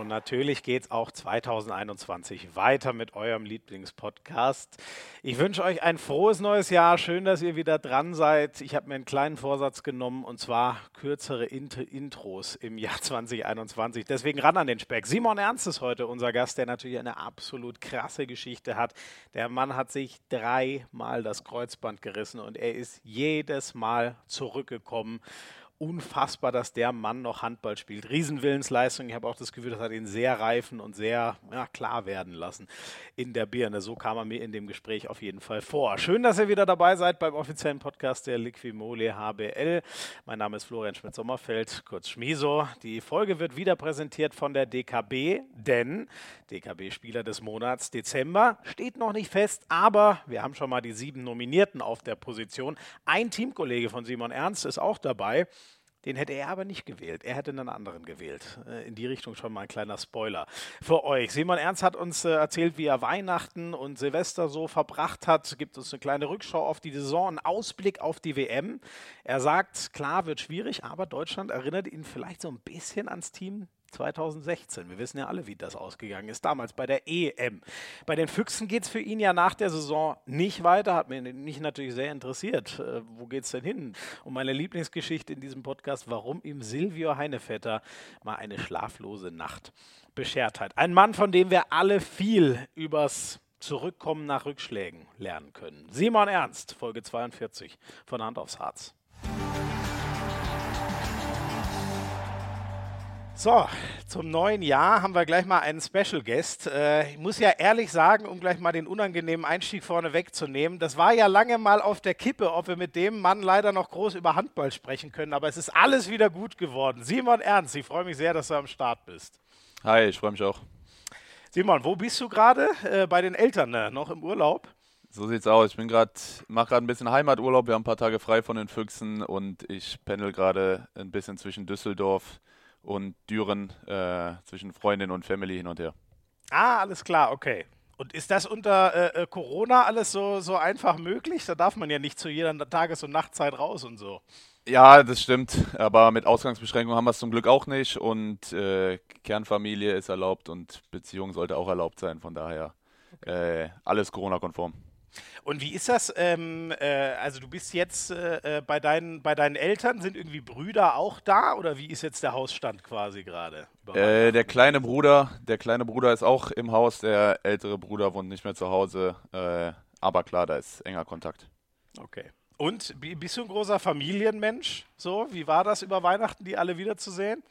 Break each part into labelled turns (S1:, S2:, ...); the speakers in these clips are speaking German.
S1: Und natürlich geht es auch 2021 weiter mit eurem Lieblingspodcast. Ich wünsche euch ein frohes neues Jahr. Schön, dass ihr wieder dran seid. Ich habe mir einen kleinen Vorsatz genommen und zwar kürzere Int Intros im Jahr 2021. Deswegen ran an den Speck. Simon Ernst ist heute unser Gast, der natürlich eine absolut krasse Geschichte hat. Der Mann hat sich dreimal das Kreuzband gerissen und er ist jedes Mal zurückgekommen unfassbar, dass der Mann noch Handball spielt. Riesenwillensleistung. Ich habe auch das Gefühl, das hat ihn sehr reifen und sehr ja, klar werden lassen in der Birne. So kam er mir in dem Gespräch auf jeden Fall vor. Schön, dass ihr wieder dabei seid beim offiziellen Podcast der Liquimole HBL. Mein Name ist Florian Schmidt-Sommerfeld, kurz Schmiso. Die Folge wird wieder präsentiert von der DKB, denn DKB-Spieler des Monats Dezember steht noch nicht fest, aber wir haben schon mal die sieben Nominierten auf der Position. Ein Teamkollege von Simon Ernst ist auch dabei. Den hätte er aber nicht gewählt. Er hätte einen anderen gewählt. Äh, in die Richtung schon mal ein kleiner Spoiler für euch. Simon Ernst hat uns äh, erzählt, wie er Weihnachten und Silvester so verbracht hat. Gibt uns eine kleine Rückschau auf die Saison, einen Ausblick auf die WM. Er sagt, klar, wird schwierig, aber Deutschland erinnert ihn vielleicht so ein bisschen ans Team 2016. Wir wissen ja alle, wie das ausgegangen ist, damals bei der EM. Bei den Füchsen geht es für ihn ja nach der Saison nicht weiter, hat mich natürlich sehr interessiert. Äh, wo geht es denn hin? Und meine Lieblingsgeschichte in diesem Podcast, warum ihm Silvio Heinevetter mal eine schlaflose Nacht beschert hat. Ein Mann, von dem wir alle viel übers Zurückkommen nach Rückschlägen lernen können. Simon Ernst, Folge 42 von Hand aufs Harz. So, zum neuen Jahr haben wir gleich mal einen Special Guest. Äh, ich muss ja ehrlich sagen, um gleich mal den unangenehmen Einstieg vorne wegzunehmen, das war ja lange mal auf der Kippe, ob wir mit dem Mann leider noch groß über Handball sprechen können, aber es ist alles wieder gut geworden. Simon Ernst, ich freue mich sehr, dass du am Start bist.
S2: Hi, ich freue mich auch.
S1: Simon, wo bist du gerade? Äh, bei den Eltern, ne? noch im Urlaub?
S2: So sieht's aus. Ich bin gerade, mache gerade ein bisschen Heimaturlaub. Wir haben ein paar Tage frei von den Füchsen und ich pendel gerade ein bisschen zwischen Düsseldorf und Düren äh, zwischen Freundin und Family hin und her.
S1: Ah, alles klar, okay. Und ist das unter äh, äh, Corona alles so, so einfach möglich? Da darf man ja nicht zu jeder Tages- und Nachtzeit raus und so.
S2: Ja, das stimmt. Aber mit Ausgangsbeschränkungen haben wir es zum Glück auch nicht. Und äh, Kernfamilie ist erlaubt und Beziehung sollte auch erlaubt sein. Von daher äh, alles Corona-konform.
S1: Und wie ist das? Ähm, äh, also du bist jetzt äh, äh, bei, deinen, bei deinen Eltern, sind irgendwie Brüder auch da oder wie ist jetzt der Hausstand quasi gerade?
S2: Äh, der kleine Bruder, der kleine Bruder ist auch im Haus, der ältere Bruder wohnt nicht mehr zu Hause. Äh, aber klar, da ist enger Kontakt.
S1: Okay. Und bist du ein großer Familienmensch? So, wie war das über Weihnachten, die alle wiederzusehen?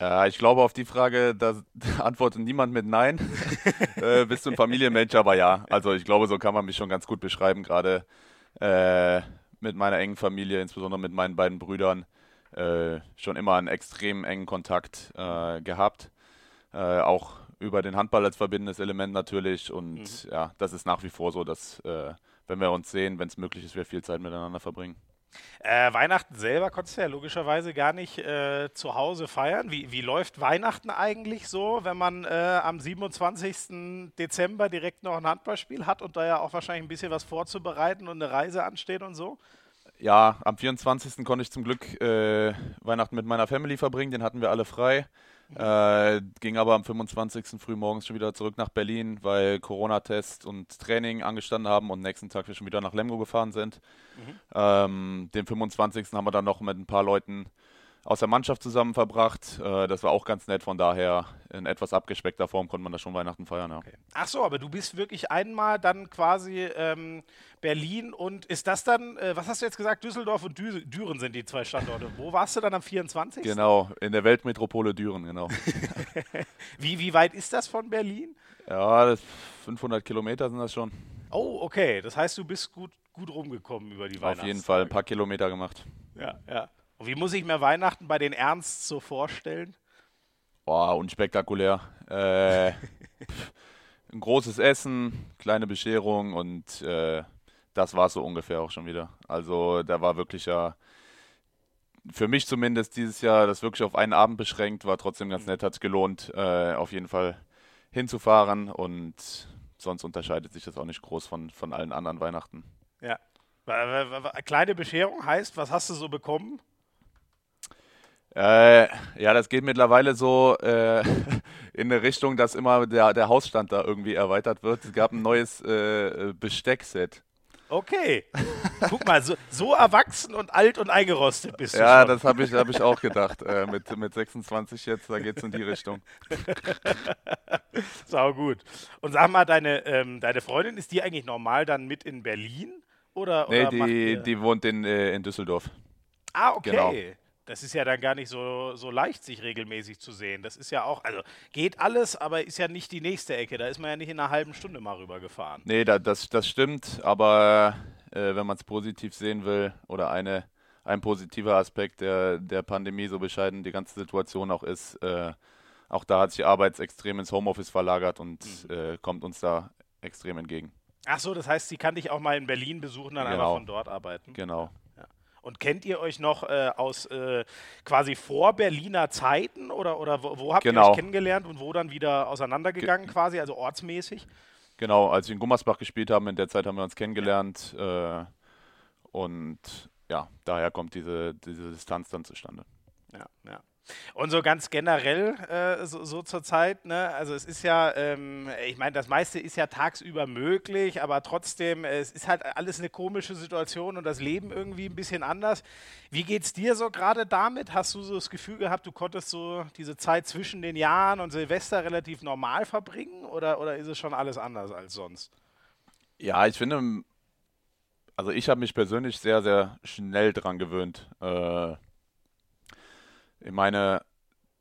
S2: Ja, ich glaube, auf die Frage, da antwortet niemand mit Nein. äh, bist du ein Familienmensch? Aber ja, also ich glaube, so kann man mich schon ganz gut beschreiben, gerade äh, mit meiner engen Familie, insbesondere mit meinen beiden Brüdern, äh, schon immer einen extrem engen Kontakt äh, gehabt. Äh, auch über den Handball als verbindendes Element natürlich. Und mhm. ja, das ist nach wie vor so, dass, äh, wenn wir uns sehen, wenn es möglich ist, wir viel Zeit miteinander verbringen.
S1: Äh, Weihnachten selber konntest du ja logischerweise gar nicht äh, zu Hause feiern. Wie, wie läuft Weihnachten eigentlich so, wenn man äh, am 27. Dezember direkt noch ein Handballspiel hat und da ja auch wahrscheinlich ein bisschen was vorzubereiten und eine Reise ansteht und so?
S2: Ja, am 24. konnte ich zum Glück äh, Weihnachten mit meiner Family verbringen, den hatten wir alle frei. Äh, ging aber am 25. früh morgens schon wieder zurück nach Berlin, weil Corona-Test und Training angestanden haben und nächsten Tag wir schon wieder nach Lemgo gefahren sind. Mhm. Ähm, den 25. haben wir dann noch mit ein paar Leuten aus der Mannschaft zusammen verbracht. Äh, das war auch ganz nett. Von daher in etwas abgespeckter Form konnte man da schon Weihnachten feiern. Ja. Okay.
S1: Ach so, aber du bist wirklich einmal dann quasi ähm, Berlin und ist das dann, äh, was hast du jetzt gesagt, Düsseldorf und Dü Düren sind die zwei Standorte. Wo warst du dann am 24.?
S2: Genau, in der Weltmetropole Düren, genau.
S1: wie, wie weit ist das von Berlin?
S2: Ja, 500 Kilometer sind das schon.
S1: Oh, okay. Das heißt, du bist gut, gut rumgekommen über die Weihnachten.
S2: Auf jeden Fall ein paar Kilometer gemacht.
S1: Ja, ja. Und wie muss ich mir Weihnachten bei den Ernst so vorstellen?
S2: Boah, unspektakulär. Äh, ein großes Essen, kleine Bescherung und äh, das war es so ungefähr auch schon wieder. Also da war wirklich ja, für mich zumindest dieses Jahr, das wirklich auf einen Abend beschränkt, war trotzdem ganz nett, hat es gelohnt, äh, auf jeden Fall hinzufahren und sonst unterscheidet sich das auch nicht groß von, von allen anderen Weihnachten.
S1: Ja. Kleine Bescherung heißt, was hast du so bekommen?
S2: Äh, ja, das geht mittlerweile so äh, in eine Richtung, dass immer der, der Hausstand da irgendwie erweitert wird. Es gab ein neues äh, Besteckset.
S1: Okay. Guck mal, so, so, erwachsen und alt und eingerostet bist du.
S2: Ja,
S1: schon.
S2: das habe ich, hab ich auch gedacht. Äh, mit, mit 26 jetzt, da geht es in die Richtung.
S1: Sau gut. Und sag mal, deine, ähm, deine Freundin, ist die eigentlich normal dann mit in Berlin? Oder,
S2: nee,
S1: oder
S2: die, die wohnt in, äh, in Düsseldorf.
S1: Ah, okay. Genau. Das ist ja dann gar nicht so, so leicht, sich regelmäßig zu sehen. Das ist ja auch, also geht alles, aber ist ja nicht die nächste Ecke. Da ist man ja nicht in einer halben Stunde mal rübergefahren.
S2: Nee, da, das, das stimmt, aber äh, wenn man es positiv sehen will oder eine, ein positiver Aspekt der, der Pandemie, so bescheiden die ganze Situation auch ist, äh, auch da hat sich Arbeit extrem ins Homeoffice verlagert und mhm. äh, kommt uns da extrem entgegen.
S1: Ach so, das heißt, sie kann dich auch mal in Berlin besuchen, dann genau. einfach von dort arbeiten.
S2: Genau.
S1: Und kennt ihr euch noch äh, aus äh, quasi vor Berliner Zeiten oder, oder wo, wo habt genau. ihr euch kennengelernt und wo dann wieder auseinandergegangen Ge quasi, also ortsmäßig?
S2: Genau, als wir in Gummersbach gespielt haben, in der Zeit haben wir uns kennengelernt äh, und ja, daher kommt diese, diese Distanz dann zustande.
S1: Ja, ja. Und so ganz generell äh, so, so zur Zeit, ne? also es ist ja, ähm, ich meine, das meiste ist ja tagsüber möglich, aber trotzdem, es ist halt alles eine komische Situation und das Leben irgendwie ein bisschen anders. Wie geht es dir so gerade damit? Hast du so das Gefühl gehabt, du konntest so diese Zeit zwischen den Jahren und Silvester relativ normal verbringen oder, oder ist es schon alles anders als sonst?
S2: Ja, ich finde, also ich habe mich persönlich sehr, sehr schnell dran gewöhnt. Äh, ich meine,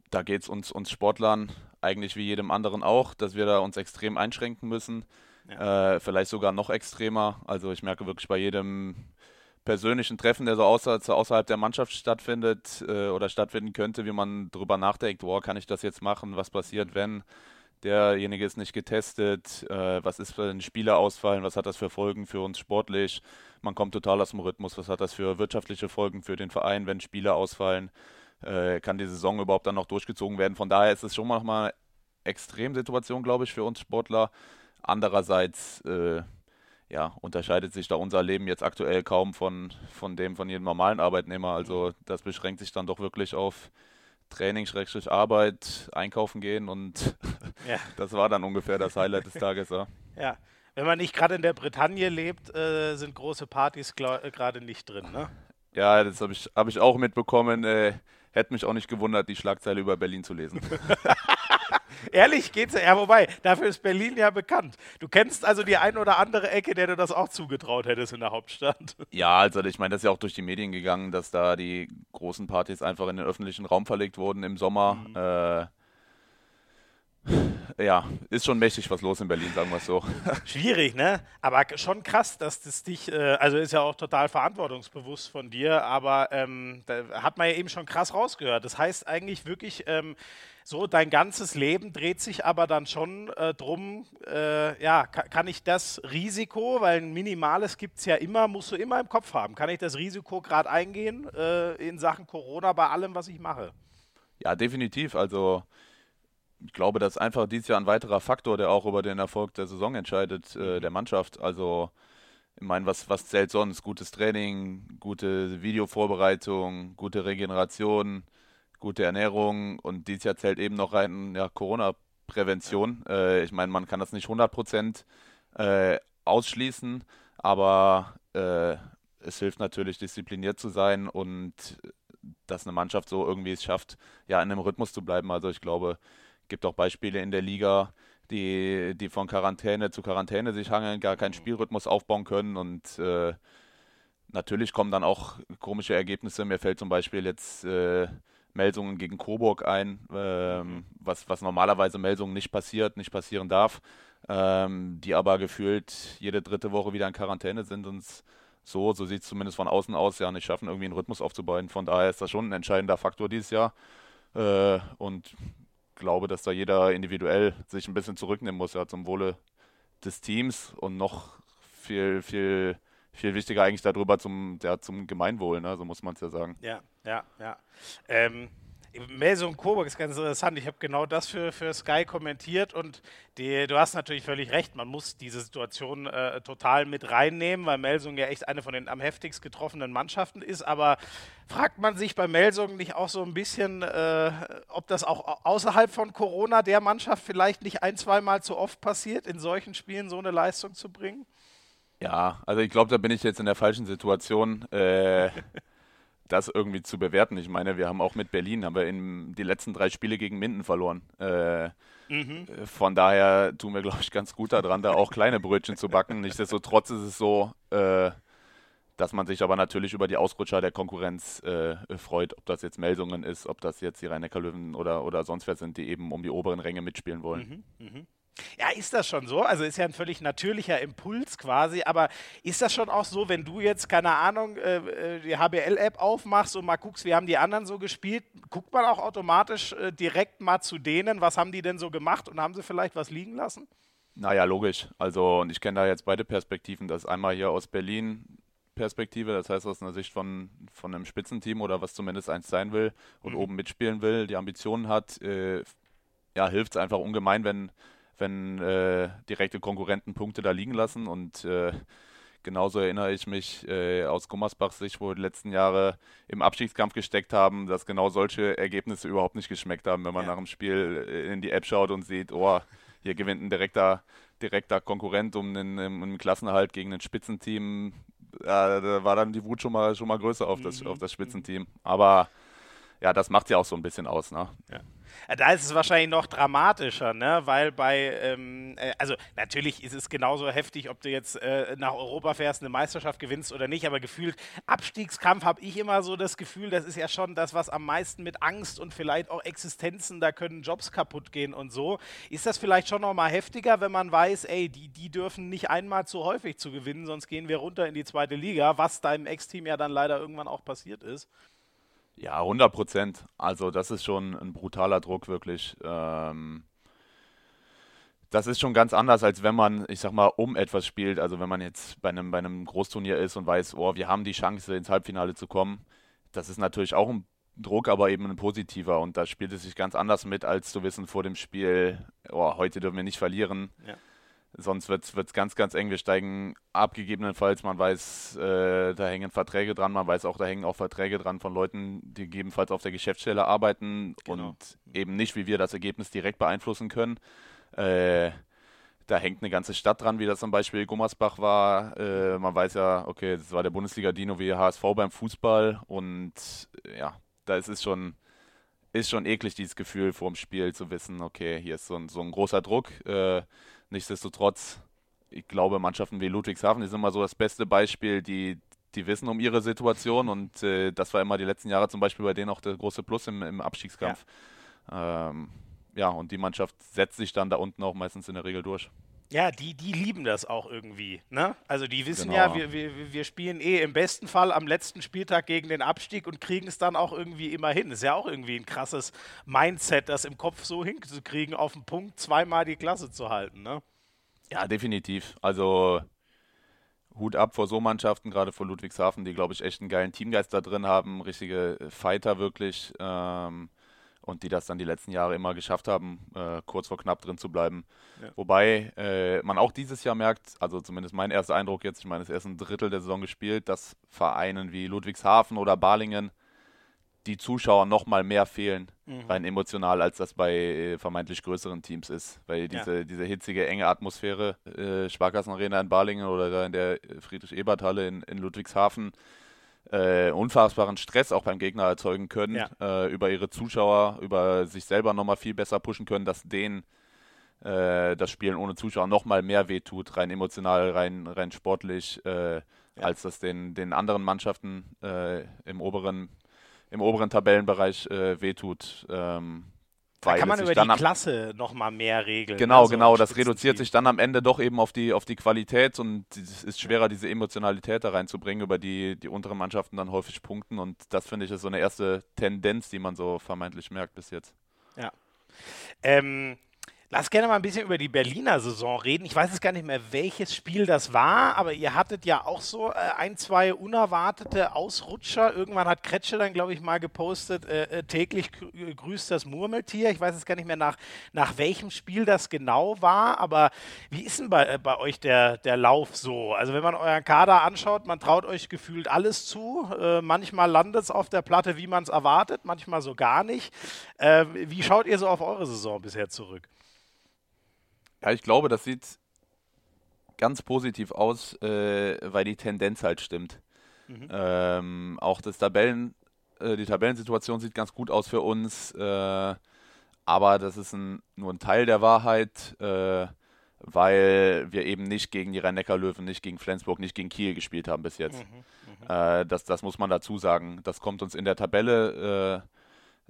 S2: da geht es uns, uns Sportlern eigentlich wie jedem anderen auch, dass wir da uns extrem einschränken müssen. Ja. Äh, vielleicht sogar noch extremer. Also ich merke wirklich bei jedem persönlichen Treffen, der so außer, außerhalb der Mannschaft stattfindet äh, oder stattfinden könnte, wie man darüber nachdenkt, wow, kann ich das jetzt machen? Was passiert, wenn derjenige ist nicht getestet? Äh, was ist für ein Spieler ausfallen? Was hat das für Folgen für uns sportlich? Man kommt total aus dem Rhythmus. Was hat das für wirtschaftliche Folgen für den Verein, wenn Spieler ausfallen? Äh, kann die Saison überhaupt dann noch durchgezogen werden. Von daher ist es schon manchmal eine Extremsituation, glaube ich, für uns Sportler. Andererseits äh, ja, unterscheidet sich da unser Leben jetzt aktuell kaum von, von dem von jedem normalen Arbeitnehmer. Also das beschränkt sich dann doch wirklich auf Training, Schrägstrich Arbeit, einkaufen gehen und ja. das war dann ungefähr das Highlight des Tages. Ja.
S1: ja. Wenn man nicht gerade in der Bretagne lebt, äh, sind große Partys gerade nicht drin, ne?
S2: Ja, das habe ich, hab ich auch mitbekommen. Äh, Hätte mich auch nicht gewundert, die Schlagzeile über Berlin zu lesen.
S1: Ehrlich geht's ja, wobei, dafür ist Berlin ja bekannt. Du kennst also die ein oder andere Ecke, der du das auch zugetraut hättest in der Hauptstadt.
S2: Ja, also ich meine, das ist ja auch durch die Medien gegangen, dass da die großen Partys einfach in den öffentlichen Raum verlegt wurden im Sommer. Mhm. Äh, ja, ist schon mächtig was los in Berlin, sagen wir es so.
S1: Schwierig, ne? Aber schon krass, dass das dich, äh, also ist ja auch total verantwortungsbewusst von dir, aber ähm, da hat man ja eben schon krass rausgehört. Das heißt eigentlich wirklich, ähm, so dein ganzes Leben dreht sich aber dann schon äh, drum, äh, ja, kann, kann, ich das Risiko, weil ein minimales gibt es ja immer, musst du immer im Kopf haben, kann ich das Risiko gerade eingehen äh, in Sachen Corona bei allem, was ich mache?
S2: Ja, definitiv. Also ich glaube, das ist einfach dieses Jahr ein weiterer Faktor, der auch über den Erfolg der Saison entscheidet, äh, mhm. der Mannschaft. Also, ich meine, was, was zählt sonst? Gutes Training, gute Videovorbereitung, gute Regeneration, gute Ernährung und dieses Jahr zählt eben noch rein ja, Corona-Prävention. Ja. Äh, ich meine, man kann das nicht 100% äh, ausschließen, aber äh, es hilft natürlich, diszipliniert zu sein und dass eine Mannschaft so irgendwie es schafft, ja, in einem Rhythmus zu bleiben. Also ich glaube, gibt auch Beispiele in der Liga, die, die von Quarantäne zu Quarantäne sich hangeln, gar keinen mhm. Spielrhythmus aufbauen können und äh, natürlich kommen dann auch komische Ergebnisse. Mir fällt zum Beispiel jetzt äh, Melsungen gegen Coburg ein, ähm, mhm. was, was normalerweise Melsungen nicht passiert, nicht passieren darf, ähm, die aber gefühlt jede dritte Woche wieder in Quarantäne sind und so, so sieht es zumindest von außen aus, ja nicht schaffen, irgendwie einen Rhythmus aufzubauen. Von daher ist das schon ein entscheidender Faktor dieses Jahr. Äh, und glaube, dass da jeder individuell sich ein bisschen zurücknehmen muss, ja, zum Wohle des Teams und noch viel, viel, viel wichtiger eigentlich darüber zum, ja, zum Gemeinwohl, ne? so muss man es ja sagen.
S1: Ja, ja, ja. Ähm, Melsung Coburg ist ganz interessant. Ich habe genau das für, für Sky kommentiert und die, du hast natürlich völlig recht. Man muss diese Situation äh, total mit reinnehmen, weil Melsung ja echt eine von den am heftigst getroffenen Mannschaften ist. Aber fragt man sich bei Melsung nicht auch so ein bisschen, äh, ob das auch außerhalb von Corona der Mannschaft vielleicht nicht ein, zweimal zu oft passiert, in solchen Spielen so eine Leistung zu bringen?
S2: Ja, also ich glaube, da bin ich jetzt in der falschen Situation. Äh, das irgendwie zu bewerten. Ich meine, wir haben auch mit Berlin, haben wir in die letzten drei Spiele gegen Minden verloren. Äh, mhm. Von daher tun wir, glaube ich, ganz gut daran, da auch kleine Brötchen zu backen. Nichtsdestotrotz ist es so, äh, dass man sich aber natürlich über die Ausrutscher der Konkurrenz äh, freut, ob das jetzt Melsungen ist, ob das jetzt die Rhein-Neckar-Löwen oder, oder sonst wer sind, die eben um die oberen Ränge mitspielen wollen.
S1: Mhm. Mhm. Ja, ist das schon so? Also ist ja ein völlig natürlicher Impuls quasi, aber ist das schon auch so, wenn du jetzt, keine Ahnung, äh, äh die HBL-App aufmachst und mal guckst, wie haben die anderen so gespielt, guckt man auch automatisch äh, direkt mal zu denen, was haben die denn so gemacht und haben sie vielleicht was liegen lassen?
S2: Naja, logisch. Also, und ich kenne da jetzt beide Perspektiven. Das einmal hier aus Berlin Perspektive, das heißt aus einer Sicht von, von einem Spitzenteam oder was zumindest eins sein will und mhm. oben mitspielen will, die Ambitionen hat, äh, ja, hilft es einfach ungemein, wenn wenn äh, direkte Konkurrenten Punkte da liegen lassen. Und äh, genauso erinnere ich mich äh, aus Gummersbachs Sicht, wo die letzten Jahre im Abstiegskampf gesteckt haben, dass genau solche Ergebnisse überhaupt nicht geschmeckt haben, wenn man ja. nach dem Spiel äh, in die App schaut und sieht, oh, hier gewinnt ein direkter, direkter Konkurrent um einen, um einen Klassenerhalt gegen ein Spitzenteam. Ja, da war dann die Wut schon mal, schon mal größer auf das, mhm. auf das Spitzenteam. Aber ja, das macht ja auch so ein bisschen aus. Ne?
S1: Ja. Da ist es wahrscheinlich noch dramatischer, ne? weil bei, ähm, äh, also natürlich ist es genauso heftig, ob du jetzt äh, nach Europa fährst, eine Meisterschaft gewinnst oder nicht, aber gefühlt Abstiegskampf habe ich immer so das Gefühl, das ist ja schon das, was am meisten mit Angst und vielleicht auch Existenzen, da können Jobs kaputt gehen und so. Ist das vielleicht schon noch mal heftiger, wenn man weiß, ey, die, die dürfen nicht einmal zu häufig zu gewinnen, sonst gehen wir runter in die zweite Liga, was deinem Ex-Team ja dann leider irgendwann auch passiert ist?
S2: Ja, 100 Prozent. Also das ist schon ein brutaler Druck, wirklich. Ähm, das ist schon ganz anders, als wenn man, ich sag mal, um etwas spielt. Also wenn man jetzt bei einem, bei einem Großturnier ist und weiß, oh, wir haben die Chance, ins Halbfinale zu kommen. Das ist natürlich auch ein Druck, aber eben ein positiver. Und da spielt es sich ganz anders mit, als zu wissen vor dem Spiel, oh, heute dürfen wir nicht verlieren. Ja. Sonst wird es ganz, ganz eng. Wir steigen ab, gegebenenfalls. Man weiß, äh, da hängen Verträge dran. Man weiß auch, da hängen auch Verträge dran von Leuten, die gegebenenfalls auf der Geschäftsstelle arbeiten genau. und eben nicht, wie wir das Ergebnis direkt beeinflussen können. Äh, da hängt eine ganze Stadt dran, wie das zum Beispiel Gummersbach war. Äh, man weiß ja, okay, das war der Bundesliga-Dino wie HSV beim Fußball. Und ja, da ist es schon, ist schon eklig, dieses Gefühl vor dem Spiel zu wissen, okay, hier ist so ein, so ein großer Druck. Äh, Nichtsdestotrotz, ich glaube, Mannschaften wie Ludwigshafen ist immer so das beste Beispiel, die, die wissen um ihre Situation und äh, das war immer die letzten Jahre zum Beispiel bei denen auch der große Plus im, im Abstiegskampf. Ja. Ähm, ja, und die Mannschaft setzt sich dann da unten auch meistens in der Regel durch.
S1: Ja, die, die lieben das auch irgendwie. Ne? Also die wissen genau. ja, wir, wir, wir spielen eh im besten Fall am letzten Spieltag gegen den Abstieg und kriegen es dann auch irgendwie immer hin. Ist ja auch irgendwie ein krasses Mindset, das im Kopf so hinzukriegen, auf den Punkt zweimal die Klasse zu halten. Ne?
S2: Ja, definitiv. Also Hut ab vor so Mannschaften, gerade vor Ludwigshafen, die, glaube ich, echt einen geilen Teamgeist da drin haben, richtige Fighter wirklich. Ähm, und die das dann die letzten Jahre immer geschafft haben, äh, kurz vor knapp drin zu bleiben. Ja. Wobei äh, man auch dieses Jahr merkt, also zumindest mein erster Eindruck jetzt, ich meine, es ist erst ein Drittel der Saison gespielt, dass Vereinen wie Ludwigshafen oder Balingen die Zuschauer noch mal mehr fehlen, mhm. rein emotional, als das bei äh, vermeintlich größeren Teams ist. Weil diese, ja. diese hitzige, enge Atmosphäre, äh, Sparkassen Arena in Balingen oder da in der Friedrich-Ebert-Halle in, in Ludwigshafen, äh, unfassbaren Stress auch beim Gegner erzeugen können, ja. äh, über ihre Zuschauer, über sich selber nochmal viel besser pushen können, dass denen äh, das Spielen ohne Zuschauer nochmal mehr wehtut, rein emotional, rein, rein sportlich, äh, ja. als das den, den anderen Mannschaften äh, im oberen im oberen Tabellenbereich äh, wehtut. Ähm,
S1: da kann man über die Klasse noch mal mehr regeln.
S2: Genau, also genau. Das reduziert sich dann am Ende doch eben auf die, auf die Qualität und es ist schwerer, diese Emotionalität da reinzubringen, über die die unteren Mannschaften dann häufig punkten. Und das finde ich ist so eine erste Tendenz, die man so vermeintlich merkt bis jetzt.
S1: Ja. Ähm, Lass gerne mal ein bisschen über die Berliner Saison reden. Ich weiß jetzt gar nicht mehr, welches Spiel das war, aber ihr hattet ja auch so äh, ein, zwei unerwartete Ausrutscher. Irgendwann hat Kretsche dann, glaube ich, mal gepostet, äh, äh täglich grüßt das Murmeltier. Ich weiß jetzt gar nicht mehr, nach, nach welchem Spiel das genau war, aber wie ist denn bei, äh, bei euch der, der Lauf so? Also wenn man euren Kader anschaut, man traut euch gefühlt alles zu. Äh, manchmal landet es auf der Platte, wie man es erwartet, manchmal so gar nicht. Äh, wie schaut ihr so auf eure Saison bisher zurück?
S2: Ja, ich glaube, das sieht ganz positiv aus, äh, weil die Tendenz halt stimmt. Mhm. Ähm, auch das Tabellen, äh, die Tabellensituation sieht ganz gut aus für uns, äh, aber das ist ein, nur ein Teil der Wahrheit, äh, weil wir eben nicht gegen die Rhein-Neckar-Löwen, nicht gegen Flensburg, nicht gegen Kiel gespielt haben bis jetzt. Mhm. Mhm. Äh, das, das muss man dazu sagen. Das kommt uns in der Tabelle äh,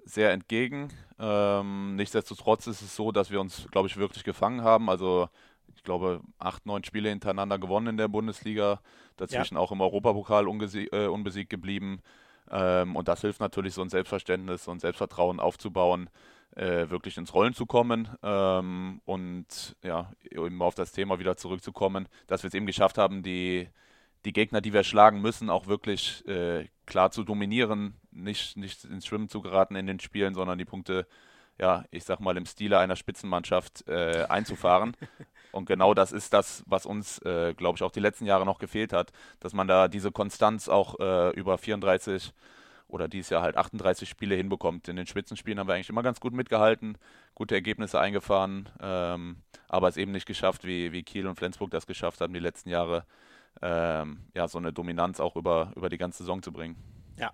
S2: sehr entgegen. Ähm, nichtsdestotrotz ist es so, dass wir uns, glaube ich, wirklich gefangen haben. Also ich glaube, acht, neun Spiele hintereinander gewonnen in der Bundesliga, dazwischen ja. auch im Europapokal äh, unbesiegt geblieben. Ähm, und das hilft natürlich, so ein Selbstverständnis und Selbstvertrauen aufzubauen, äh, wirklich ins Rollen zu kommen ähm, und ja, eben auf das Thema wieder zurückzukommen, dass wir es eben geschafft haben, die, die Gegner, die wir schlagen müssen, auch wirklich äh, klar zu dominieren, nicht, nicht ins Schwimmen zu geraten in den Spielen, sondern die Punkte, ja, ich sag mal, im Stile einer Spitzenmannschaft äh, einzufahren. Und genau das ist das, was uns, äh, glaube ich, auch die letzten Jahre noch gefehlt hat, dass man da diese Konstanz auch äh, über 34 oder dieses Jahr halt 38 Spiele hinbekommt. In den Spitzenspielen haben wir eigentlich immer ganz gut mitgehalten, gute Ergebnisse eingefahren, ähm, aber es eben nicht geschafft, wie, wie Kiel und Flensburg das geschafft haben, die letzten Jahre, ähm, ja, so eine Dominanz auch über, über die ganze Saison zu bringen.
S1: Ja,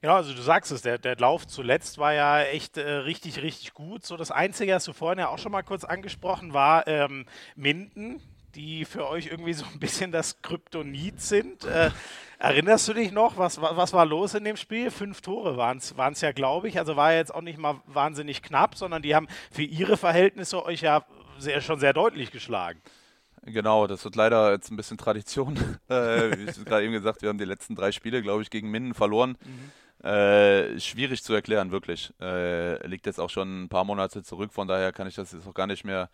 S1: Genau, also du sagst es, der, der Lauf zuletzt war ja echt äh, richtig, richtig gut. So das Einzige, was du vorhin ja auch schon mal kurz angesprochen, war ähm, Minden, die für euch irgendwie so ein bisschen das Kryptonit sind. Äh, erinnerst du dich noch, was, was war los in dem Spiel? Fünf Tore waren es ja, glaube ich. Also war jetzt auch nicht mal wahnsinnig knapp, sondern die haben für ihre Verhältnisse euch ja sehr, schon sehr deutlich geschlagen.
S2: Genau, das wird leider jetzt ein bisschen Tradition. äh, wie ich gerade eben gesagt, wir haben die letzten drei Spiele, glaube ich, gegen Minden verloren. Mhm. Äh, schwierig zu erklären, wirklich. Äh, liegt jetzt auch schon ein paar Monate zurück, von daher kann ich das jetzt auch gar nicht mehr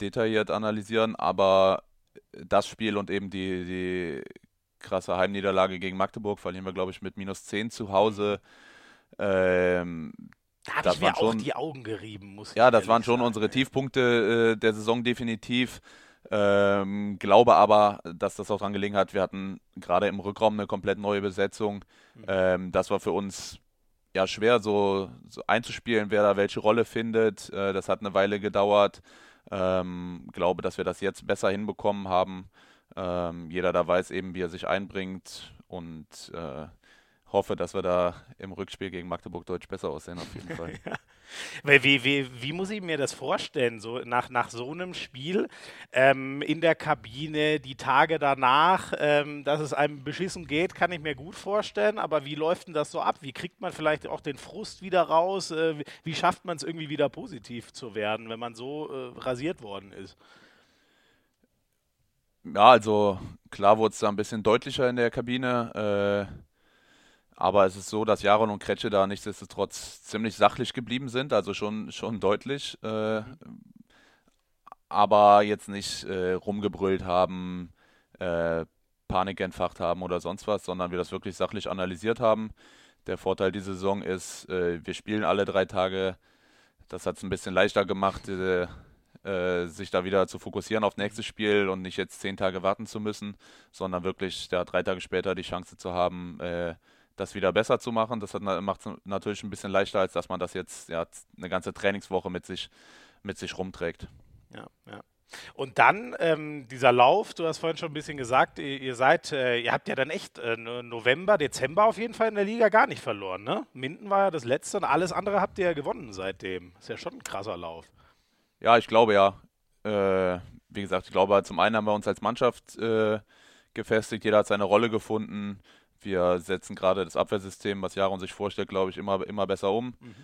S2: detailliert analysieren. Aber das Spiel und eben die, die krasse Heimniederlage gegen Magdeburg verlieren wir, glaube ich, mit minus 10 zu Hause. Ähm,
S1: da habe ich mir auch schon, die Augen gerieben, muss
S2: ich Ja, das waren schon sagen, unsere Tiefpunkte äh, der Saison definitiv. Ähm, glaube aber, dass das auch daran gelegen hat, wir hatten gerade im Rückraum eine komplett neue Besetzung. Mhm. Ähm, das war für uns ja schwer so, so, einzuspielen, wer da welche Rolle findet. Äh, das hat eine Weile gedauert. Ähm, glaube, dass wir das jetzt besser hinbekommen haben. Ähm, jeder da weiß eben, wie er sich einbringt und äh, hoffe, dass wir da im Rückspiel gegen Magdeburg deutlich besser aussehen, auf jeden Fall. ja.
S1: Wie, wie, wie, muss ich mir das vorstellen, so nach, nach so einem Spiel ähm, in der Kabine, die Tage danach, ähm, dass es einem beschissen geht, kann ich mir gut vorstellen, aber wie läuft denn das so ab? Wie kriegt man vielleicht auch den Frust wieder raus? Äh, wie, wie, schafft man es irgendwie wieder positiv zu werden, wenn man so äh, rasiert worden ist?
S2: Ja, also klar wurde es da ein bisschen deutlicher in der Kabine. Äh, aber es ist so, dass Jaron und Kretsche da nichtsdestotrotz ziemlich sachlich geblieben sind, also schon, schon deutlich. Äh, aber jetzt nicht äh, rumgebrüllt haben, äh, Panik entfacht haben oder sonst was, sondern wir das wirklich sachlich analysiert haben. Der Vorteil dieser Saison ist, äh, wir spielen alle drei Tage. Das hat es ein bisschen leichter gemacht, äh, äh, sich da wieder zu fokussieren auf nächstes Spiel und nicht jetzt zehn Tage warten zu müssen, sondern wirklich ja, drei Tage später die Chance zu haben, das wieder besser zu machen. Das macht es natürlich ein bisschen leichter, als dass man das jetzt ja, eine ganze Trainingswoche mit sich, mit sich rumträgt.
S1: Ja, ja. Und dann ähm, dieser Lauf, du hast vorhin schon ein bisschen gesagt, ihr, ihr seid, äh, ihr habt ja dann echt äh, November, Dezember auf jeden Fall in der Liga gar nicht verloren, ne? Minden war ja das letzte und alles andere habt ihr ja gewonnen seitdem. Ist ja schon ein krasser Lauf.
S2: Ja, ich glaube ja. Äh, wie gesagt, ich glaube, zum einen haben wir uns als Mannschaft äh, gefestigt, jeder hat seine Rolle gefunden. Wir setzen gerade das Abwehrsystem, was Jaron sich vorstellt, glaube ich, immer, immer besser um. Mhm.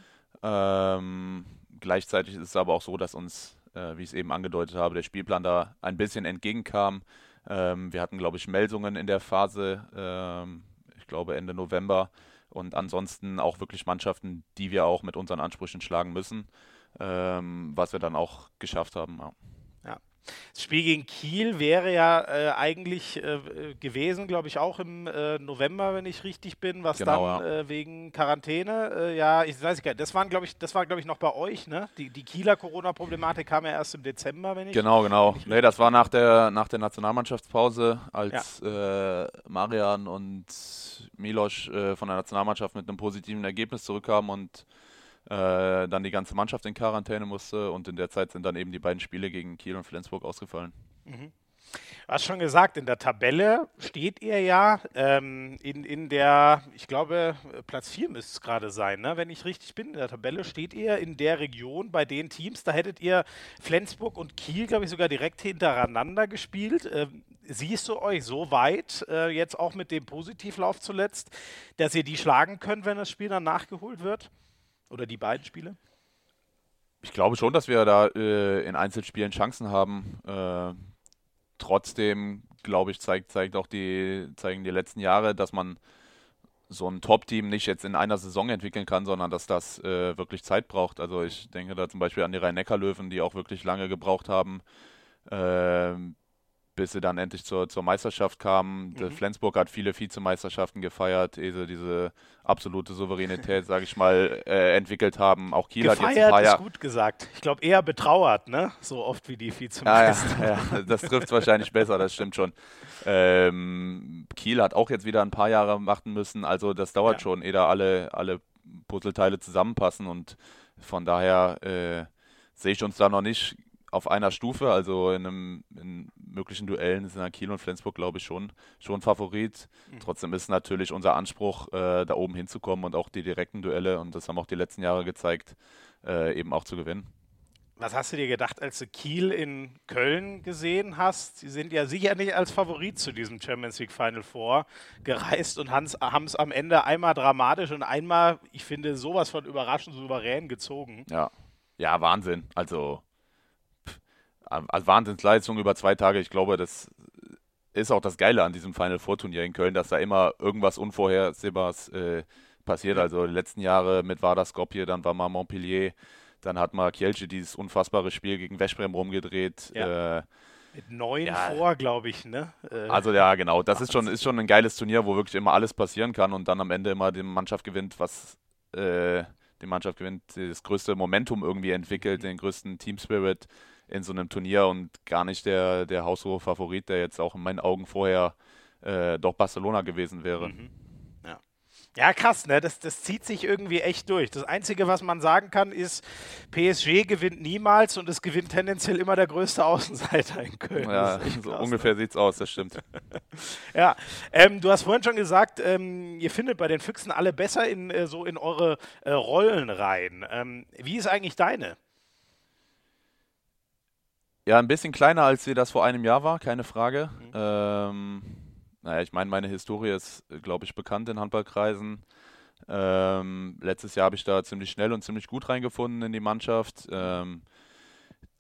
S2: Ähm, gleichzeitig ist es aber auch so, dass uns, äh, wie ich es eben angedeutet habe, der Spielplan da ein bisschen entgegenkam. Ähm, wir hatten, glaube ich, Melsungen in der Phase, ähm, ich glaube Ende November. Und ansonsten auch wirklich Mannschaften, die wir auch mit unseren Ansprüchen schlagen müssen. ähm, was wir dann auch geschafft haben. Ja.
S1: Das Spiel gegen Kiel wäre ja äh, eigentlich äh, gewesen, glaube ich, auch im äh, November, wenn ich richtig bin, was genau, dann ja. Äh, wegen Quarantäne, äh, ja, ich weiß nicht, das waren, glaube ich, das war, glaube ich, noch bei euch, ne? Die, die Kieler Corona-Problematik kam ja erst im Dezember, wenn ich.
S2: Genau, genau. Nee, das war nach der, nach der Nationalmannschaftspause, als ja. Äh, Marian und Milos von der Nationalmannschaft mit einem positiven Ergebnis zurückkamen und äh, dann die ganze Mannschaft in Quarantäne musste und in der Zeit sind dann eben die beiden Spiele gegen Kiel und Flensburg ausgefallen. Mhm.
S1: Du hast schon gesagt, in der Tabelle steht ihr ja ähm, in, in der, ich glaube, Platz 4 müsste es gerade sein, ne? wenn ich richtig bin. In der Tabelle steht ihr in der Region bei den Teams. Da hättet ihr Flensburg und Kiel, glaube ich, sogar direkt hintereinander gespielt. Ähm, siehst du euch so weit, äh, jetzt auch mit dem Positivlauf zuletzt, dass ihr die schlagen könnt, wenn das Spiel dann nachgeholt wird? Oder die beiden Spiele?
S2: Ich glaube schon, dass wir da äh, in Einzelspielen Chancen haben. Äh, trotzdem, glaube ich, zeigt, zeigt auch die, zeigen die letzten Jahre, dass man so ein Top-Team nicht jetzt in einer Saison entwickeln kann, sondern dass das äh, wirklich Zeit braucht. Also ich denke da zum Beispiel an die Rhein-Neckar-Löwen, die auch wirklich lange gebraucht haben, ähm, bis sie dann endlich zur, zur Meisterschaft kamen. Mhm. Flensburg hat viele Vizemeisterschaften gefeiert, ehe sie diese absolute Souveränität, sage ich mal, äh, entwickelt haben. Auch Kiel gefeiert hat jetzt ein paar Jahre...
S1: ist gut gesagt. Ich glaube eher betrauert, ne? So oft wie die Vizemeister.
S2: Ja, ja, ja, das trifft es wahrscheinlich besser, das stimmt schon. Ähm, Kiel hat auch jetzt wieder ein paar Jahre machen müssen, also das dauert ja. schon, ehe da alle, alle Puzzleteile zusammenpassen und von daher äh, sehe ich uns da noch nicht auf einer Stufe, also in, einem, in möglichen Duellen sind Kiel und Flensburg, glaube ich, schon, schon Favorit. Mhm. Trotzdem ist natürlich unser Anspruch, äh, da oben hinzukommen und auch die direkten Duelle, und das haben auch die letzten Jahre gezeigt, äh, eben auch zu gewinnen.
S1: Was hast du dir gedacht, als du Kiel in Köln gesehen hast? Sie sind ja sicher nicht als Favorit zu diesem Champions League Final Four gereist und haben es am Ende einmal dramatisch und einmal, ich finde, sowas von überraschend souverän gezogen.
S2: Ja, ja, Wahnsinn. Also als Wahnsinnsleistung über zwei Tage. Ich glaube, das ist auch das Geile an diesem Final Four Turnier in Köln, dass da immer irgendwas Unvorhersehbares äh, passiert. Also die letzten Jahre mit Vardar Skopje, dann war mal Montpellier, dann hat mal Kielce dieses unfassbare Spiel gegen Westbrem rumgedreht. Ja. Äh,
S1: mit neun ja, vor, glaube ich, ne?
S2: Äh, also ja, genau. Das ist schon, ist schon ein geiles Turnier, wo wirklich immer alles passieren kann und dann am Ende immer die Mannschaft gewinnt, was äh, die Mannschaft gewinnt, das größte Momentum irgendwie entwickelt, mhm. den größten Team Spirit in so einem Turnier und gar nicht der, der haushohe Favorit, der jetzt auch in meinen Augen vorher äh, doch Barcelona gewesen wäre. Mhm.
S1: Ja. ja. krass, ne? Das, das zieht sich irgendwie echt durch. Das Einzige, was man sagen kann, ist, PSG gewinnt niemals und es gewinnt tendenziell immer der größte Außenseiter in Köln.
S2: Ja, so krass, ungefähr ne? es aus, das stimmt.
S1: ja, ähm, du hast vorhin schon gesagt, ähm, ihr findet bei den Füchsen alle besser in äh, so in eure äh, Rollen rein. Ähm, wie ist eigentlich deine?
S2: Ja, ein bisschen kleiner, als sie das vor einem Jahr war, keine Frage. Mhm. Ähm, naja, ich meine, meine Historie ist, glaube ich, bekannt in Handballkreisen. Ähm, letztes Jahr habe ich da ziemlich schnell und ziemlich gut reingefunden in die Mannschaft. Ähm,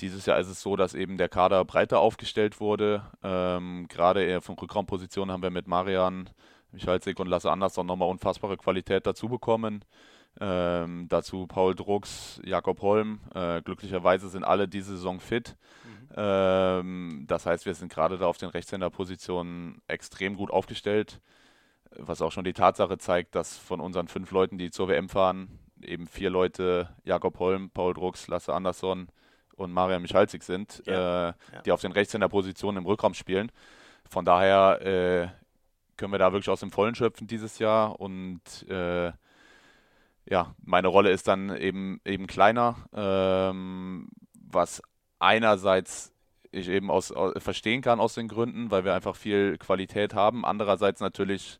S2: dieses Jahr ist es so, dass eben der Kader breiter aufgestellt wurde. Ähm, gerade eher von Rückraumpositionen haben wir mit Marian, Michalzik und Lasse Andersson nochmal unfassbare Qualität dazu bekommen. Ähm, dazu Paul Drucks, Jakob Holm. Äh, glücklicherweise sind alle diese Saison fit. Mhm. Ähm, das heißt, wir sind gerade da auf den Rechtshänderpositionen extrem gut aufgestellt. Was auch schon die Tatsache zeigt, dass von unseren fünf Leuten, die zur WM fahren, eben vier Leute, Jakob Holm, Paul Drucks, Lasse Andersson und Marian Michalzik sind, ja. Äh, ja. die auf den Rechtshänderpositionen im Rückraum spielen. Von daher äh, können wir da wirklich aus dem Vollen schöpfen dieses Jahr und äh, ja, meine Rolle ist dann eben, eben kleiner, ähm, was einerseits ich eben aus, aus, verstehen kann aus den Gründen, weil wir einfach viel Qualität haben. Andererseits natürlich,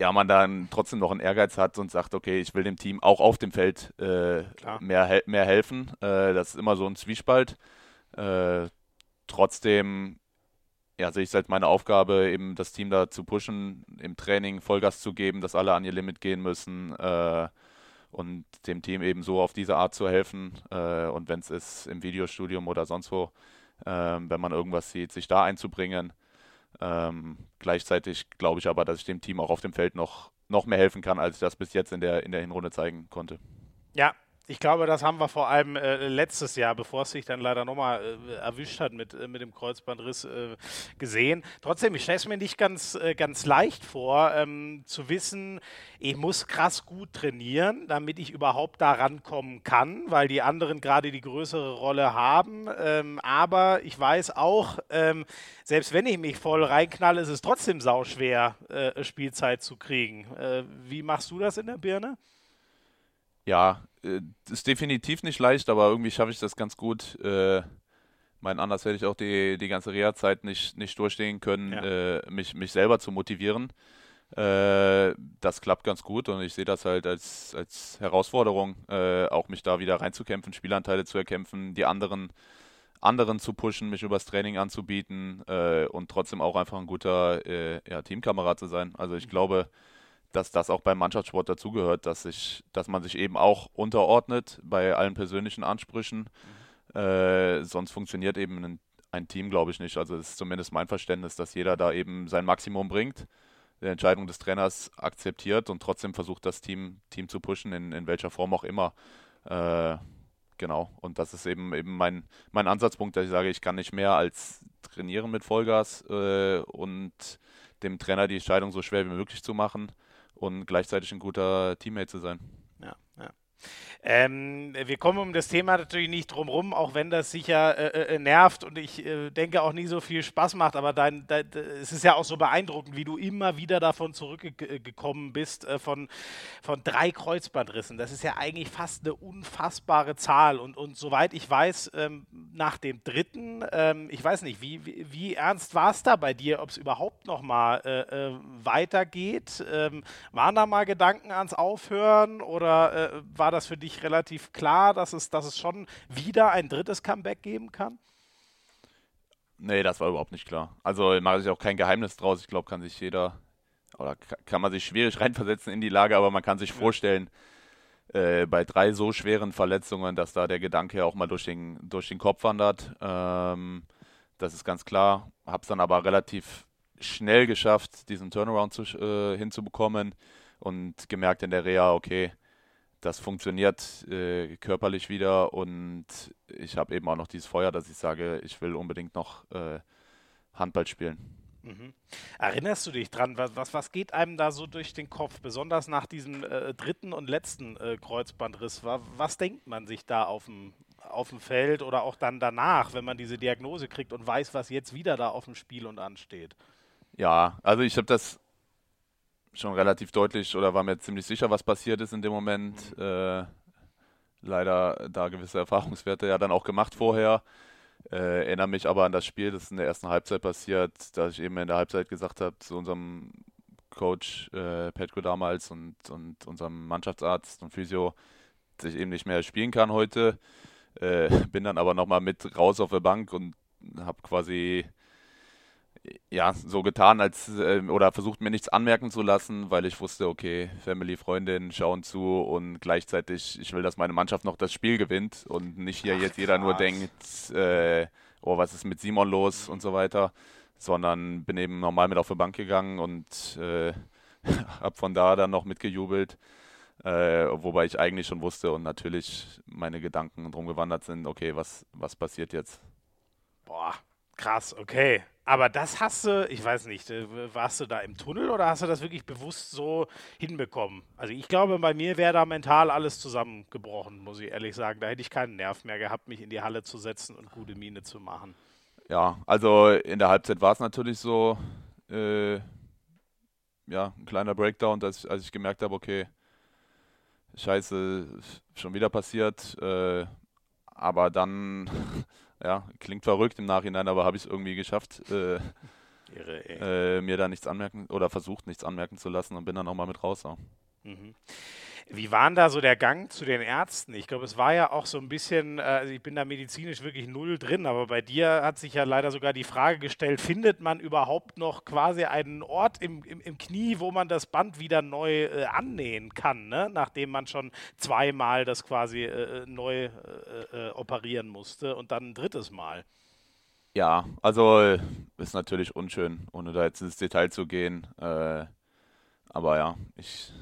S2: ja, man dann trotzdem noch einen Ehrgeiz hat und sagt, okay, ich will dem Team auch auf dem Feld äh, mehr, mehr helfen. Äh, das ist immer so ein Zwiespalt. Äh, trotzdem ja, sehe ich es halt meine Aufgabe, eben das Team da zu pushen, im Training Vollgas zu geben, dass alle an ihr Limit gehen müssen äh, und dem Team eben so auf diese Art zu helfen. Äh, und wenn es ist im Videostudium oder sonst wo, äh, wenn man irgendwas sieht, sich da einzubringen. Ähm, gleichzeitig glaube ich aber, dass ich dem Team auch auf dem Feld noch, noch mehr helfen kann, als ich das bis jetzt in der, in der Hinrunde zeigen konnte.
S1: Ja, ich glaube, das haben wir vor allem äh, letztes Jahr, bevor es sich dann leider nochmal äh, erwischt hat mit, äh, mit dem Kreuzbandriss, äh, gesehen. Trotzdem, ich stelle es mir nicht ganz, äh, ganz leicht vor, ähm, zu wissen, ich muss krass gut trainieren, damit ich überhaupt da rankommen kann, weil die anderen gerade die größere Rolle haben. Ähm, aber ich weiß auch, ähm, selbst wenn ich mich voll reinknalle, ist es trotzdem sauschwer, äh, Spielzeit zu kriegen. wie machst du das in der Birne?
S2: Ja, äh, ist definitiv nicht leicht, aber irgendwie schaffe ich das ganz gut. Äh, mein anders hätte ich auch die, die ganze Reha-Zeit nicht, nicht durchstehen können, ja. äh, mich, mich selber zu motivieren. Äh, das klappt ganz gut und ich sehe das halt als, als Herausforderung, äh, auch mich da wieder reinzukämpfen, Spielanteile zu erkämpfen, die anderen, anderen zu pushen, mich übers Training anzubieten äh, und trotzdem auch einfach ein guter ja, Teamkamerad zu sein. Also ich mhm. glaube, dass das auch beim Mannschaftssport dazugehört, dass, dass man sich eben auch unterordnet bei allen persönlichen Ansprüchen. Mhm. Äh, sonst funktioniert eben ein, ein Team, glaube ich, nicht. Also das ist zumindest mein Verständnis, dass jeder da eben sein Maximum bringt, die Entscheidung des Trainers akzeptiert und trotzdem versucht, das Team, Team zu pushen, in, in welcher Form auch immer. Äh, genau. Und das ist eben eben mein, mein Ansatzpunkt, dass ich sage, ich kann nicht mehr als trainieren mit Vollgas äh, und dem Trainer die Entscheidung so schwer wie möglich zu machen und gleichzeitig ein guter Teammate zu sein.
S1: Ja, ja. Ähm, wir kommen um das Thema natürlich nicht drum rum, auch wenn das sicher äh, äh, nervt und ich äh, denke auch nie so viel Spaß macht, aber dein, dein, es ist ja auch so beeindruckend, wie du immer wieder davon zurückgekommen bist, äh, von, von drei Kreuzbandrissen. Das ist ja eigentlich fast eine unfassbare Zahl und, und soweit ich weiß, ähm, nach dem dritten, ähm, ich weiß nicht, wie, wie, wie ernst war es da bei dir, ob es überhaupt noch mal äh, äh, weitergeht? Ähm, waren da mal Gedanken ans Aufhören oder war das für dich relativ klar, dass es, dass es schon wieder ein drittes Comeback geben kann?
S2: Nee, das war überhaupt nicht klar. Also mache ich auch kein Geheimnis draus. Ich glaube, kann sich jeder oder kann man sich schwierig reinversetzen in die Lage, aber man kann sich vorstellen, äh, bei drei so schweren Verletzungen, dass da der Gedanke auch mal durch den, durch den Kopf wandert. Ähm, das ist ganz klar. Habe es dann aber relativ schnell geschafft, diesen Turnaround zu, äh, hinzubekommen und gemerkt in der Reha, okay, das funktioniert äh, körperlich wieder und ich habe eben auch noch dieses Feuer, dass ich sage, ich will unbedingt noch äh, Handball spielen.
S1: Mhm. Erinnerst du dich dran, was, was, was, geht einem da so durch den Kopf, besonders nach diesem äh, dritten und letzten äh, Kreuzbandriss? Was denkt man sich da auf dem, auf dem Feld oder auch dann danach, wenn man diese Diagnose kriegt und weiß, was jetzt wieder da auf dem Spiel und ansteht?
S2: Ja, also ich habe das schon relativ deutlich oder war mir ziemlich sicher, was passiert ist in dem Moment. Äh, leider da gewisse Erfahrungswerte ja dann auch gemacht vorher. Äh, erinnere mich aber an das Spiel, das in der ersten Halbzeit passiert, dass ich eben in der Halbzeit gesagt habe zu unserem Coach äh, Petko damals und, und unserem Mannschaftsarzt und Physio, dass ich eben nicht mehr spielen kann heute. Äh, bin dann aber nochmal mit raus auf der Bank und habe quasi ja, so getan, als äh, oder versucht mir nichts anmerken zu lassen, weil ich wusste, okay, Family, Freundin schauen zu und gleichzeitig, ich will, dass meine Mannschaft noch das Spiel gewinnt und nicht hier Ach, jetzt jeder nur denkt, äh, oh, was ist mit Simon los und so weiter, sondern bin eben normal mit auf die Bank gegangen und äh, habe von da dann noch mitgejubelt. Äh, wobei ich eigentlich schon wusste und natürlich meine Gedanken drum gewandert sind, okay, was, was passiert jetzt?
S1: Boah, krass, okay. Aber das hast du, ich weiß nicht, äh, warst du da im Tunnel oder hast du das wirklich bewusst so hinbekommen? Also ich glaube, bei mir wäre da mental alles zusammengebrochen, muss ich ehrlich sagen. Da hätte ich keinen Nerv mehr gehabt, mich in die Halle zu setzen und gute Miene zu machen.
S2: Ja, also in der Halbzeit war es natürlich so, äh, ja, ein kleiner Breakdown, dass, als ich gemerkt habe, okay, scheiße, schon wieder passiert. Äh, aber dann ja, klingt verrückt im Nachhinein, aber habe ich es irgendwie geschafft, äh, Irre, äh, mir da nichts anmerken oder versucht, nichts anmerken zu lassen und bin dann auch mal mit raus. Ja. Mhm.
S1: Wie war da so der Gang zu den Ärzten? Ich glaube, es war ja auch so ein bisschen, äh, also ich bin da medizinisch wirklich null drin, aber bei dir hat sich ja leider sogar die Frage gestellt, findet man überhaupt noch quasi einen Ort im, im, im Knie, wo man das Band wieder neu äh, annähen kann, ne? nachdem man schon zweimal das quasi äh, äh neu äh, äh, operieren musste und dann ein drittes Mal?
S2: Ja, also ist natürlich unschön, ohne da jetzt ins Detail zu gehen. aber ja, ich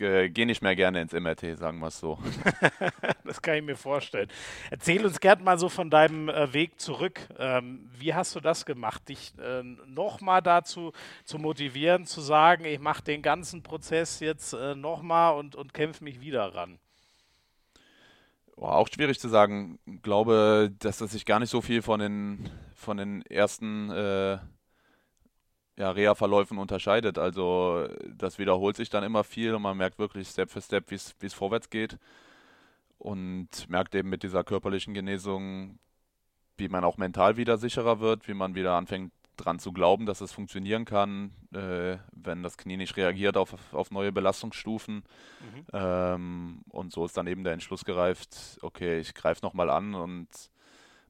S2: äh, gehe nicht mehr gerne ins MRT, sagen wir es so.
S1: das kann ich mir vorstellen. Erzähl uns gerne mal so von deinem äh, Weg zurück. Ähm, wie hast du das gemacht, dich äh, nochmal dazu zu motivieren, zu sagen, ich mache den ganzen Prozess jetzt äh, nochmal und, und kämpfe mich wieder ran?
S2: Auch schwierig zu sagen. Ich glaube, dass das sich gar nicht so viel von den, von den ersten äh, ja, Reha-Verläufen unterscheidet. Also das wiederholt sich dann immer viel und man merkt wirklich Step für Step, wie es vorwärts geht. Und merkt eben mit dieser körperlichen Genesung, wie man auch mental wieder sicherer wird, wie man wieder anfängt dran zu glauben, dass es funktionieren kann, äh, wenn das Knie nicht reagiert auf, auf neue Belastungsstufen. Mhm. Ähm, und so ist dann eben der Entschluss gereift, okay, ich greife nochmal an und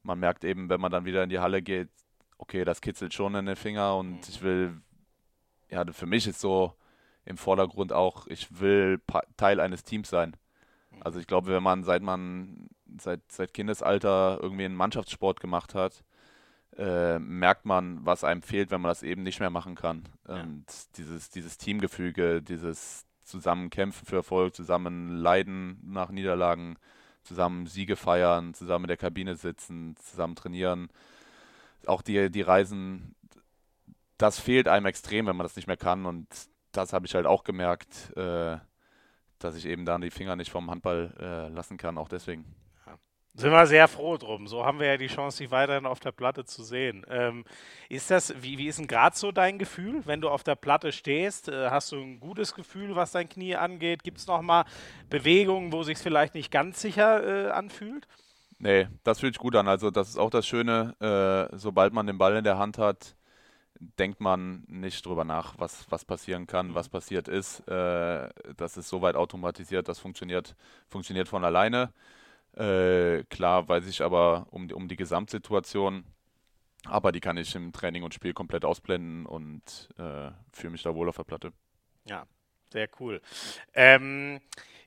S2: man merkt eben, wenn man dann wieder in die Halle geht, okay, das kitzelt schon in den Finger und mhm. ich will, ja, für mich ist so im Vordergrund auch, ich will Teil eines Teams sein. Mhm. Also ich glaube, wenn man seit man seit, seit Kindesalter irgendwie einen Mannschaftssport gemacht hat, äh, merkt man, was einem fehlt, wenn man das eben nicht mehr machen kann. Ja. Und dieses, dieses Teamgefüge, dieses Zusammenkämpfen für Erfolg, zusammen leiden nach Niederlagen, zusammen Siege feiern, zusammen in der Kabine sitzen, zusammen trainieren, auch die, die Reisen, das fehlt einem extrem, wenn man das nicht mehr kann. Und das habe ich halt auch gemerkt, äh, dass ich eben dann die Finger nicht vom Handball äh, lassen kann, auch deswegen.
S1: Sind wir sehr froh drum. So haben wir ja die Chance, dich weiterhin auf der Platte zu sehen. Ähm, ist das, wie, wie ist denn gerade so dein Gefühl, wenn du auf der Platte stehst? Äh, hast du ein gutes Gefühl, was dein Knie angeht? Gibt es nochmal Bewegungen, wo sich vielleicht nicht ganz sicher äh, anfühlt?
S2: Nee, das fühlt sich gut an. Also das ist auch das Schöne, äh, sobald man den Ball in der Hand hat, denkt man nicht drüber nach, was, was passieren kann, was passiert ist. Äh, das ist soweit automatisiert, das funktioniert, funktioniert von alleine. Äh, klar weiß ich aber um die, um die Gesamtsituation, aber die kann ich im Training und Spiel komplett ausblenden und äh, fühle mich da wohl auf der Platte.
S1: Ja, sehr cool. Ähm,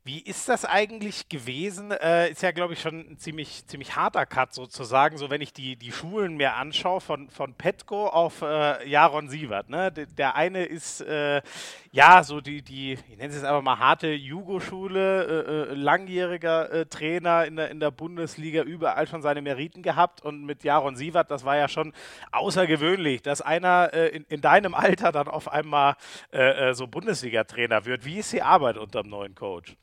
S1: wie ist das eigentlich gewesen? Äh, ist ja, glaube ich, schon ein ziemlich, ziemlich harter Cut sozusagen. So, wenn ich die, die Schulen mir anschaue, von, von Petko auf äh, Jaron Sievert. Ne? Der, der eine ist, äh, ja, so die, die, ich nenne es jetzt einfach mal harte Jugo-Schule, äh, äh, langjähriger äh, Trainer in der, in der Bundesliga, überall schon seine Meriten gehabt. Und mit Jaron Sievert, das war ja schon außergewöhnlich, dass einer in, in deinem Alter dann auf einmal so Bundesliga-Trainer wird. Wie ist die Arbeit unter dem neuen Coach?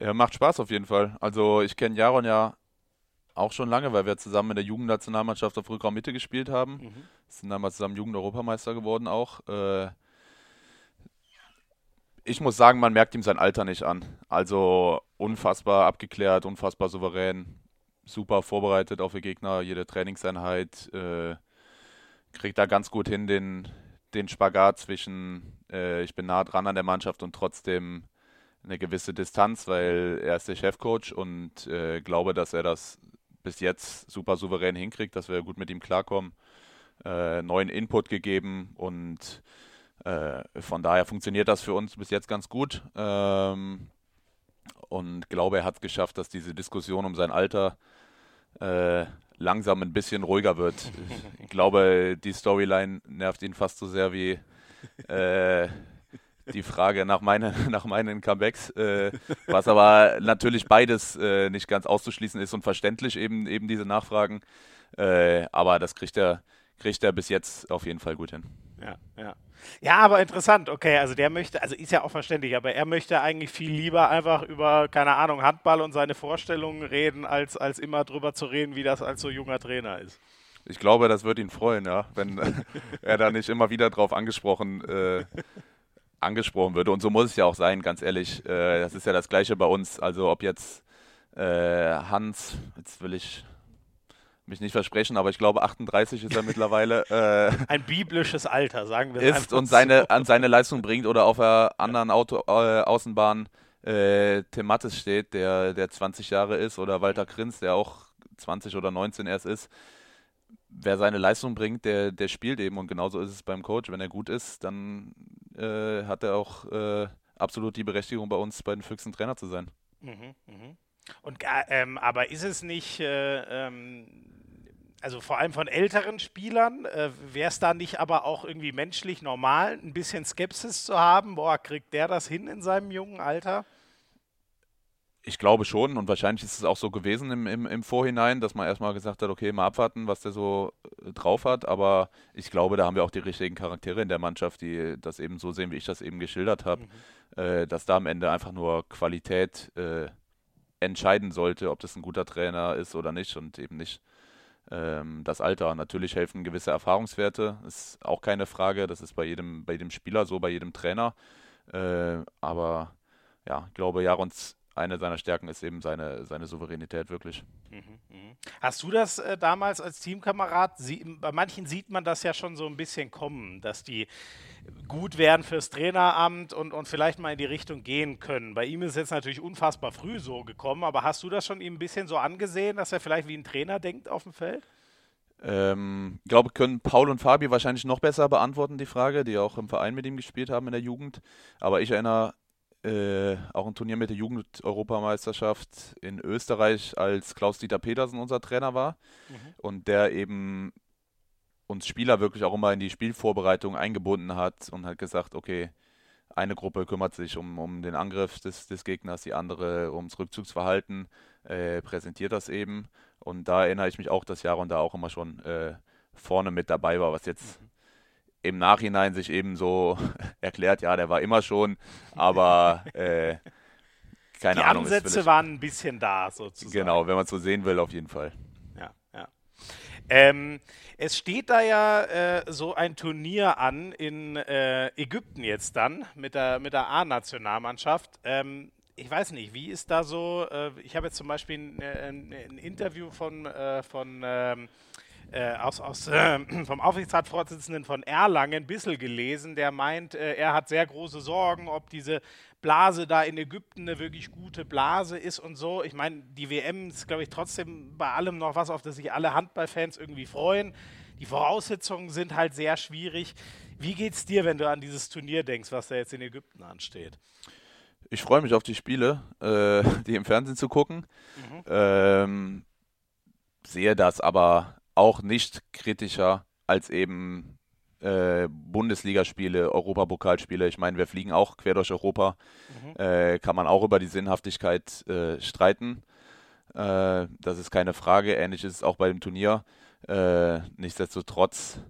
S2: Ja, macht Spaß auf jeden Fall. Also ich kenne Jaron ja auch schon lange, weil wir zusammen in der Jugendnationalmannschaft auf Rückraum Mitte gespielt haben. Mhm. Sind damals zusammen Jugend-Europameister geworden auch. Äh, ich muss sagen, man merkt ihm sein Alter nicht an. Also unfassbar abgeklärt, unfassbar souverän, super vorbereitet auf die Gegner, jede Trainingseinheit. Äh, kriegt da ganz gut hin den, den Spagat zwischen, äh, ich bin nah dran an der Mannschaft und trotzdem eine gewisse Distanz, weil er ist der Chefcoach und äh, glaube, dass er das bis jetzt super souverän hinkriegt, dass wir gut mit ihm klarkommen. Äh, neuen Input gegeben und äh, von daher funktioniert das für uns bis jetzt ganz gut. Ähm, und glaube, er hat es geschafft, dass diese Diskussion um sein Alter äh, langsam ein bisschen ruhiger wird. Ich glaube, die Storyline nervt ihn fast so sehr wie äh, die Frage nach, meine, nach meinen Comebacks, äh, was aber natürlich beides äh, nicht ganz auszuschließen ist und verständlich eben, eben diese Nachfragen. Äh, aber das kriegt er, kriegt er bis jetzt auf jeden Fall gut hin.
S1: Ja, ja. Ja, aber interessant, okay, also der möchte, also ist ja auch verständlich, aber er möchte eigentlich viel lieber einfach über, keine Ahnung, Handball und seine Vorstellungen reden, als, als immer drüber zu reden, wie das als so junger Trainer ist.
S2: Ich glaube, das wird ihn freuen, ja, wenn er da nicht immer wieder drauf angesprochen äh, angesprochen würde. Und so muss es ja auch sein, ganz ehrlich. Äh, das ist ja das Gleiche bei uns. Also ob jetzt äh, Hans, jetzt will ich mich nicht versprechen, aber ich glaube 38 ist er mittlerweile.
S1: Äh, Ein biblisches Alter, sagen wir.
S2: Ist und seine, so. an seine Leistung bringt oder auf der anderen Auto, äh, Außenbahn äh, Tim steht, der, der 20 Jahre ist, oder Walter Krinz, der auch 20 oder 19 erst ist wer seine Leistung bringt, der, der spielt eben. Und genauso ist es beim Coach. Wenn er gut ist, dann äh, hat er auch äh, absolut die Berechtigung, bei uns bei den Füchsen Trainer zu sein. Mhm,
S1: mh. Und ähm, aber ist es nicht, äh, ähm, also vor allem von älteren Spielern, äh, wäre es da nicht aber auch irgendwie menschlich normal, ein bisschen Skepsis zu haben? Boah, kriegt der das hin in seinem jungen Alter?
S2: Ich glaube schon und wahrscheinlich ist es auch so gewesen im, im, im Vorhinein, dass man erstmal gesagt hat, okay, mal abwarten, was der so äh, drauf hat. Aber ich glaube, da haben wir auch die richtigen Charaktere in der Mannschaft, die das eben so sehen, wie ich das eben geschildert habe, mhm. äh, dass da am Ende einfach nur Qualität äh, entscheiden sollte, ob das ein guter Trainer ist oder nicht und eben nicht ähm, das Alter. Natürlich helfen gewisse Erfahrungswerte, ist auch keine Frage. Das ist bei jedem, bei jedem Spieler so, bei jedem Trainer. Äh, aber ja, ich glaube, Jarons eine seiner Stärken ist eben seine, seine Souveränität wirklich. Mhm,
S1: mh. Hast du das äh, damals als Teamkamerad? Sie, bei manchen sieht man das ja schon so ein bisschen kommen, dass die gut werden fürs Traineramt und, und vielleicht mal in die Richtung gehen können. Bei ihm ist es jetzt natürlich unfassbar früh so gekommen, aber hast du das schon ihm ein bisschen so angesehen, dass er vielleicht wie ein Trainer denkt auf dem Feld?
S2: Ähm, glaube, können Paul und Fabi wahrscheinlich noch besser beantworten, die Frage, die auch im Verein mit ihm gespielt haben in der Jugend. Aber ich erinnere äh, auch ein Turnier mit der Jugend-Europameisterschaft in Österreich, als Klaus-Dieter Petersen unser Trainer war mhm. und der eben uns Spieler wirklich auch immer in die Spielvorbereitung eingebunden hat und hat gesagt, okay, eine Gruppe kümmert sich um, um den Angriff des, des Gegners, die andere ums Rückzugsverhalten, äh, präsentiert das eben. Und da erinnere ich mich auch, dass Jaron da auch immer schon äh, vorne mit dabei war, was jetzt mhm im Nachhinein sich eben so erklärt, ja, der war immer schon, aber äh, keine
S1: Die
S2: Ahnung.
S1: Die Ansätze waren ein bisschen da, sozusagen.
S2: Genau, wenn man es so sehen will, auf jeden Fall.
S1: Ja, ja. Ähm, es steht da ja äh, so ein Turnier an in äh, Ägypten jetzt dann mit der, mit der A-Nationalmannschaft. Ähm, ich weiß nicht, wie ist da so, äh, ich habe jetzt zum Beispiel ein, ein, ein Interview von, äh, von ähm, äh, aus, aus, äh, vom Aufsichtsratsvorsitzenden von Erlangen Bissel gelesen, der meint, äh, er hat sehr große Sorgen, ob diese Blase da in Ägypten eine wirklich gute Blase ist und so. Ich meine, die WM ist, glaube ich, trotzdem bei allem noch was, auf das sich alle Handballfans irgendwie freuen. Die Voraussetzungen sind halt sehr schwierig. Wie geht's dir, wenn du an dieses Turnier denkst, was da jetzt in Ägypten ansteht?
S2: Ich freue mich auf die Spiele, äh, die im Fernsehen zu gucken. Mhm. Ähm, sehe das aber auch nicht kritischer als eben äh, Bundesligaspiele, Europapokalspiele. Ich meine, wir fliegen auch quer durch Europa. Mhm. Äh, kann man auch über die Sinnhaftigkeit äh, streiten. Äh, das ist keine Frage. Ähnlich ist es auch bei dem Turnier. Äh, nichtsdestotrotz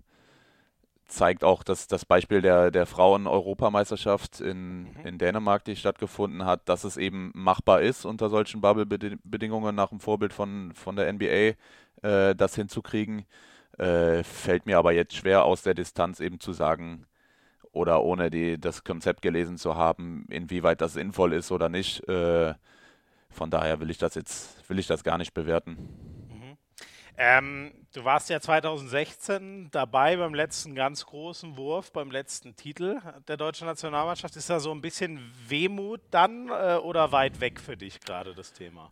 S2: zeigt auch das, das Beispiel der, der Frauen-Europameisterschaft in, mhm. in Dänemark, die stattgefunden hat, dass es eben machbar ist unter solchen Bubble-Bedingungen nach dem Vorbild von, von der NBA äh, das hinzukriegen. Äh, fällt mir aber jetzt schwer aus der Distanz eben zu sagen oder ohne die, das Konzept gelesen zu haben, inwieweit das sinnvoll ist oder nicht. Äh, von daher will ich das jetzt, will ich das gar nicht bewerten.
S1: Mhm. Ähm, du warst ja 2016 dabei beim letzten ganz großen Wurf, beim letzten Titel der deutschen Nationalmannschaft. Ist da so ein bisschen Wehmut dann äh, oder weit weg für dich gerade das Thema?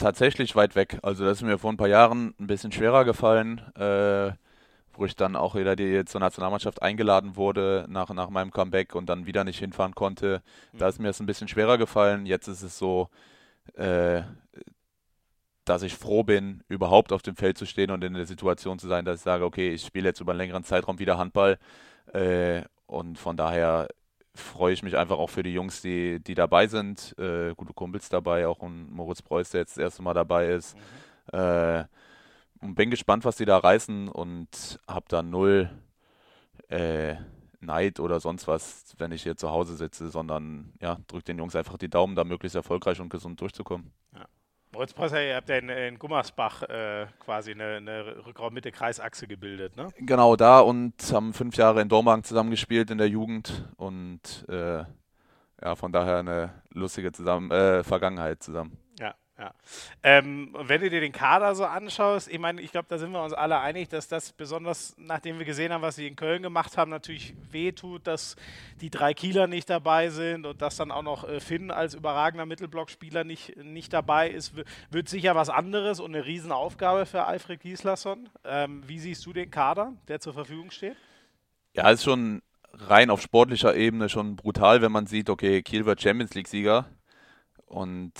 S2: Tatsächlich weit weg. Also das ist mir vor ein paar Jahren ein bisschen schwerer gefallen, äh, wo ich dann auch wieder die, zur Nationalmannschaft eingeladen wurde nach, nach meinem Comeback und dann wieder nicht hinfahren konnte. Da ist mir das ein bisschen schwerer gefallen. Jetzt ist es so, äh, dass ich froh bin, überhaupt auf dem Feld zu stehen und in der Situation zu sein, dass ich sage, okay, ich spiele jetzt über einen längeren Zeitraum wieder Handball. Äh, und von daher freue ich mich einfach auch für die Jungs, die, die dabei sind. Äh, gute Kumpels dabei, auch ein Moritz Preuß, der jetzt das erste Mal dabei ist. Mhm. Äh, und bin gespannt, was die da reißen und habe da null äh, Neid oder sonst was, wenn ich hier zu Hause sitze, sondern ja, drückt den Jungs einfach die Daumen, da möglichst erfolgreich und gesund durchzukommen. Ja.
S1: Moritz Presser, ihr habt ja in, in Gummersbach äh, quasi eine, eine Rückraum-Mitte-Kreisachse gebildet, ne?
S2: Genau, da und haben fünf Jahre in Dormagen zusammengespielt in der Jugend und äh, ja, von daher eine lustige zusammen, äh, Vergangenheit zusammen.
S1: Ja. Ähm, wenn du dir den Kader so anschaust, ich meine, ich glaube, da sind wir uns alle einig, dass das besonders, nachdem wir gesehen haben, was sie in Köln gemacht haben, natürlich wehtut, dass die drei Kieler nicht dabei sind und dass dann auch noch äh, Finn als überragender Mittelblockspieler nicht, nicht dabei ist, wird sicher was anderes und eine Riesenaufgabe für Alfred Gislason. Ähm, wie siehst du den Kader, der zur Verfügung steht?
S2: Ja, ist schon rein auf sportlicher Ebene schon brutal, wenn man sieht, okay, Kiel wird Champions League-Sieger und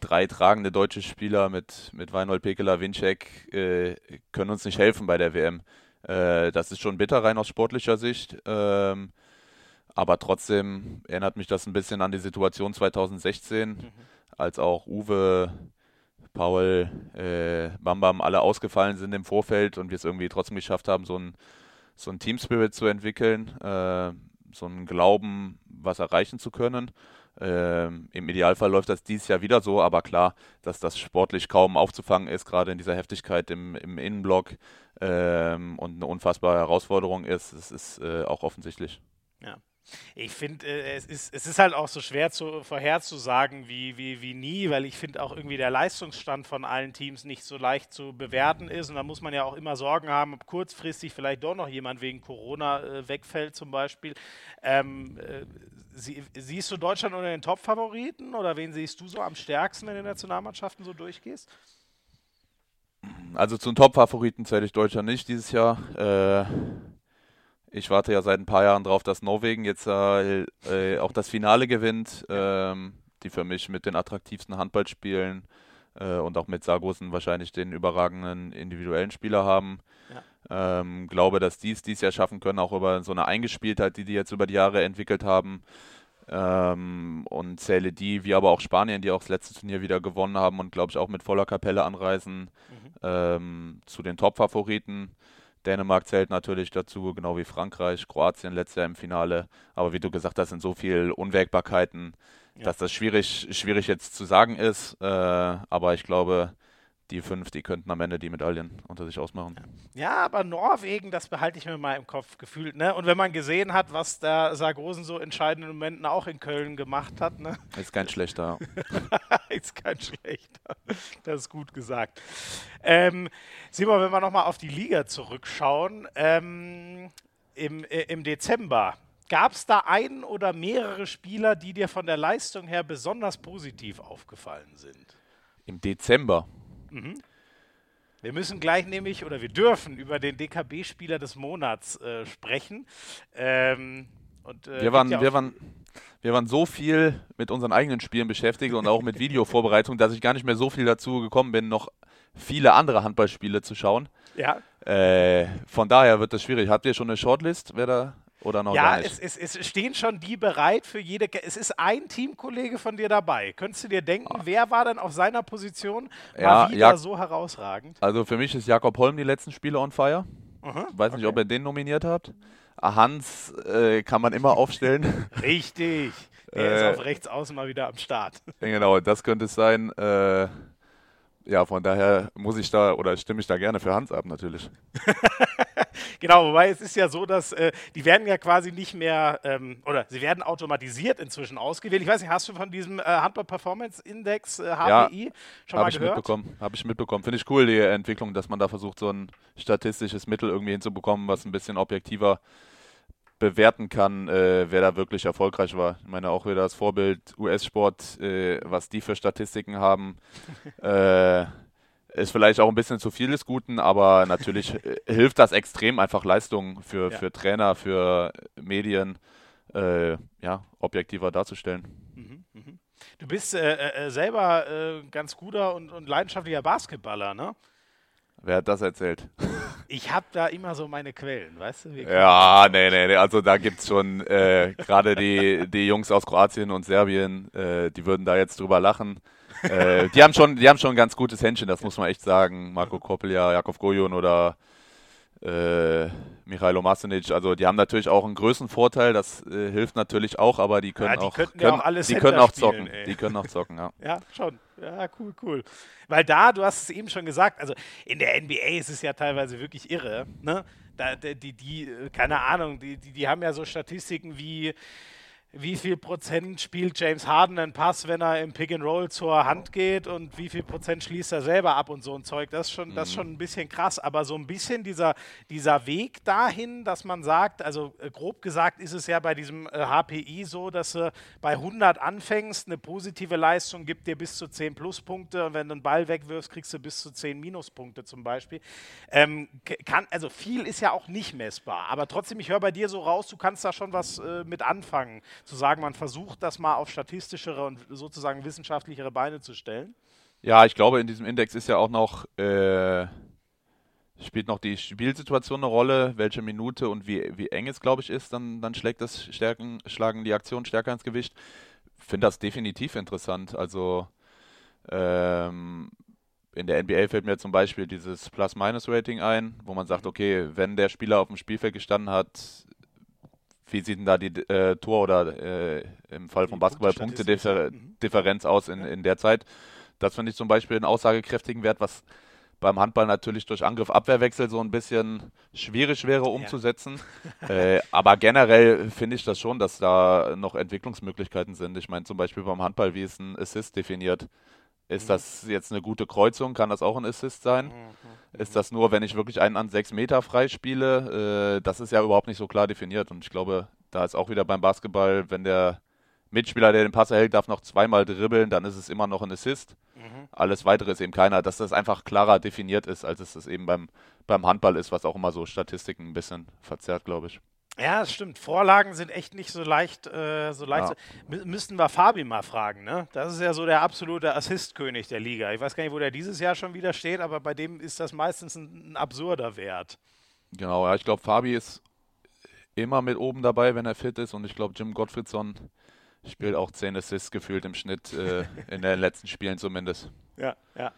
S2: drei tragende deutsche Spieler mit, mit Weinhold, Pekela, Winczek äh, können uns nicht helfen bei der WM. Äh, das ist schon bitter rein aus sportlicher Sicht. Ähm, aber trotzdem erinnert mich das ein bisschen an die Situation 2016, mhm. als auch Uwe, Paul, äh, Bam alle ausgefallen sind im Vorfeld und wir es irgendwie trotzdem geschafft haben, so ein, so ein Team-Spirit zu entwickeln, äh, so einen Glauben, was erreichen zu können. Ähm, Im Idealfall läuft das dieses Jahr wieder so, aber klar, dass das sportlich kaum aufzufangen ist, gerade in dieser Heftigkeit im, im Innenblock ähm, und eine unfassbare Herausforderung ist, das ist äh, auch offensichtlich.
S1: Ja. Ich finde, äh, es, ist, es ist halt auch so schwer zu, vorherzusagen wie, wie, wie nie, weil ich finde auch irgendwie der Leistungsstand von allen Teams nicht so leicht zu bewerten ist. Und da muss man ja auch immer Sorgen haben, ob kurzfristig vielleicht doch noch jemand wegen Corona äh, wegfällt zum Beispiel. Ähm, äh, sie, siehst du Deutschland unter den Top-Favoriten oder wen siehst du so am stärksten, wenn du in Nationalmannschaften so durchgehst?
S2: Also zum Top-Favoriten zähle ich Deutschland nicht dieses Jahr. Äh ich warte ja seit ein paar Jahren darauf, dass Norwegen jetzt äh, äh, auch das Finale gewinnt, ähm, die für mich mit den attraktivsten Handballspielen äh, und auch mit Sargosen wahrscheinlich den überragenden individuellen Spieler haben. Ja. Ähm, glaube, dass die es dieses Jahr schaffen können, auch über so eine Eingespieltheit, die die jetzt über die Jahre entwickelt haben. Ähm, und zähle die, wie aber auch Spanien, die auch das letzte Turnier wieder gewonnen haben und glaube ich auch mit voller Kapelle anreisen, mhm. ähm, zu den Top-Favoriten. Dänemark zählt natürlich dazu, genau wie Frankreich, Kroatien letztes Jahr im Finale. Aber wie du gesagt hast, sind so viele Unwägbarkeiten, ja. dass das schwierig, schwierig jetzt zu sagen ist. Äh, aber ich glaube, die fünf, die könnten am Ende die Medaillen unter sich ausmachen.
S1: Ja, aber Norwegen, das behalte ich mir mal im Kopf gefühlt. Ne? Und wenn man gesehen hat, was der Sargosen so entscheidenden Momenten auch in Köln gemacht hat. Ne?
S2: Ist kein schlechter.
S1: ist kein schlechter. Das ist gut gesagt. Ähm, Simon, wenn wir nochmal auf die Liga zurückschauen, ähm, im, äh, im Dezember Gab es da einen oder mehrere Spieler, die dir von der Leistung her besonders positiv aufgefallen sind?
S2: Im Dezember?
S1: Mhm. Wir müssen gleich nämlich, oder wir dürfen über den DKB-Spieler des Monats äh, sprechen. Ähm,
S2: und, äh, wir, waren, ja wir, waren, wir waren so viel mit unseren eigenen Spielen beschäftigt und auch mit Videovorbereitung, dass ich gar nicht mehr so viel dazu gekommen bin, noch viele andere Handballspiele zu schauen.
S1: Ja.
S2: Äh, von daher wird das schwierig. Habt ihr schon eine Shortlist, wer da oder noch
S1: ja, es, es, es, stehen schon die bereit für jede. Es ist ein Teamkollege von dir dabei. Könntest du dir denken, ah. wer war denn auf seiner Position ja, wieder ja, so herausragend?
S2: Also für mich ist Jakob Holm die letzten Spiele on fire. Aha, Weiß nicht, okay. ob ihr den nominiert habt. Hans äh, kann man immer aufstellen.
S1: Richtig. Der äh, ist auf rechts außen mal wieder am Start.
S2: Genau, das könnte es sein. Äh, ja, von daher muss ich da oder stimme ich da gerne für Hans ab, natürlich.
S1: genau, wobei es ist ja so, dass äh, die werden ja quasi nicht mehr ähm, oder sie werden automatisiert inzwischen ausgewählt. Ich weiß nicht, hast du von diesem äh, Handball Performance Index äh, HPI ja, schon mal
S2: ich
S1: gehört?
S2: Mitbekommen, habe ich mitbekommen. Finde ich cool, die Entwicklung, dass man da versucht, so ein statistisches Mittel irgendwie hinzubekommen, was ein bisschen objektiver bewerten kann, äh, wer da wirklich erfolgreich war. Ich meine, auch wieder das Vorbild US-Sport, äh, was die für Statistiken haben, äh, ist vielleicht auch ein bisschen zu viel des Guten, aber natürlich äh, hilft das extrem, einfach Leistungen für, ja. für Trainer, für Medien, äh, ja, objektiver darzustellen. Mhm,
S1: mh. Du bist äh, selber ganz guter und, und leidenschaftlicher Basketballer, ne?
S2: Wer hat das erzählt?
S1: Ich habe da immer so meine Quellen, weißt du?
S2: Ja, nee, nee, nee, also da gibt es schon äh, gerade die, die Jungs aus Kroatien und Serbien, äh, die würden da jetzt drüber lachen. Äh, die, haben schon, die haben schon ein ganz gutes Händchen, das muss man echt sagen. Marco Koppelja, Jakov Gojon oder äh, Michailo Masinic, also die haben natürlich auch einen Größenvorteil, das äh, hilft natürlich auch, aber die können ja, die auch, können,
S1: ja auch alles
S2: die können auch zocken, ey. die können auch zocken, ja.
S1: Ja, schon. Ja, cool, cool. Weil da, du hast es eben schon gesagt, also in der NBA ist es ja teilweise wirklich irre, ne? Da, die, die, keine Ahnung, die, die, die haben ja so Statistiken wie wie viel Prozent spielt James Harden einen Pass, wenn er im Pick and Roll zur Hand geht und wie viel Prozent schließt er selber ab und so ein Zeug. Das ist schon, das ist mhm. schon ein bisschen krass, aber so ein bisschen dieser, dieser Weg dahin, dass man sagt, also äh, grob gesagt ist es ja bei diesem äh, HPI so, dass du bei 100 anfängst, eine positive Leistung gibt dir bis zu 10 Pluspunkte und wenn du einen Ball wegwirfst, kriegst du bis zu 10 Minuspunkte zum Beispiel. Ähm, kann, also viel ist ja auch nicht messbar, aber trotzdem, ich höre bei dir so raus, du kannst da schon was äh, mit anfangen zu sagen, man versucht das mal auf statistischere und sozusagen wissenschaftlichere Beine zu stellen?
S2: Ja, ich glaube, in diesem Index ist ja auch noch, äh, spielt noch die Spielsituation eine Rolle, welche Minute und wie, wie eng es, glaube ich, ist, dann, dann schlägt das Stärken, schlagen die Aktionen stärker ins Gewicht. Finde das definitiv interessant. Also ähm, in der NBA fällt mir zum Beispiel dieses Plus-Minus-Rating ein, wo man sagt, okay, wenn der Spieler auf dem Spielfeld gestanden hat, wie sieht denn da die äh, Tor- oder äh, im Fall von Basketball Punktedifferenz mhm. aus in, in der Zeit? Das finde ich zum Beispiel einen aussagekräftigen Wert, was beim Handball natürlich durch Angriff-Abwehrwechsel so ein bisschen schwierig wäre umzusetzen. Ja. äh, aber generell finde ich das schon, dass da noch Entwicklungsmöglichkeiten sind. Ich meine zum Beispiel beim Handball, wie ist ein Assist definiert? Ist mhm. das jetzt eine gute Kreuzung? Kann das auch ein Assist sein? Mhm. Ist das nur, wenn ich wirklich einen an sechs Meter freispiele? Äh, das ist ja überhaupt nicht so klar definiert. Und ich glaube, da ist auch wieder beim Basketball, wenn der Mitspieler, der den Pass erhält, darf noch zweimal dribbeln, dann ist es immer noch ein Assist. Mhm. Alles weitere ist eben keiner, dass das einfach klarer definiert ist, als es das eben beim, beim Handball ist, was auch immer so Statistiken ein bisschen verzerrt, glaube ich.
S1: Ja, das stimmt. Vorlagen sind echt nicht so leicht. Äh, so leicht. Ja. Müssten wir Fabi mal fragen, ne? Das ist ja so der absolute Assistkönig der Liga. Ich weiß gar nicht, wo der dieses Jahr schon wieder steht, aber bei dem ist das meistens ein, ein absurder Wert.
S2: Genau, ja, ich glaube, Fabi ist immer mit oben dabei, wenn er fit ist und ich glaube, Jim Gottfriedson spielt auch 10 Assists gefühlt im Schnitt, äh, in den letzten Spielen zumindest.
S1: Ja, ja.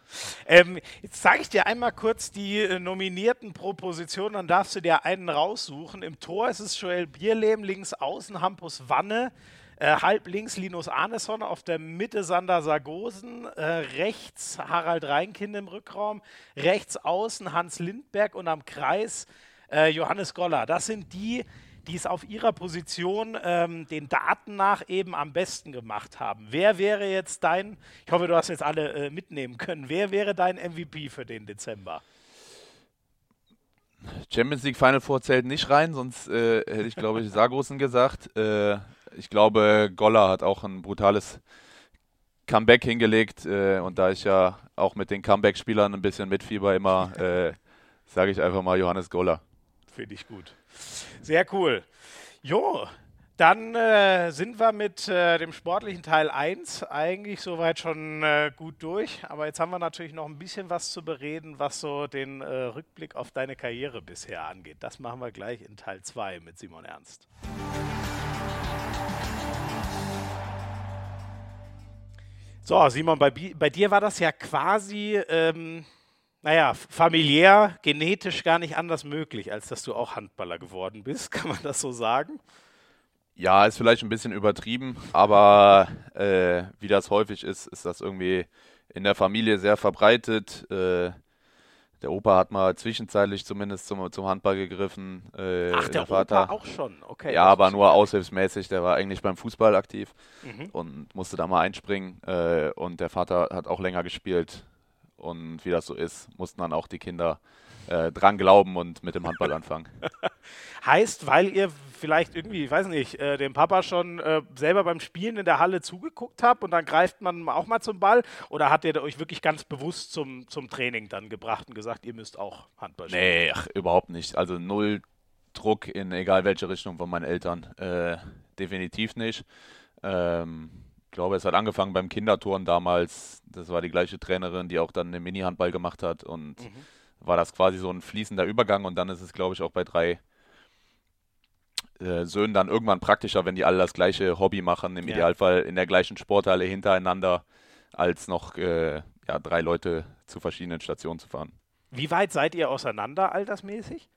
S1: Ähm, jetzt zeige ich dir einmal kurz die äh, Nominierten pro Position, dann darfst du dir einen raussuchen. Im Tor ist es Joel Bierlehm, links außen Hampus Wanne, äh, halb links Linus Arneson, auf der Mitte Sander Sargosen, äh, rechts Harald Reinkind im Rückraum, rechts außen Hans Lindberg und am Kreis äh, Johannes Goller. Das sind die, die es auf ihrer Position ähm, den Daten nach eben am besten gemacht haben. Wer wäre jetzt dein, ich hoffe, du hast jetzt alle äh, mitnehmen können, wer wäre dein MVP für den Dezember?
S2: Champions League Final Four zählt nicht rein, sonst äh, hätte ich, glaube ich, Sargosen gesagt. Äh, ich glaube, Goller hat auch ein brutales Comeback hingelegt äh, und da ich ja auch mit den Comeback-Spielern ein bisschen mitfieber immer, äh, sage ich einfach mal Johannes Goller.
S1: Finde ich gut. Sehr cool. Jo, dann äh, sind wir mit äh, dem sportlichen Teil 1 eigentlich soweit schon äh, gut durch. Aber jetzt haben wir natürlich noch ein bisschen was zu bereden, was so den äh, Rückblick auf deine Karriere bisher angeht. Das machen wir gleich in Teil 2 mit Simon Ernst. So, Simon, bei, bei dir war das ja quasi ähm, naja, familiär, genetisch gar nicht anders möglich, als dass du auch Handballer geworden bist. Kann man das so sagen?
S2: Ja, ist vielleicht ein bisschen übertrieben, aber äh, wie das häufig ist, ist das irgendwie in der Familie sehr verbreitet. Äh, der Opa hat mal zwischenzeitlich zumindest zum, zum Handball gegriffen.
S1: Äh, Ach, der, der Vater Opa auch schon, okay.
S2: Ja, aber nur aushilfsmäßig. Der war eigentlich beim Fußball aktiv mhm. und musste da mal einspringen. Äh, und der Vater hat auch länger gespielt. Und wie das so ist, mussten dann auch die Kinder äh, dran glauben und mit dem Handball anfangen.
S1: heißt, weil ihr vielleicht irgendwie, ich weiß nicht, äh, dem Papa schon äh, selber beim Spielen in der Halle zugeguckt habt und dann greift man auch mal zum Ball? Oder hat ihr euch wirklich ganz bewusst zum, zum Training dann gebracht und gesagt, ihr müsst auch Handball spielen?
S2: Nee, ach, überhaupt nicht. Also null Druck in egal welche Richtung von meinen Eltern. Äh, definitiv nicht. Ähm, ich glaube, es hat angefangen beim Kinderturnen damals. Das war die gleiche Trainerin, die auch dann den Mini-Handball gemacht hat. Und mhm. war das quasi so ein fließender Übergang. Und dann ist es, glaube ich, auch bei drei äh, Söhnen dann irgendwann praktischer, wenn die alle das gleiche Hobby machen. Im ja. Idealfall in der gleichen Sporthalle hintereinander, als noch äh, ja, drei Leute zu verschiedenen Stationen zu fahren.
S1: Wie weit seid ihr auseinander altersmäßig?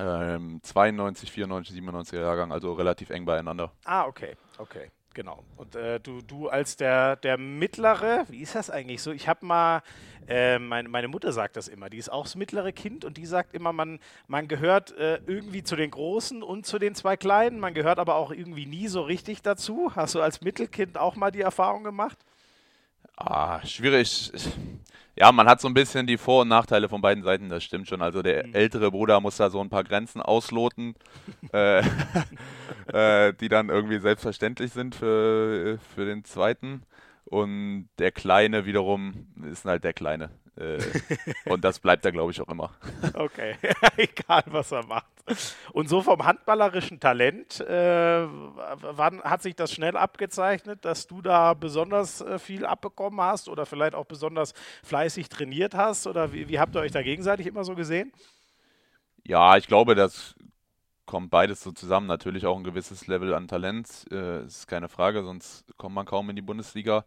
S2: Ähm, 92, 94, 97er Jahrgang, also relativ eng beieinander.
S1: Ah, okay, okay. Genau. Und äh, du, du als der, der Mittlere, wie ist das eigentlich so? Ich habe mal, äh, meine, meine Mutter sagt das immer, die ist auch das mittlere Kind und die sagt immer, man, man gehört äh, irgendwie zu den Großen und zu den zwei Kleinen, man gehört aber auch irgendwie nie so richtig dazu. Hast du als Mittelkind auch mal die Erfahrung gemacht?
S2: Ah, schwierig. Ja, man hat so ein bisschen die Vor- und Nachteile von beiden Seiten, das stimmt schon. Also der mhm. ältere Bruder muss da so ein paar Grenzen ausloten, äh, äh, die dann irgendwie selbstverständlich sind für, für den zweiten. Und der Kleine wiederum ist halt der Kleine. Äh, und das bleibt er, glaube ich, auch immer.
S1: Okay, egal was er macht. Und so vom handballerischen Talent, äh, wann hat sich das schnell abgezeichnet, dass du da besonders äh, viel abbekommen hast oder vielleicht auch besonders fleißig trainiert hast? Oder wie, wie habt ihr euch da gegenseitig immer so gesehen?
S2: Ja, ich glaube, das kommt beides so zusammen. Natürlich auch ein gewisses Level an Talent, äh, ist keine Frage, sonst kommt man kaum in die Bundesliga.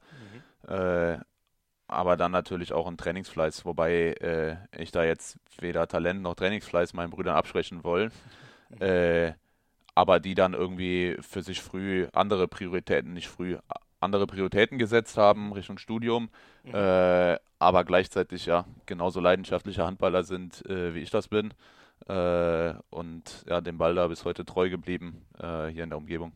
S2: Mhm. Äh, aber dann natürlich auch ein Trainingsfleiß, wobei äh, ich da jetzt weder Talent noch Trainingsfleiß meinen Brüdern absprechen will. Mhm. Äh, aber die dann irgendwie für sich früh andere Prioritäten, nicht früh, andere Prioritäten gesetzt haben Richtung Studium, mhm. äh, aber gleichzeitig ja genauso leidenschaftliche Handballer sind, äh, wie ich das bin. Äh, und ja, dem Ball da bis heute treu geblieben äh, hier in der Umgebung.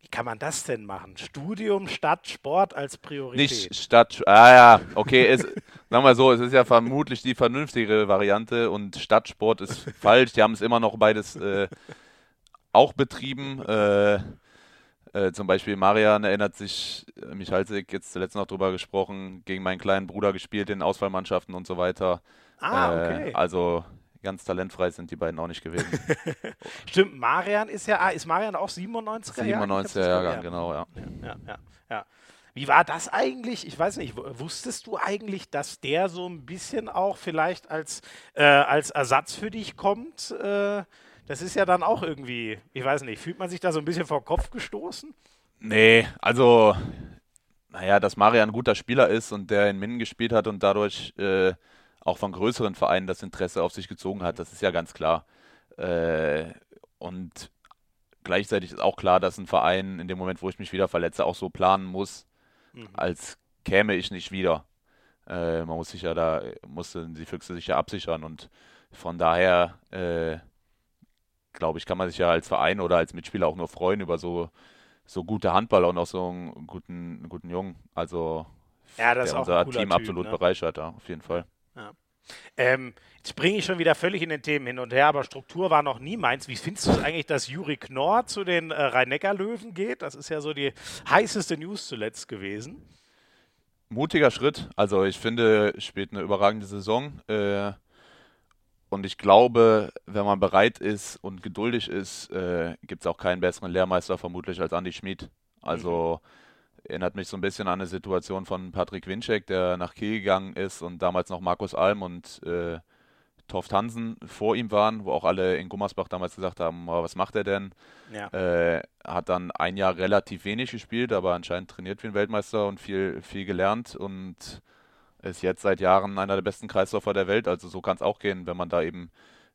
S1: Wie kann man das denn machen? Studium statt Sport als Priorität?
S2: Nicht statt, ah ja, okay, es, sagen wir so, es ist ja vermutlich die vernünftigere Variante und Stadtsport ist falsch. Die haben es immer noch beides äh, auch betrieben. Äh, äh, zum Beispiel Marian erinnert sich, äh, Michalsik, jetzt zuletzt noch drüber gesprochen, gegen meinen kleinen Bruder gespielt in Auswahlmannschaften und so weiter.
S1: Ah, äh, okay.
S2: also ganz talentfrei sind die beiden auch nicht gewesen.
S1: Stimmt, Marian ist ja, ah, ist Marian auch 97er
S2: 97er Jahrgang, genau, ja.
S1: Ja, ja, ja. Wie war das eigentlich? Ich weiß nicht, wusstest du eigentlich, dass der so ein bisschen auch vielleicht als, äh, als Ersatz für dich kommt? Äh, das ist ja dann auch irgendwie, ich weiß nicht, fühlt man sich da so ein bisschen vor Kopf gestoßen?
S2: Nee, also, naja, dass Marian ein guter Spieler ist und der in Minden gespielt hat und dadurch äh, auch von größeren Vereinen das Interesse auf sich gezogen hat, das ist ja ganz klar. Äh, und gleichzeitig ist auch klar, dass ein Verein in dem Moment, wo ich mich wieder verletze, auch so planen muss, mhm. als käme ich nicht wieder. Äh, man muss sich ja da, mussten die Füchse sich ja absichern und von daher äh, glaube ich, kann man sich ja als Verein oder als Mitspieler auch nur freuen über so, so gute Handballer und auch so einen guten, guten Jungen. Also
S1: ja, der
S2: unser Team typ, absolut ne? bereichert, ja, auf jeden Fall.
S1: Ähm, jetzt springe ich schon wieder völlig in den Themen hin und her, aber Struktur war noch nie meins. Wie findest du es eigentlich, dass Juri Knorr zu den äh, Rhein-Neckar-Löwen geht? Das ist ja so die heißeste News zuletzt gewesen.
S2: Mutiger Schritt. Also ich finde, spielt eine überragende Saison. Äh, und ich glaube, wenn man bereit ist und geduldig ist, äh, gibt es auch keinen besseren Lehrmeister vermutlich als Andy Schmid. Also mhm Erinnert mich so ein bisschen an eine Situation von Patrick Winczek, der nach Kiel gegangen ist und damals noch Markus Alm und äh, Toft Hansen vor ihm waren, wo auch alle in Gummersbach damals gesagt haben, oh, was macht er denn? Ja. Äh, hat dann ein Jahr relativ wenig gespielt, aber anscheinend trainiert wie ein Weltmeister und viel, viel gelernt und ist jetzt seit Jahren einer der besten Kreisläufer der Welt. Also so kann es auch gehen, wenn man da eben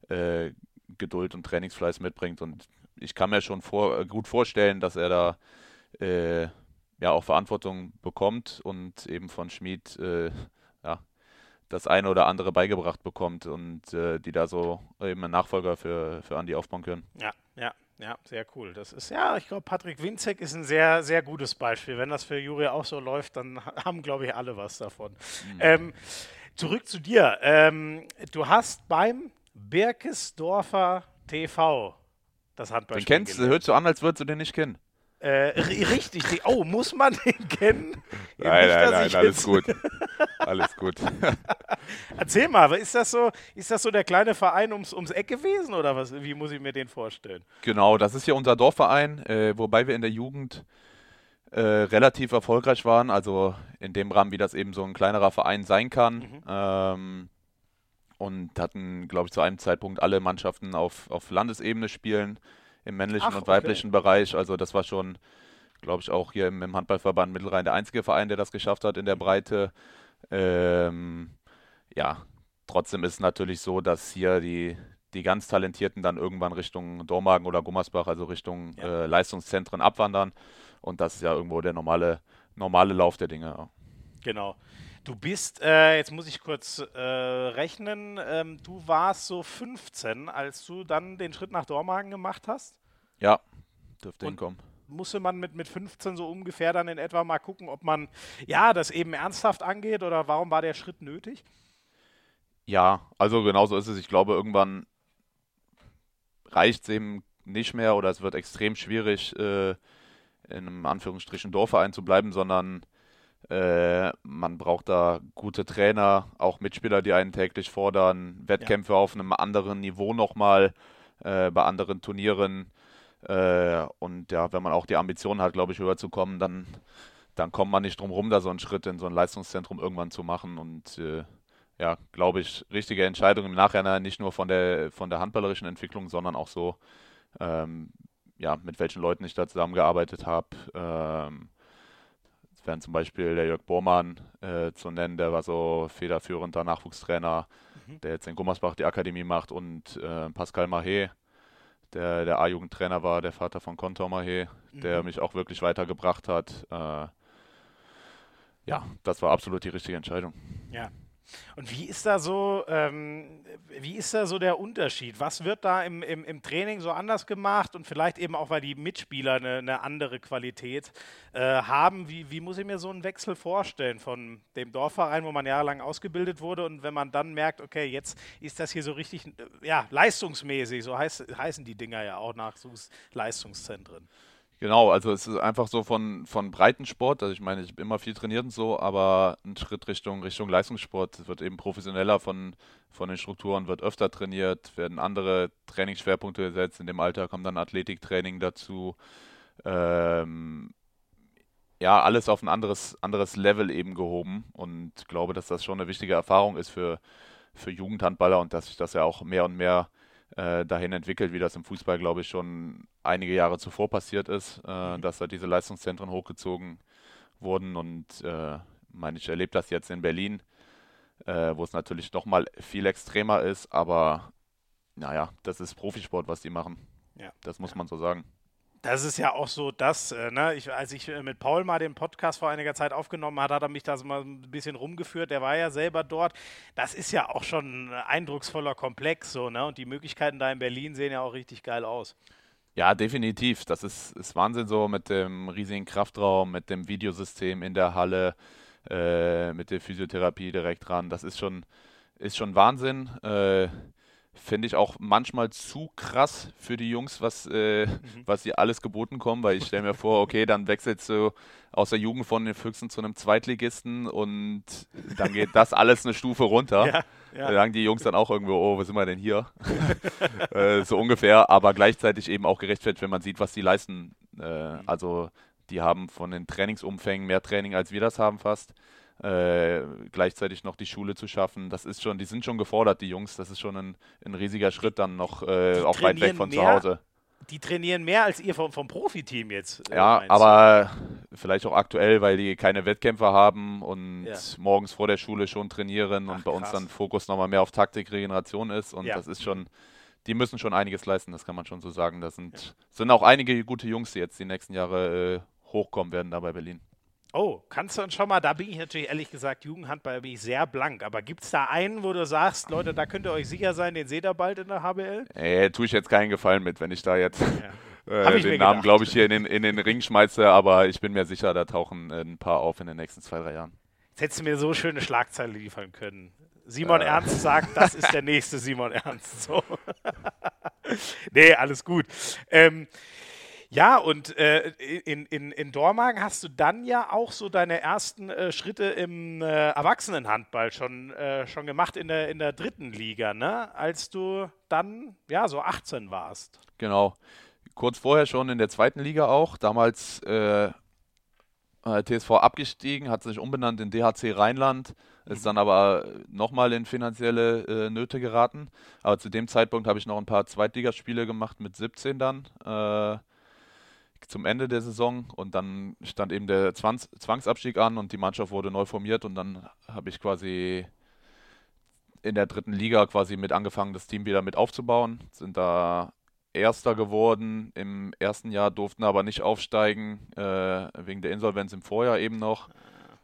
S2: äh, Geduld und Trainingsfleiß mitbringt. Und ich kann mir schon vor, gut vorstellen, dass er da äh, ja auch Verantwortung bekommt und eben von Schmid äh, ja, das eine oder andere beigebracht bekommt und äh, die da so eben einen Nachfolger für, für Andi aufbauen können.
S1: Ja, ja, ja, sehr cool. Das ist, ja, ich glaube, Patrick Winzek ist ein sehr, sehr gutes Beispiel. Wenn das für Juri auch so läuft, dann haben, glaube ich, alle was davon. Mhm. Ähm, zurück zu dir. Ähm, du hast beim Birkesdorfer TV das Handballspiel.
S2: Den kennst du, hört so an, als würdest du den nicht kennen.
S1: Äh, richtig, oh, muss man den kennen?
S2: Nein, Nicht, nein, nein, alles gut. Alles gut.
S1: Erzähl mal, ist das so, ist das so der kleine Verein ums, ums Eck gewesen oder was? Wie muss ich mir den vorstellen?
S2: Genau, das ist ja unser Dorfverein, äh, wobei wir in der Jugend äh, relativ erfolgreich waren, also in dem Rahmen, wie das eben so ein kleinerer Verein sein kann. Mhm. Ähm, und hatten, glaube ich, zu einem Zeitpunkt alle Mannschaften auf, auf Landesebene spielen im männlichen Ach, und weiblichen okay. Bereich. Also das war schon, glaube ich, auch hier im, im, Handballverband Mittelrhein der einzige Verein, der das geschafft hat in der Breite. Ähm, ja, trotzdem ist es natürlich so, dass hier die, die ganz Talentierten dann irgendwann Richtung Dormagen oder Gummersbach, also Richtung ja. äh, Leistungszentren abwandern. Und das ist ja irgendwo der normale, normale Lauf der Dinge.
S1: Genau. Du bist, äh, jetzt muss ich kurz äh, rechnen, ähm, du warst so 15, als du dann den Schritt nach Dormagen gemacht hast?
S2: Ja, dürfte hinkommen.
S1: Musste man mit, mit 15 so ungefähr dann in etwa mal gucken, ob man ja das eben ernsthaft angeht oder warum war der Schritt nötig?
S2: Ja, also genauso ist es. Ich glaube, irgendwann reicht es eben nicht mehr oder es wird extrem schwierig, äh, in einem Anführungsstrichen Dorfverein zu bleiben, sondern Äh, man braucht da gute Trainer, auch Mitspieler, die einen täglich fordern, Wettkämpfe ja. auf einem anderen Niveau nochmal, äh, bei anderen Turnieren. Äh, und ja, wenn man auch die Ambition hat, glaube ich, rüberzukommen, dann, dann kommt man nicht drum rum, da so einen Schritt in so ein Leistungszentrum irgendwann zu machen. Und äh, ja, glaube ich, richtige Entscheidung im Nachhinein, nicht nur von der, von der handballerischen Entwicklung, sondern auch so, ähm, ja, mit welchen Leuten ich da zusammengearbeitet habe. Ähm, wären zum Beispiel der Jörg Bormann äh, zu nennen, der war so federführender Nachwuchstrainer, mhm. der jetzt in Gummersbach die Akademie macht und äh, Pascal Mahé, der der A-Jugendtrainer war, der Vater von Kontor Mahé, mhm. der mich auch wirklich weitergebracht hat. Äh, ja, das war absolut die richtige Entscheidung.
S1: Ja, und wie ist da so, ähm, wie ist da so der Unterschied? Was wird da im, im, im, Training so anders gemacht und vielleicht eben auch, weil die Mitspieler eine, eine andere Qualität äh, haben? Wie, wie muss ich mir so einen Wechsel vorstellen von dem Dorfverein, wo man jahrelang ausgebildet wurde und wenn man dann merkt, okay, jetzt ist das hier so richtig, äh, ja, leistungsmäßig, so heißt, heißen die Dinger ja auch nach Leistungszentren.
S2: Genau, also es ist einfach so von, von Breitensport, also ich meine, ich habe immer viel trainiert und so, aber ein Schritt Richtung, Richtung Leistungssport wird eben professioneller von, von den Strukturen, wird öfter trainiert, werden andere Trainingsschwerpunkte gesetzt, in dem Alter kommt dann Athletiktraining dazu, ähm, ja, alles auf ein anderes, anderes Level eben gehoben und glaube, dass das schon eine wichtige Erfahrung ist für, für Jugendhandballer und dass sich das ja auch mehr und mehr äh, dahin entwickelt, wie das im Fußball, glaube ich, schon einige Jahre zuvor passiert ist, äh, mhm. dass da diese Leistungszentren hochgezogen wurden. Und äh, meine, ich erlebe das jetzt in Berlin, äh, wo es natürlich noch mal viel extremer ist, aber naja, das ist Profisport, was die machen. Ja. Das muss man so sagen
S1: das ist ja auch so das, äh, ne? ich, als ich äh, mit Paul mal den Podcast vor einiger Zeit aufgenommen hat, hat er mich da so mal ein bisschen rumgeführt. Der war ja selber dort. Das ist ja auch schon ein eindrucksvoller Komplex, so, ne? Und die Möglichkeiten da in Berlin sehen ja auch richtig geil aus.
S2: Ja, definitiv. Das ist, ist Wahnsinn so mit dem riesigen Kraftraum, mit dem Videosystem in der Halle, äh, mit der Physiotherapie direkt dran. Das ist schon, ist schon Wahnsinn. Äh, finde ich auch manchmal zu krass für die Jungs, was, äh, mhm. was sie alles geboten kommen, weil ich stelle mir vor, okay, dann wechselst du aus der Jugend von den Füchsen zu einem Zweitligisten und dann geht das alles eine Stufe runter. Ja, ja. Da sagen die Jungs dann auch irgendwo, oh, wo sind wir denn hier? äh, so ungefähr, aber gleichzeitig eben auch gerechtfertigt, wenn man sieht, was die leisten. Äh, mhm. Also die haben von den Trainingsumfängen mehr Training, als wir das haben fast äh, gleichzeitig noch die Schule zu schaffen. Das ist schon, die sind schon gefordert, die Jungs. Das ist schon ein, ein riesiger Schritt dann noch äh, auch weit weg von zu Hause.
S1: Die trainieren mehr als ihr vom, vom Profiteam jetzt.
S2: Äh, ja, aber vielleicht auch aktuell, weil die keine Wettkämpfe haben und ja. morgens vor der Schule schon trainieren Ach, und bei krass. uns dann Fokus nochmal mehr auf Taktik, Regeneration ist. Und ja. das ist schon, die müssen schon einiges leisten, das kann man schon so sagen. Das sind, ja. sind auch einige gute Jungs, die jetzt die nächsten Jahre äh, hochkommen werden da bei Berlin.
S1: Oh, kannst du uns schon mal, da bin ich natürlich ehrlich gesagt, Jugendhandball bin ich sehr blank, aber gibt es da einen, wo du sagst, Leute, da könnt ihr euch sicher sein, den seht ihr bald in der HBL?
S2: Äh, tue ich jetzt keinen Gefallen mit, wenn ich da jetzt ja. äh, den Namen, glaube ich, hier in den, in den Ring schmeiße, aber ich bin mir sicher, da tauchen äh, ein paar auf in den nächsten zwei, drei Jahren.
S1: Jetzt hättest du mir so schöne Schlagzeile liefern können. Simon äh. Ernst sagt, das ist der nächste Simon Ernst. So. nee, alles gut. Ähm, ja, und äh, in, in, in Dormagen hast du dann ja auch so deine ersten äh, Schritte im äh, Erwachsenenhandball schon, äh, schon gemacht in der, in der dritten Liga, ne? Als du dann, ja, so 18 warst.
S2: Genau. Kurz vorher schon in der zweiten Liga auch. Damals äh, TSV abgestiegen, hat sich umbenannt in DHC Rheinland, ist mhm. dann aber nochmal in finanzielle äh, Nöte geraten. Aber zu dem Zeitpunkt habe ich noch ein paar Zweitligaspiele gemacht mit 17 dann. Äh, zum Ende der Saison und dann stand eben der Zwangs Zwangsabstieg an und die Mannschaft wurde neu formiert und dann habe ich quasi in der dritten Liga quasi mit angefangen, das Team wieder mit aufzubauen. Sind da Erster geworden. Im ersten Jahr durften aber nicht aufsteigen, äh, wegen der Insolvenz im Vorjahr eben noch.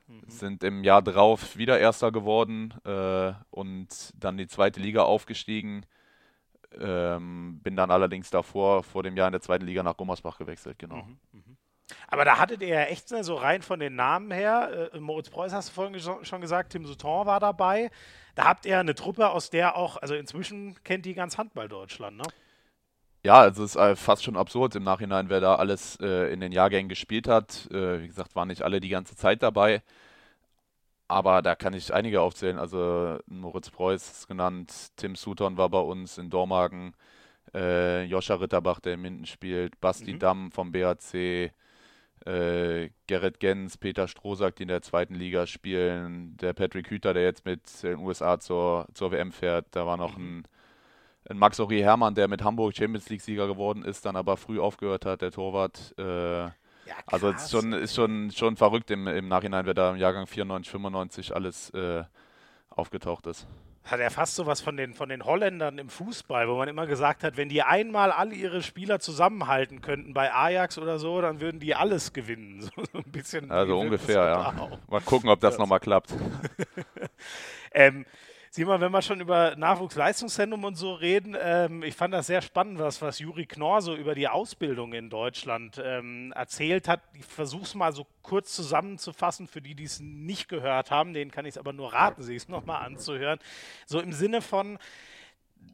S2: Mhm. Sind im Jahr drauf wieder Erster geworden äh, und dann die zweite Liga aufgestiegen ähm, bin dann allerdings davor, vor dem Jahr in der zweiten Liga nach Gummersbach gewechselt, genau. Mhm,
S1: mhm. Aber da hattet ihr ja echt so rein von den Namen her, äh, Moritz Preuß hast du vorhin schon gesagt, Tim Souton war dabei. Da habt ihr eine Truppe, aus der auch, also inzwischen kennt die ganz Handball Deutschland, ne?
S2: Ja, also es ist äh, fast schon absurd im Nachhinein, wer da alles äh, in den Jahrgängen gespielt hat. Äh, wie gesagt, waren nicht alle die ganze Zeit dabei. Aber da kann ich einige aufzählen. Also Moritz Preuß ist genannt, Tim Sutton war bei uns in Dormagen, äh, Joscha Ritterbach, der in Minden spielt, Basti mhm. Damm vom BAC, äh, Gerrit Gens, Peter Strohsack, die in der zweiten Liga spielen, der Patrick Hüter, der jetzt mit den USA zur, zur WM fährt, da war noch mhm. ein, ein Max Ori Hermann, der mit Hamburg Champions League-Sieger geworden ist, dann aber früh aufgehört hat, der Torwart. Äh, ja, also es ist schon, ist schon, schon verrückt im, im Nachhinein, wer da im Jahrgang 94, 95 alles äh, aufgetaucht ist
S1: hat er fast so was von den, von den Holländern im Fußball, wo man immer gesagt hat, wenn die einmal alle ihre Spieler zusammenhalten könnten bei Ajax oder so, dann würden die alles gewinnen. So, so ein bisschen.
S2: Also ungefähr, ja. Mal gucken, ob das ja. nochmal klappt.
S1: ähm, Sieh mal, wenn wir schon über Nachwuchsleistungszentrum und so reden, ähm, ich fand das sehr spannend, was, was Juri Knorr so über die Ausbildung in Deutschland ähm, erzählt hat. Ich versuche es mal so kurz zusammenzufassen, für die, die es nicht gehört haben, denen kann ich es aber nur raten, sich es nochmal anzuhören. So im Sinne von,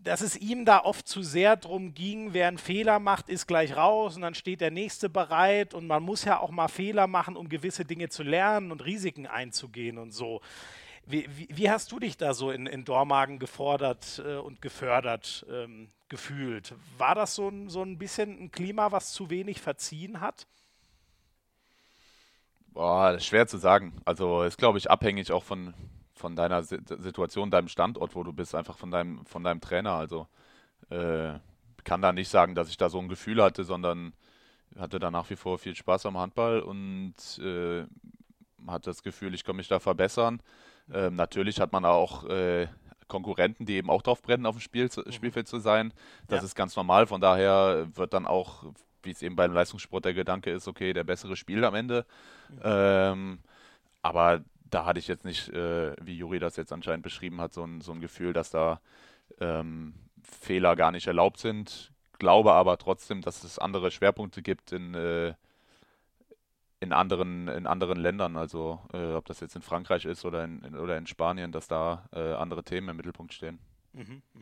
S1: dass es ihm da oft zu sehr drum ging, wer einen Fehler macht, ist gleich raus und dann steht der nächste bereit und man muss ja auch mal Fehler machen, um gewisse Dinge zu lernen und Risiken einzugehen und so. Wie, wie, wie, hast du dich da so in, in Dormagen gefordert äh, und gefördert ähm, gefühlt? War das so ein, so ein bisschen ein Klima, was zu wenig verziehen hat?
S2: Boah, schwer zu sagen. Also ist, glaube ich, abhängig auch von, von deiner Situation, deinem Standort, wo du bist, einfach von deinem, von deinem Trainer. Also äh, kann da nicht sagen, dass ich da so ein Gefühl hatte, sondern hatte da nach wie vor viel Spaß am Handball und äh, hatte das Gefühl, ich kann mich da verbessern. Ähm, natürlich hat man auch äh, Konkurrenten, die eben auch drauf brennen, auf dem Spiel, mhm. Spielfeld zu sein. Das ja. ist ganz normal. Von daher wird dann auch, wie es eben beim Leistungssport der Gedanke ist, okay, der bessere Spiel am Ende. Mhm. Ähm, aber da hatte ich jetzt nicht, äh, wie Juri das jetzt anscheinend beschrieben hat, so ein, so ein Gefühl, dass da ähm, Fehler gar nicht erlaubt sind. Glaube aber trotzdem, dass es andere Schwerpunkte gibt in, äh, in anderen, in anderen Ländern, also äh, ob das jetzt in Frankreich ist oder in, in oder in Spanien, dass da äh, andere Themen im Mittelpunkt stehen. Mhm,
S1: mh.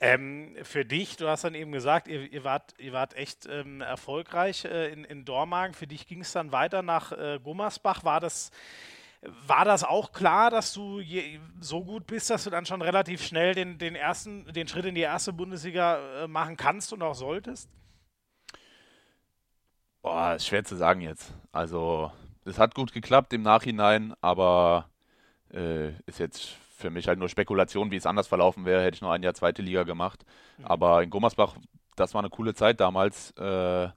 S1: ähm, für dich, du hast dann eben gesagt, ihr, ihr wart, ihr wart echt ähm, erfolgreich äh, in, in Dormagen. Für dich ging es dann weiter nach äh, Gummersbach. War das, war das auch klar, dass du je, so gut bist, dass du dann schon relativ schnell den, den, ersten, den Schritt in die erste Bundesliga äh, machen kannst und auch solltest?
S2: Boah, ist schwer zu sagen jetzt. Also, es hat gut geklappt im Nachhinein, aber äh, ist jetzt für mich halt nur Spekulation, wie es anders verlaufen wäre, hätte ich noch ein Jahr zweite Liga gemacht. Mhm. Aber in Gummersbach, das war eine coole Zeit damals, äh,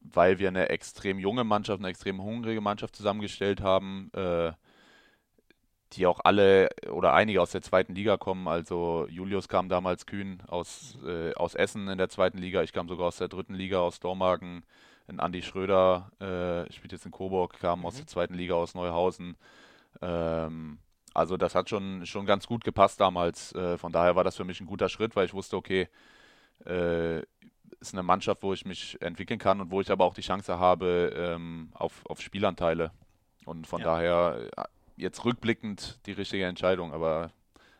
S2: weil wir eine extrem junge Mannschaft, eine extrem hungrige Mannschaft zusammengestellt haben, äh, die auch alle oder einige aus der zweiten Liga kommen. Also Julius kam damals kühn aus, äh, aus Essen in der zweiten Liga, ich kam sogar aus der dritten Liga, aus Dormagen ein Andi Schröder, äh, spielt jetzt in Coburg, kam mhm. aus der zweiten Liga aus Neuhausen. Ähm, also das hat schon, schon ganz gut gepasst damals. Äh, von daher war das für mich ein guter Schritt, weil ich wusste, okay, äh, ist eine Mannschaft, wo ich mich entwickeln kann und wo ich aber auch die Chance habe ähm, auf, auf Spielanteile. Und von ja. daher äh, jetzt rückblickend die richtige Entscheidung, aber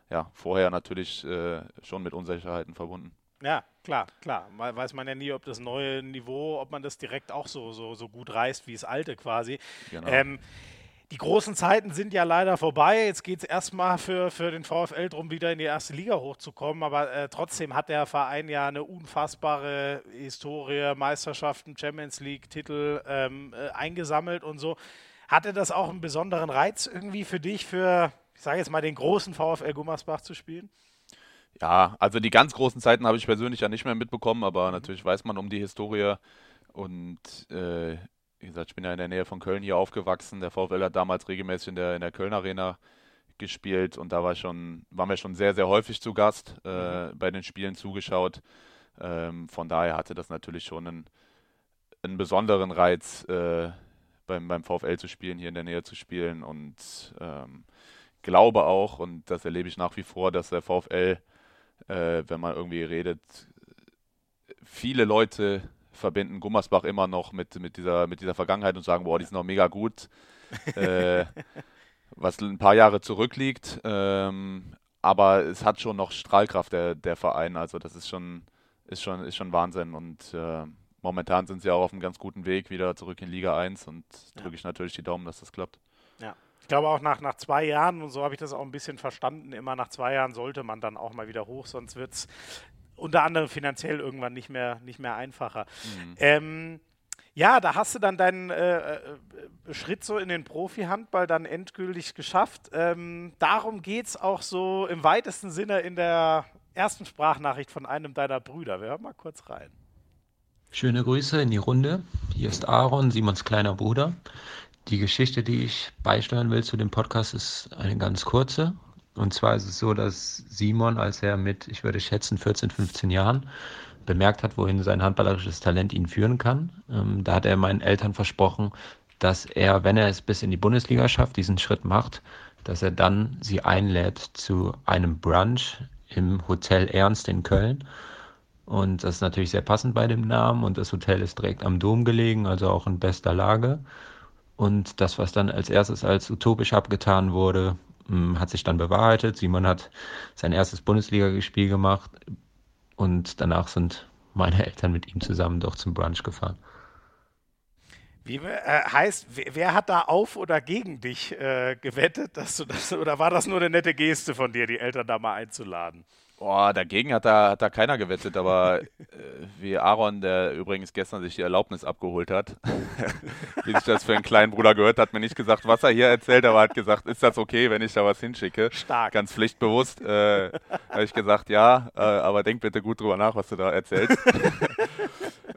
S2: ja, vorher natürlich äh, schon mit Unsicherheiten verbunden.
S1: Ja, klar, klar. Weiß man ja nie, ob das neue Niveau, ob man das direkt auch so, so, so gut reißt wie das alte quasi. Genau. Ähm, die großen Zeiten sind ja leider vorbei. Jetzt geht es erstmal für, für den VfL darum, wieder in die erste Liga hochzukommen. Aber äh, trotzdem hat der Verein ja eine unfassbare Historie, Meisterschaften, Champions League-Titel ähm, äh, eingesammelt und so. Hatte das auch einen besonderen Reiz irgendwie für dich, für, ich sage jetzt mal, den großen VfL Gummersbach zu spielen?
S2: Ja, also die ganz großen Zeiten habe ich persönlich ja nicht mehr mitbekommen, aber mhm. natürlich weiß man um die Historie. Und äh, wie gesagt, ich bin ja in der Nähe von Köln hier aufgewachsen. Der VfL hat damals regelmäßig in der, in der Köln Arena gespielt und da war schon, waren wir schon sehr, sehr häufig zu Gast, äh, mhm. bei den Spielen zugeschaut. Ähm, von daher hatte das natürlich schon einen, einen besonderen Reiz, äh, beim, beim VfL zu spielen, hier in der Nähe zu spielen und ähm, glaube auch, und das erlebe ich nach wie vor, dass der VfL äh, wenn man irgendwie redet, viele Leute verbinden Gummersbach immer noch mit, mit, dieser, mit dieser Vergangenheit und sagen, boah, die sind noch mega gut. äh, was ein paar Jahre zurückliegt. Ähm, aber es hat schon noch Strahlkraft, der, der Verein. Also das ist schon, ist schon, ist schon Wahnsinn. Und äh, momentan sind sie auch auf einem ganz guten Weg wieder zurück in Liga 1 und drücke ja. ich natürlich die Daumen, dass das klappt.
S1: Ja. Glaube auch nach, nach zwei Jahren, und so habe ich das auch ein bisschen verstanden, immer nach zwei Jahren sollte man dann auch mal wieder hoch, sonst wird es unter anderem finanziell irgendwann nicht mehr, nicht mehr einfacher. Mhm. Ähm, ja, da hast du dann deinen äh, äh, Schritt so in den Profi-Handball dann endgültig geschafft. Ähm, darum geht es auch so im weitesten Sinne in der ersten Sprachnachricht von einem deiner Brüder. Wir hören mal kurz rein.
S3: Schöne Grüße in die Runde. Hier ist Aaron, Simons kleiner Bruder. Die Geschichte, die ich beisteuern will zu dem Podcast, ist eine ganz kurze. Und zwar ist es so, dass Simon, als er mit, ich würde schätzen, 14, 15 Jahren bemerkt hat, wohin sein handballerisches Talent ihn führen kann, ähm, da hat er meinen Eltern versprochen, dass er, wenn er es bis in die Bundesliga schafft, diesen Schritt macht, dass er dann sie einlädt zu einem Brunch im Hotel Ernst in Köln. Und das ist natürlich sehr passend bei dem Namen. Und das Hotel ist direkt am Dom gelegen, also auch in bester Lage. Und das, was dann als erstes als utopisch abgetan wurde, hm, hat sich dann bewahrheitet. Simon hat sein erstes Bundesligaspiel gemacht und danach sind meine Eltern mit ihm zusammen doch zum Brunch gefahren.
S1: Wie äh, heißt, wer, wer, hat da auf oder gegen dich äh, gewettet, dass du das, oder war das nur eine nette Geste von dir, die Eltern da mal einzuladen?
S2: Boah, dagegen hat da, hat da keiner gewettet, aber äh, wie Aaron, der übrigens gestern sich die Erlaubnis abgeholt hat, wie sich das für einen kleinen Bruder gehört, hat mir nicht gesagt, was er hier erzählt, aber hat gesagt, ist das okay, wenn ich da was hinschicke?
S1: Stark.
S2: Ganz pflichtbewusst. Äh, habe ich gesagt, ja, äh, aber denk bitte gut drüber nach, was du da erzählst.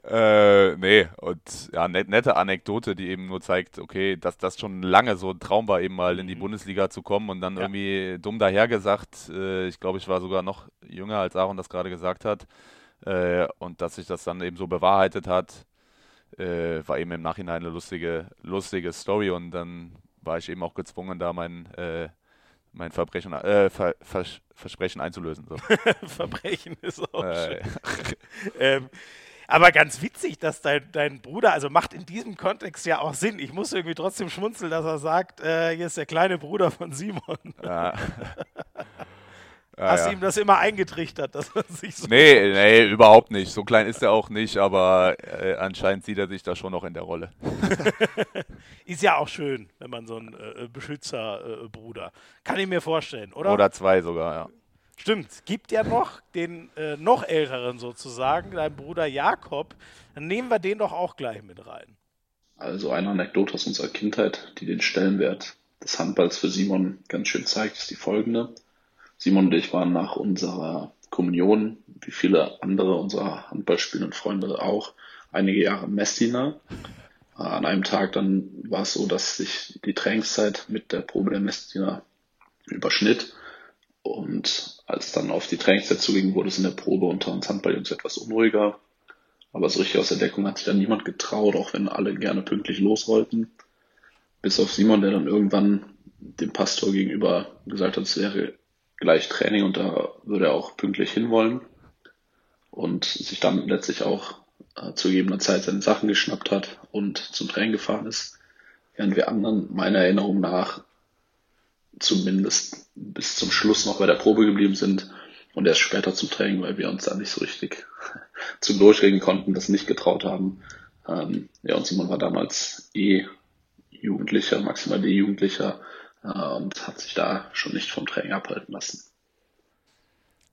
S2: Äh, nee, und ja, net, nette Anekdote, die eben nur zeigt, okay, dass das schon lange so ein Traum war, eben mal in die mhm. Bundesliga zu kommen und dann ja. irgendwie dumm dahergesagt. Äh, ich glaube, ich war sogar noch jünger, als Aaron das gerade gesagt hat. Äh, und dass sich das dann eben so bewahrheitet hat, äh, war eben im Nachhinein eine lustige, lustige Story und dann war ich eben auch gezwungen, da mein äh, mein Verbrechen, äh, Ver, Vers, Versprechen einzulösen. So.
S1: Verbrechen ist auch äh, schön. ähm, aber ganz witzig, dass dein, dein Bruder, also macht in diesem Kontext ja auch Sinn. Ich muss irgendwie trotzdem schmunzeln, dass er sagt, äh, hier ist der kleine Bruder von Simon. Ja. Hast du ja. ihm das immer eingetrichtert, dass er sich so.
S2: Nee, nee, überhaupt nicht. So klein ist er auch nicht, aber äh, anscheinend sieht er sich da schon noch in der Rolle.
S1: ist ja auch schön, wenn man so einen äh, Beschützerbruder. Kann ich mir vorstellen, oder?
S2: Oder zwei sogar, ja.
S1: Stimmt, gibt ja noch den äh, noch älteren sozusagen, dein Bruder Jakob. Dann nehmen wir den doch auch gleich mit rein.
S4: Also eine Anekdote aus unserer Kindheit, die den Stellenwert des Handballs für Simon ganz schön zeigt, ist die folgende. Simon und ich waren nach unserer Kommunion, wie viele andere unserer Handballspielenden Freunde auch, einige Jahre Messdiener. An einem Tag dann war es so, dass sich die Trainingszeit mit der Probe der Messdiener überschnitt und als dann auf die Trainingszeit zuging, wurde es in der Probe unter uns Handballjungs etwas unruhiger. Aber so richtig aus der Deckung hat sich dann niemand getraut, auch wenn alle gerne pünktlich losrollten. Bis auf Simon, der dann irgendwann dem Pastor gegenüber gesagt hat, es wäre gleich Training und da würde er auch pünktlich hinwollen. Und sich dann letztlich auch äh, zu gegebener Zeit seine Sachen geschnappt hat und zum Training gefahren ist. Während wir anderen meiner Erinnerung nach zumindest bis zum Schluss noch bei der Probe geblieben sind und erst später zum Training, weil wir uns da nicht so richtig zum Durchregen konnten, das nicht getraut haben. Ähm, ja, und Simon war damals eh Jugendlicher, maximal D-Jugendlicher äh, und hat sich da schon nicht vom Training abhalten lassen.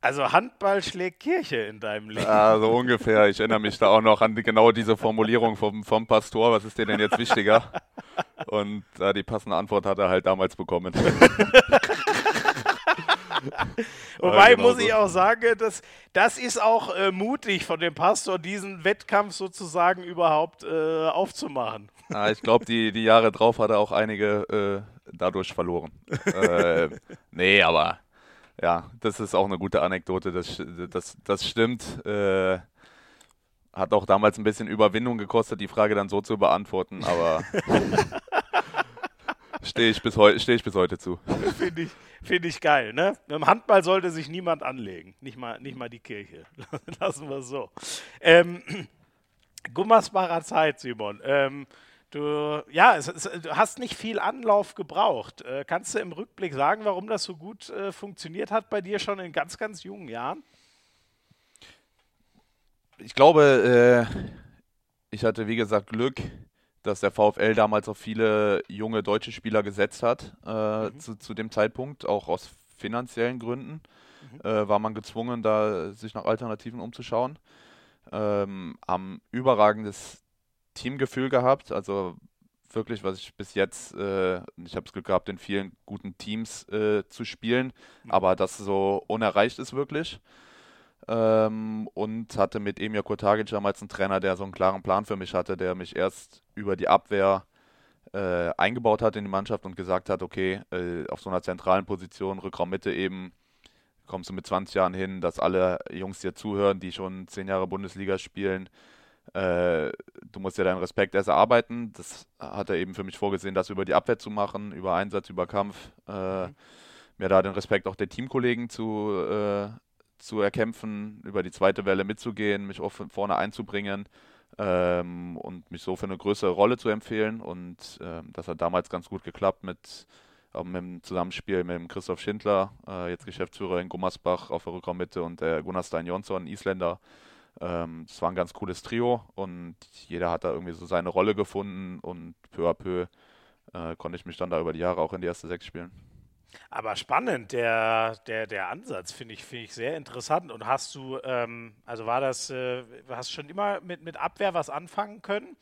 S1: Also Handball schlägt Kirche in deinem Leben.
S2: Ja, so ungefähr. Ich erinnere mich da auch noch an die, genau diese Formulierung vom, vom Pastor. Was ist dir denn jetzt wichtiger? Und äh, die passende Antwort hat er halt damals bekommen.
S1: Wobei genau muss so. ich auch sagen, dass, das ist auch äh, mutig von dem Pastor, diesen Wettkampf sozusagen überhaupt äh, aufzumachen.
S2: Ah, ich glaube, die, die Jahre drauf hat er auch einige äh, dadurch verloren. äh, nee, aber ja, das ist auch eine gute Anekdote, das, das, das stimmt. Äh, hat auch damals ein bisschen Überwindung gekostet, die Frage dann so zu beantworten, aber stehe ich, bis steh ich bis heute zu.
S1: Finde ich, find ich geil, ne? Im Handball sollte sich niemand anlegen, nicht mal, nicht mal die Kirche. Lassen wir es so. Ähm, Gummersbacher Zeit, Simon. Ähm, Du, ja, es, es, du hast nicht viel Anlauf gebraucht. Äh, kannst du im Rückblick sagen, warum das so gut äh, funktioniert hat bei dir schon in ganz, ganz jungen Jahren?
S2: Ich glaube, äh, ich hatte wie gesagt Glück, dass der VfL damals auf viele junge deutsche Spieler gesetzt hat äh, mhm. zu, zu, dem Zeitpunkt, auch aus finanziellen Gründen mhm. äh, war man gezwungen, da sich nach Alternativen umzuschauen. Ähm, haben überragendes Teamgefühl gehabt, also wirklich, was ich bis jetzt, äh, ich habe das Glück gehabt, in vielen guten Teams äh, zu spielen, mhm. aber das so unerreicht ist wirklich. Ähm, und hatte mit Emir Kurtagic damals einen Trainer, der so einen klaren Plan für mich hatte, der mich erst über die Abwehr äh, eingebaut hat in die Mannschaft und gesagt hat, okay, äh, auf so einer zentralen Position, Rückraummitte eben, kommst du mit 20 Jahren hin, dass alle Jungs dir zuhören, die schon zehn Jahre Bundesliga spielen. Äh, du musst ja deinen Respekt erst erarbeiten. Das hat er eben für mich vorgesehen, das über die Abwehr zu machen, über Einsatz, über Kampf. Äh, mhm. Mir da den Respekt auch der Teamkollegen zu, äh, zu erkämpfen, über die zweite Welle mitzugehen, mich auch vorne einzubringen ähm, und mich so für eine größere Rolle zu empfehlen. Und ähm, das hat damals ganz gut geklappt mit, äh, mit dem Zusammenspiel mit dem Christoph Schindler, äh, jetzt Geschäftsführer in Gummersbach auf der Rückraummitte und der Gunnar Stein Jonsson, Isländer. Ähm, das war ein ganz cooles Trio und jeder hat da irgendwie so seine Rolle gefunden und peu à peu äh, konnte ich mich dann da über die Jahre auch in die erste Sechs spielen.
S1: Aber spannend, der, der, der Ansatz finde ich, find ich sehr interessant. Und hast du, ähm, also war das, äh, hast schon immer mit, mit Abwehr was anfangen können?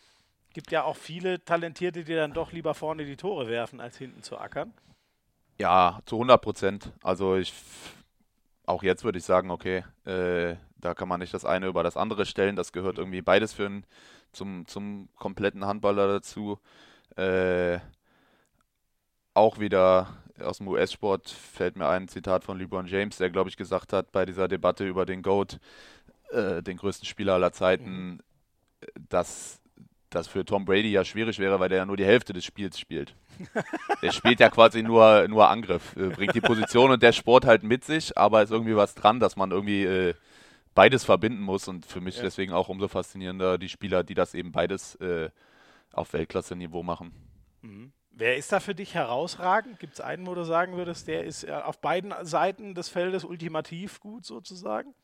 S1: Gibt ja auch viele Talentierte, die dann doch lieber vorne die Tore werfen, als hinten zu ackern.
S2: Ja, zu 100 Prozent. Also ich, auch jetzt würde ich sagen, okay, äh, da kann man nicht das eine über das andere stellen. Das gehört irgendwie beides für einen, zum, zum kompletten Handballer dazu. Äh, auch wieder aus dem US-Sport fällt mir ein Zitat von LeBron James, der, glaube ich, gesagt hat bei dieser Debatte über den GOAT, äh, den größten Spieler aller Zeiten, mhm. dass das für Tom Brady ja schwierig wäre, weil der ja nur die Hälfte des Spiels spielt. der spielt ja quasi nur, nur Angriff, äh, bringt die Position und der Sport halt mit sich, aber ist irgendwie was dran, dass man irgendwie äh, beides verbinden muss und für mich ja. deswegen auch umso faszinierender die Spieler, die das eben beides äh, auf Weltklasse-Niveau machen.
S1: Mhm. Wer ist da für dich herausragend? Gibt es einen, wo du sagen würdest, der ist äh, auf beiden Seiten des Feldes ultimativ gut sozusagen?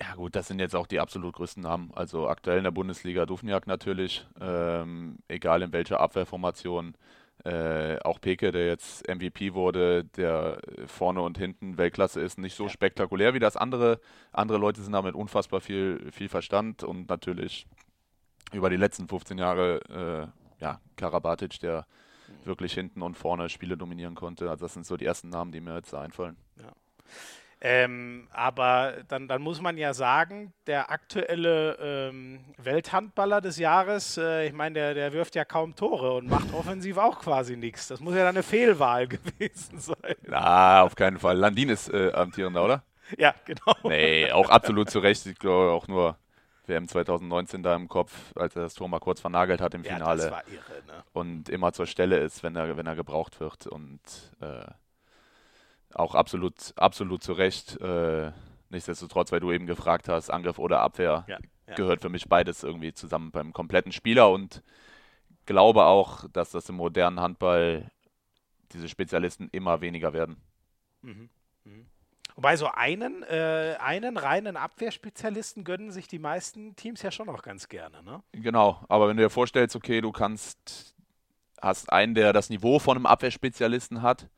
S2: Ja gut, das sind jetzt auch die absolut größten Namen. Also aktuell in der Bundesliga Dufniak natürlich, ähm, egal in welcher Abwehrformation. Äh, auch Peke, der jetzt MVP wurde, der vorne und hinten Weltklasse ist, nicht so ja. spektakulär wie das andere. Andere Leute sind damit unfassbar viel, viel Verstand und natürlich über die letzten 15 Jahre, äh, ja, Karabatic, der wirklich hinten und vorne Spiele dominieren konnte. Also das sind so die ersten Namen, die mir jetzt einfallen. Ja.
S1: Ähm, aber dann, dann muss man ja sagen, der aktuelle ähm, Welthandballer des Jahres, äh, ich meine, der, der wirft ja kaum Tore und macht offensiv auch quasi nichts. Das muss ja dann eine Fehlwahl gewesen sein.
S2: Na, auf keinen Fall. Landin ist äh, amtierender, oder?
S1: Ja, genau.
S2: Nee, auch absolut zu Recht. Ich glaube auch nur WM 2019 da im Kopf, als er das Tor mal kurz vernagelt hat im Finale. Ja, das war irre, ne? Und immer zur Stelle ist, wenn er, wenn er gebraucht wird. Und äh, auch absolut, absolut zu Recht. Äh, nichtsdestotrotz, weil du eben gefragt hast, Angriff oder Abwehr, ja, ja. gehört für mich beides irgendwie zusammen beim kompletten Spieler und glaube auch, dass das im modernen Handball diese Spezialisten immer weniger werden. Mhm.
S1: Mhm. Wobei so einen, äh, einen reinen Abwehrspezialisten gönnen sich die meisten Teams ja schon noch ganz gerne, ne?
S2: Genau, aber wenn du dir vorstellst, okay, du kannst, hast einen, der das Niveau von einem Abwehrspezialisten hat,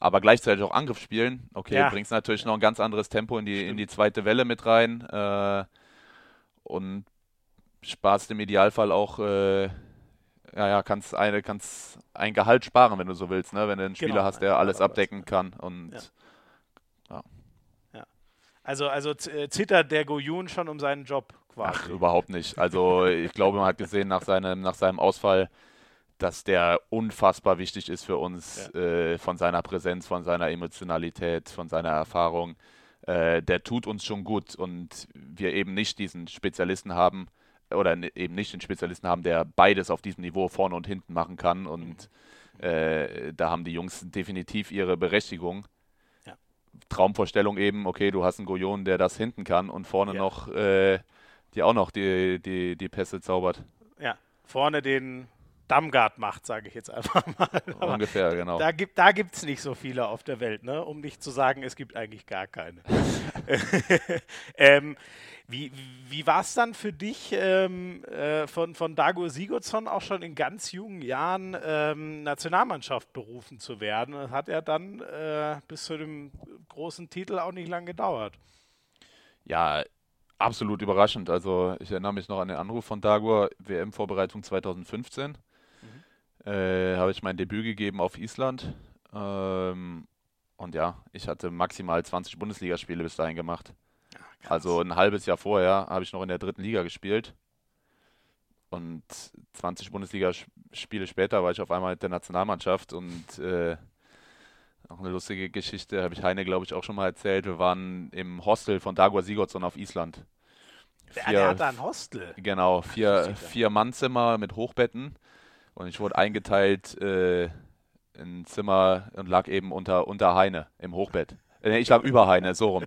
S2: aber gleichzeitig auch Angriff spielen, okay, ja. bringst natürlich noch ein ganz anderes Tempo in die, in die zweite Welle mit rein äh, und sparst im Idealfall auch äh, ja, ja, kannst eine, kannst ein Gehalt sparen, wenn du so willst, ne? Wenn du einen Spieler genau, hast, der alles abdecken kann. Und ja.
S1: Also, also äh, zittert der Goyun schon um seinen Job
S2: quasi. Ach, überhaupt nicht. Also ich glaube, man hat gesehen nach seinem, nach seinem Ausfall, dass der unfassbar wichtig ist für uns, ja. äh, von seiner Präsenz, von seiner Emotionalität, von seiner Erfahrung. Äh, der tut uns schon gut und wir eben nicht diesen Spezialisten haben oder eben nicht den Spezialisten haben, der beides auf diesem Niveau vorne und hinten machen kann. Und mhm. äh, da haben die Jungs definitiv ihre Berechtigung. Traumvorstellung eben, okay, du hast einen Goyon, der das hinten kann und vorne ja. noch, äh, die auch noch die, die, die Pässe zaubert.
S1: Ja, vorne den Damgard macht, sage ich jetzt einfach mal.
S2: Aber Ungefähr, genau.
S1: Da gibt da gibt's nicht so viele auf der Welt, ne? um nicht zu sagen, es gibt eigentlich gar keine. ähm, wie wie war es dann für dich, ähm, äh, von, von Dago Sigurdsson auch schon in ganz jungen Jahren ähm, Nationalmannschaft berufen zu werden? Das hat ja dann äh, bis zu dem großen Titel auch nicht lange gedauert.
S2: Ja, absolut überraschend. Also ich erinnere mich noch an den Anruf von Dagur, WM-Vorbereitung 2015. Äh, habe ich mein Debüt gegeben auf Island. Ähm, und ja, ich hatte maximal 20 Bundesligaspiele bis dahin gemacht. Ja, also ein halbes Jahr vorher habe ich noch in der dritten Liga gespielt. Und 20 Bundesligaspiele später war ich auf einmal mit der Nationalmannschaft und äh, auch eine lustige Geschichte, habe ich Heine, glaube ich, auch schon mal erzählt. Wir waren im Hostel von Dagua Sigurdsson auf Island.
S1: Vier, der hat da ein Hostel.
S2: Genau, vier, vier Mannzimmer mit Hochbetten. Und ich wurde eingeteilt äh, in ein Zimmer und lag eben unter, unter Heine im Hochbett. Äh, ich lag über Heine, so rum.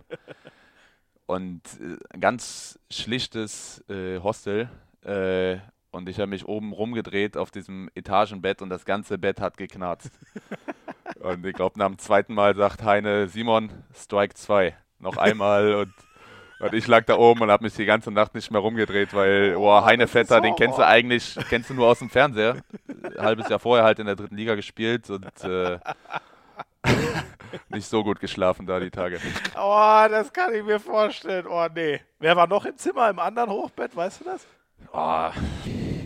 S2: Und äh, ein ganz schlichtes äh, Hostel. Äh, und ich habe mich oben rumgedreht auf diesem Etagenbett und das ganze Bett hat geknarzt. Und ich glaube, nach dem zweiten Mal sagt Heine, Simon, Strike 2. Noch einmal und, und ich lag da oben und habe mich die ganze Nacht nicht mehr rumgedreht, weil, oh, Heine Vetter, den kennst du eigentlich, kennst du nur aus dem Fernseher. Ein halbes Jahr vorher halt in der dritten Liga gespielt und äh, nicht so gut geschlafen da die Tage.
S1: Oh, das kann ich mir vorstellen. Oh, nee. Wer war noch im Zimmer, im anderen Hochbett, weißt du das?
S2: Oh,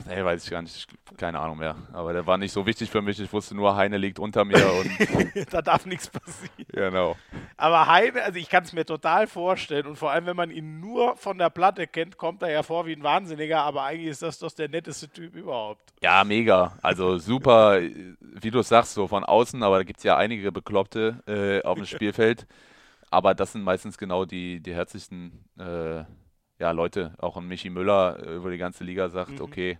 S2: nee, weiß ich gar nicht. Keine Ahnung mehr. Aber der war nicht so wichtig für mich. Ich wusste nur, Heine liegt unter mir und.
S1: da darf nichts passieren.
S2: Genau.
S1: Aber Heine, also ich kann es mir total vorstellen. Und vor allem, wenn man ihn nur von der Platte kennt, kommt er ja vor wie ein Wahnsinniger. Aber eigentlich ist das doch der netteste Typ überhaupt.
S2: Ja, mega. Also super, wie du sagst, so von außen. Aber da gibt es ja einige Bekloppte äh, auf dem Spielfeld. Aber das sind meistens genau die, die herzlichsten. Äh, ja, Leute, auch ein Michi Müller äh, über die ganze Liga sagt, mhm. okay.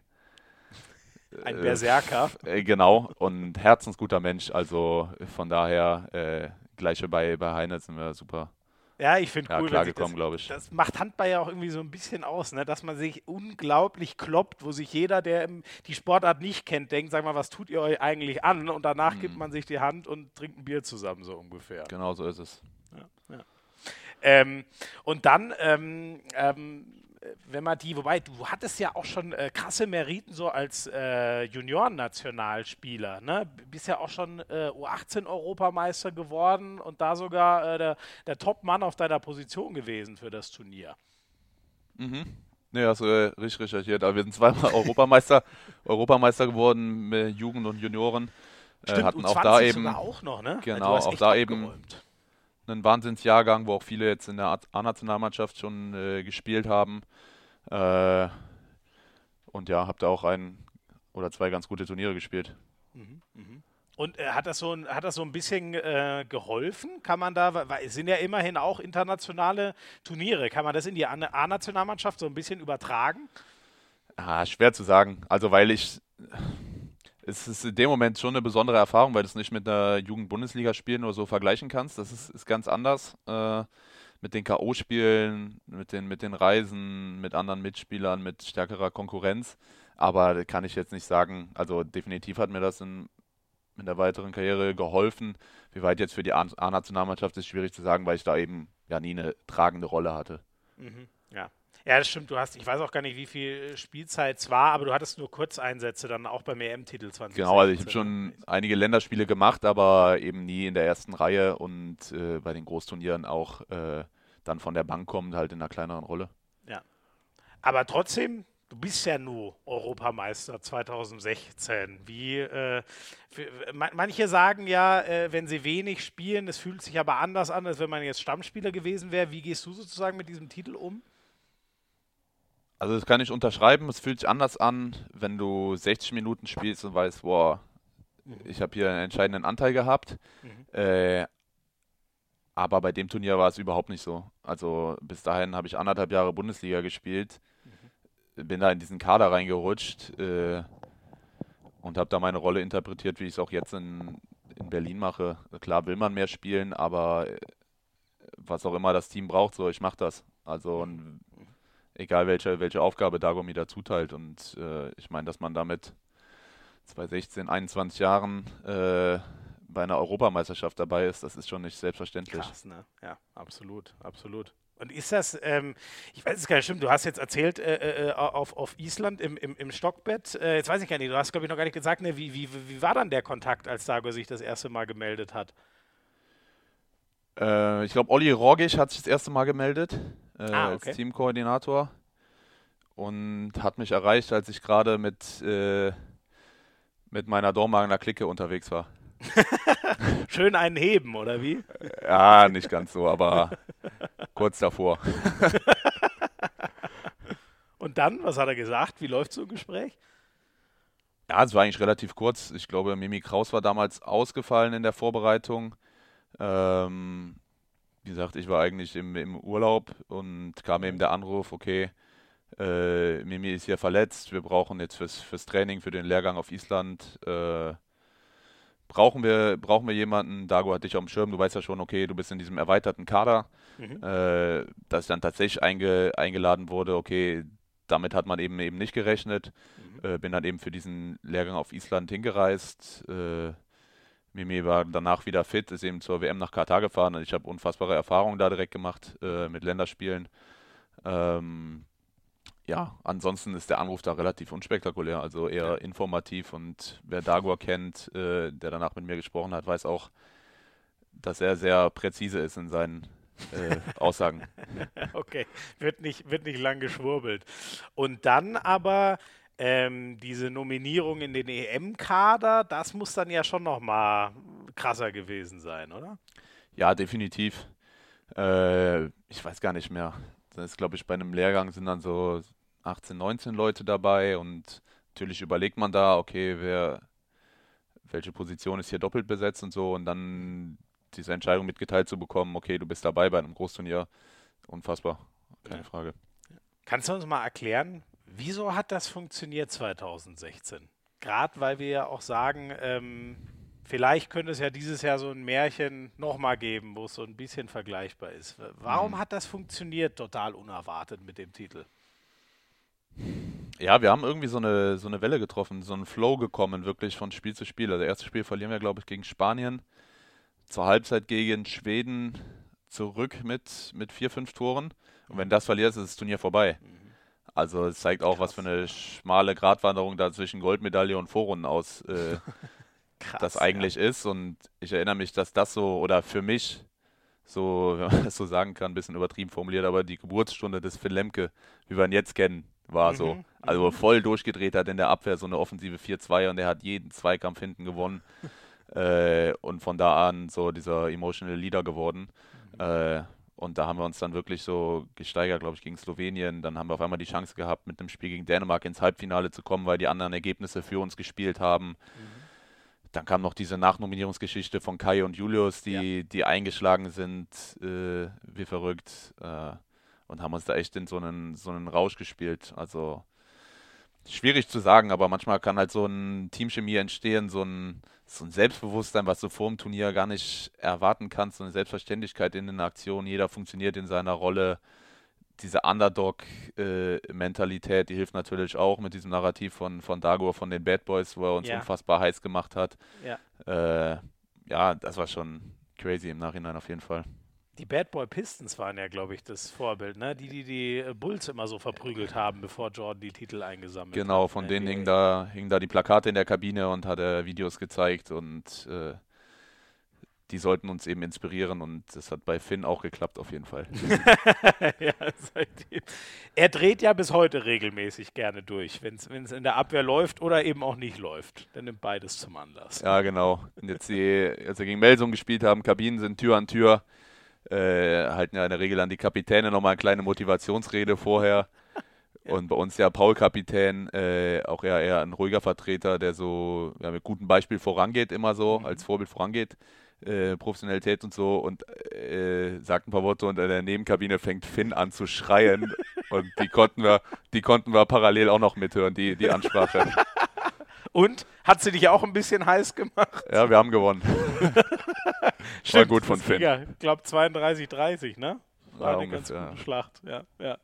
S1: Ein Berserker.
S2: Äh, genau, und herzensguter Mensch. Also von daher, äh, gleiche bei, bei Heine sind wir super.
S1: Ja, ich finde
S2: ja,
S1: cool,
S2: klar gekommen, glaube ich.
S1: Das macht Handball ja auch irgendwie so ein bisschen aus, ne? dass man sich unglaublich kloppt, wo sich jeder, der die Sportart nicht kennt, denkt, sag mal, was tut ihr euch eigentlich an? Und danach mhm. gibt man sich die Hand und trinkt ein Bier zusammen, so ungefähr.
S2: Genau so ist es.
S1: Ja, ja. Ähm, und dann, ähm, ähm, wenn man die, wobei du hattest ja auch schon äh, krasse Meriten so als äh, Junioren-Nationalspieler, ne? Bist ja auch schon äh, U18-Europameister geworden und da sogar äh, der, der Top-Mann auf deiner Position gewesen für das Turnier.
S2: Mhm. Nee, hast du äh, richtig recherchiert. Aber wir sind zweimal Europameister, Europameister geworden mit Jugend und Junioren.
S1: Äh, Stimmt, hatten auch da eben auch noch, ne?
S2: Genau, auch da eben ein Wahnsinnsjahrgang, wo auch viele jetzt in der A-Nationalmannschaft schon äh, gespielt haben. Äh, und ja, habe da auch ein oder zwei ganz gute Turniere gespielt. Mhm,
S1: mh. Und äh, hat, das so ein, hat das so ein bisschen äh, geholfen? Kann man da, weil es sind ja immerhin auch internationale Turniere, kann man das in die A-Nationalmannschaft so ein bisschen übertragen?
S2: Ah, schwer zu sagen. Also, weil ich es ist in dem Moment schon eine besondere Erfahrung, weil du es nicht mit einer Jugend-Bundesliga spielen oder so vergleichen kannst. Das ist, ist ganz anders. Äh, mit den K.O.-Spielen, mit den, mit den Reisen, mit anderen Mitspielern, mit stärkerer Konkurrenz. Aber kann ich jetzt nicht sagen. Also definitiv hat mir das in, in der weiteren Karriere geholfen. Wie weit jetzt für die A-Nationalmannschaft ist schwierig zu sagen, weil ich da eben ja nie eine tragende Rolle hatte.
S1: Mhm, ja. Ja, das stimmt. Du hast, ich weiß auch gar nicht, wie viel Spielzeit es war, aber du hattest nur Kurzeinsätze dann auch beim EM-Titel 20.
S2: Genau, also ich habe schon einige Länderspiele gemacht, aber eben nie in der ersten Reihe und äh, bei den Großturnieren auch äh, dann von der Bank kommt, halt in einer kleineren Rolle.
S1: Ja. Aber trotzdem, du bist ja nur Europameister 2016. Wie äh, für, manche sagen ja, äh, wenn sie wenig spielen, es fühlt sich aber anders an, als wenn man jetzt Stammspieler gewesen wäre. Wie gehst du sozusagen mit diesem Titel um?
S2: Also das kann ich unterschreiben. Es fühlt sich anders an, wenn du 60 Minuten spielst und weißt, boah, mhm. ich habe hier einen entscheidenden Anteil gehabt. Mhm. Äh, aber bei dem Turnier war es überhaupt nicht so. Also bis dahin habe ich anderthalb Jahre Bundesliga gespielt, mhm. bin da in diesen Kader reingerutscht äh, und habe da meine Rolle interpretiert, wie ich es auch jetzt in, in Berlin mache. Klar will man mehr spielen, aber äh, was auch immer das Team braucht, so ich mache das. Also und egal welche, welche Aufgabe Dagomir da zuteilt. Und äh, ich meine, dass man damit 2016, 21 Jahren äh, bei einer Europameisterschaft dabei ist, das ist schon nicht selbstverständlich.
S1: Krass, ne? Ja, absolut, absolut. Und ist das, ähm, ich weiß es gar nicht, stimmt, du hast jetzt erzählt äh, äh, auf, auf Island im, im, im Stockbett, äh, jetzt weiß ich gar nicht, du hast glaube ich noch gar nicht gesagt, ne, wie, wie, wie war dann der Kontakt, als Dago sich das erste Mal gemeldet hat?
S2: Äh, ich glaube, Olli Rogisch hat sich das erste Mal gemeldet äh,
S1: Ah, okay.
S2: als Teamkoordinator und hat mich erreicht, als ich gerade mit, äh, mit meiner Dormagener Clique unterwegs war.
S1: Schön einen heben, oder wie?
S2: Ja, nicht ganz so, aber kurz davor.
S1: Und dann, was hat er gesagt? Wie läuft so ein Gespräch?
S2: Ja, es war eigentlich relativ kurz. Ich glaube, Mimi Kraus war damals ausgefallen in der Vorbereitung. Ähm, wie gesagt, ich war eigentlich im, im Urlaub und kam eben der Anruf, okay, äh, Mimi ist hier verletzt, wir brauchen jetzt fürs, fürs Training, für den Lehrgang auf Island, äh, brauchen wir, brauchen wir jemanden, Dago hat dich auf dem Schirm, du weißt ja schon, okay, du bist in diesem erweiterten Kader,
S1: Mhm.
S2: äh, dass ich dann tatsächlich einge, eingeladen wurde, okay, damit hat man eben eben nicht gerechnet. Äh, bin dann eben für diesen Lehrgang auf Island hingereist. Mimi war danach wieder fit, ist eben zur WM nach Katar gefahren und ich habe unfassbare Erfahrungen da direkt gemacht äh, mit Länderspielen. Ähm, ja, ansonsten ist der Anruf da relativ unspektakulär, also eher informativ und wer Dagor kennt, äh, der danach mit mir gesprochen hat, weiß auch, dass er sehr präzise ist in seinen äh, Aussagen.
S1: Okay, wird nicht, wird nicht lang geschwurbelt. Und dann aber ähm, diese Nominierung in den EM-Kader, das muss dann ja schon noch mal krasser gewesen sein, oder?
S2: Ja, definitiv. Äh, ich weiß gar nicht mehr. Das ist, glaube ich, bei einem Lehrgang sind dann so 18, 19 Leute dabei und natürlich überlegt man da, okay, wer, welche Position ist hier doppelt besetzt und so und dann diese Entscheidung mitgeteilt zu bekommen, okay, du bist dabei bei einem Großturnier, unfassbar, keine
S1: Ja.
S2: Frage.
S1: Kannst du uns mal erklären, wieso hat das funktioniert 2016? Gerade weil wir ja auch sagen, ähm, vielleicht könnte es ja dieses Jahr so ein Märchen nochmal geben, wo es so ein bisschen vergleichbar ist. Warum hat das funktioniert total unerwartet mit dem Titel?
S2: Ja, wir haben irgendwie so eine, so eine Welle getroffen, so einen Flow gekommen, wirklich von Spiel zu Spiel. Also, erstes Spiel verlieren wir, glaube ich, gegen Spanien. Zur Halbzeit gegen Schweden zurück mit, mit vier, fünf Toren. Und wenn das verlierst, ist das Turnier vorbei. Also, es zeigt auch, was für eine schmale Gratwanderung da zwischen Goldmedaille und Vorrunden aus äh,
S1: Krass.
S2: das eigentlich ist. Und ich erinnere mich, dass das so, oder für mich, so, wenn man das so sagen kann, ein bisschen übertrieben formuliert, aber die Geburtsstunde des Finn Lemke, wie wir ihn jetzt kennen, war so.
S1: Mhm,
S2: Also voll durchgedreht hat in der Abwehr, so eine offensive 4-2 und er hat jeden Zweikampf hinten gewonnen. äh, und von da an so dieser emotional Leader geworden. Äh, und da haben wir uns dann wirklich so gesteigert, glaube ich, gegen Slowenien. Dann haben wir auf einmal die Chance gehabt, mit einem Spiel gegen Dänemark ins Halbfinale zu kommen, weil die anderen Ergebnisse für uns gespielt haben. Dann kam noch diese Nachnominierungsgeschichte von Kai und Julius, die, die eingeschlagen sind, äh, wie verrückt, äh, und haben uns da echt in so einen, so einen Rausch gespielt. Also schwierig zu sagen, aber manchmal kann halt so ein Teamchemie entstehen, so ein, so ein Selbstbewusstsein, was du vor dem Turnier gar nicht erwarten kannst, so eine Selbstverständlichkeit in den Aktionen, jeder funktioniert in seiner Rolle. Diese Underdog-Mentalität, die hilft natürlich auch mit diesem Narrativ von, von Dago, von den Bad Boys, wo er uns
S1: Ja.
S2: unfassbar heiß gemacht hat.
S1: Ja.
S2: Äh, ja, das war schon crazy im Nachhinein auf jeden Fall.
S1: Die Bad Boy Pistons waren ja, glaube ich, das Vorbild, ne? Die, die die äh, Bulls immer so verprügelt haben, bevor Jordan die Titel eingesammelt
S2: Genau,
S1: hat.
S2: von
S1: in
S2: denen hingen da, hingen da die Plakate in der Kabine und hat er Videos gezeigt und äh, die sollten uns eben inspirieren und das hat bei Finn auch geklappt auf jeden Fall.
S1: ja. Er dreht ja bis heute regelmäßig gerne durch, wenn es in der Abwehr läuft oder eben auch nicht läuft. Der nimmt beides zum Anlass.
S2: Ja, genau. Und jetzt, die, als wir gegen Melsung gespielt haben, Kabinen sind Tür an Tür, äh, halten ja in der Regel an die Kapitäne nochmal eine kleine Motivationsrede vorher. Und bei uns ja Paul Kapitän, äh, auch eher, eher ein ruhiger Vertreter, der so ja, mit gutem Beispiel vorangeht, immer so, als Vorbild vorangeht, äh, Professionalität und so, und äh, sagt ein paar Worte und in der Nebenkabine fängt Finn an zu schreien. und die konnten wir, die konnten wir parallel auch noch mithören, die, die Ansprache.
S1: Und hat sie dich auch ein bisschen heiß gemacht?
S2: Ja, wir haben gewonnen.
S1: Stimmt,
S2: gut von Finn.
S1: Ja, ich glaube 32, 30, ne? War
S2: Ja,
S1: eine ganz
S2: ungefähr.
S1: gute Schlacht, ja, ja.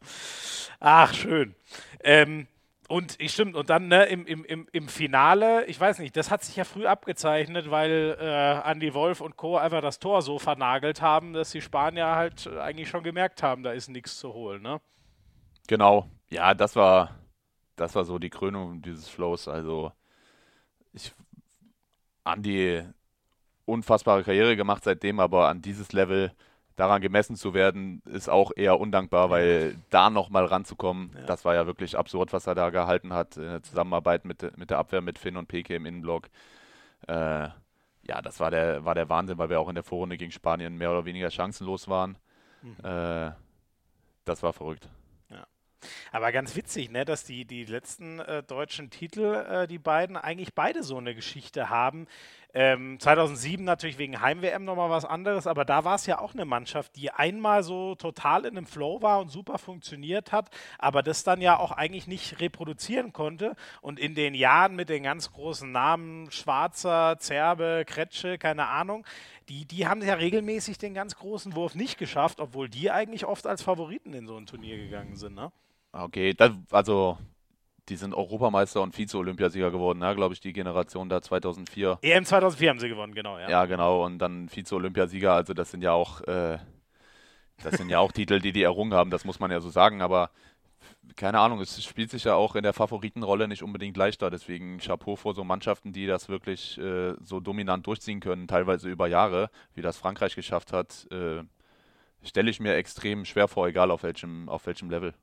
S1: Ach, schön. Ähm, und ich stimmt, und dann ne, im, im, im, im Finale, ich weiß nicht, das hat sich ja früh abgezeichnet, weil äh, Andy Wolf und Co. einfach das Tor so vernagelt haben, dass die Spanier halt eigentlich schon gemerkt haben, da ist nichts zu holen, ne?
S2: Genau. Ja, das war, das war so die Krönung dieses Flows. Also ich Andy unfassbare Karriere gemacht seitdem, aber an dieses Level daran gemessen zu werden, ist auch eher undankbar, weil da nochmal ranzukommen, ja. das war ja wirklich absurd, was er da gehalten hat, in der Zusammenarbeit mit, mit der Abwehr mit Finn und Peke im Innenblock. Äh, ja, das war der, war der Wahnsinn, weil wir auch in der Vorrunde gegen Spanien mehr oder weniger chancenlos waren. Mhm. Äh, das war verrückt.
S1: Aber ganz witzig, ne, dass die, die letzten äh, deutschen Titel, äh, die beiden, eigentlich beide so eine Geschichte haben. Ähm, 2007 natürlich wegen Heim-WM nochmal was anderes, aber da war es ja auch eine Mannschaft, die einmal so total in einem Flow war und super funktioniert hat, aber das dann ja auch eigentlich nicht reproduzieren konnte. Und in den Jahren mit den ganz großen Namen Schwarzer, Zerbe, Kretsche, keine Ahnung, die, die haben ja regelmäßig den ganz großen Wurf nicht geschafft, obwohl die eigentlich oft als Favoriten in so ein Turnier gegangen sind. Ne?
S2: Okay, das, also die sind Europameister und Vize-Olympiasieger geworden, ja, glaube ich, die Generation da 2004.
S1: EM 2004 haben sie gewonnen, genau, ja.
S2: Ja, genau, und dann Vize-Olympiasieger, also das sind ja auch, äh, das sind ja auch Titel, die die errungen haben, das muss man ja so sagen, aber keine Ahnung, es spielt sich ja auch in der Favoritenrolle nicht unbedingt leichter, deswegen Chapeau vor so Mannschaften, die das wirklich äh, so dominant durchziehen können, teilweise über Jahre, wie das Frankreich geschafft hat, äh, stelle ich mir extrem schwer vor, egal auf welchem, auf welchem Level.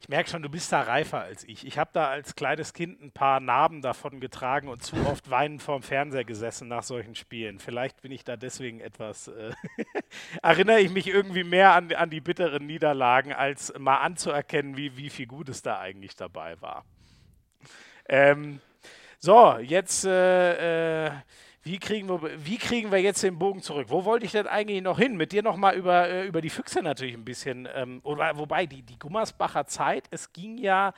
S1: Ich merke schon, du bist da reifer als ich. Ich habe da als kleines Kind ein paar Narben davon getragen und zu oft weinend vorm Fernseher gesessen nach solchen Spielen. Vielleicht bin ich da deswegen etwas, äh, erinnere ich mich irgendwie mehr an, an die bitteren Niederlagen, als mal anzuerkennen, wie, wie viel Gutes da eigentlich dabei war. Ähm, so, jetzt äh, äh, wie kriegen, wir, wie kriegen wir jetzt den Bogen zurück? Wo wollte ich denn eigentlich noch hin? Mit dir nochmal über, äh, über die Füchse natürlich ein bisschen. Ähm, oder, wobei, die, die Gummersbacher Zeit, es ging ja,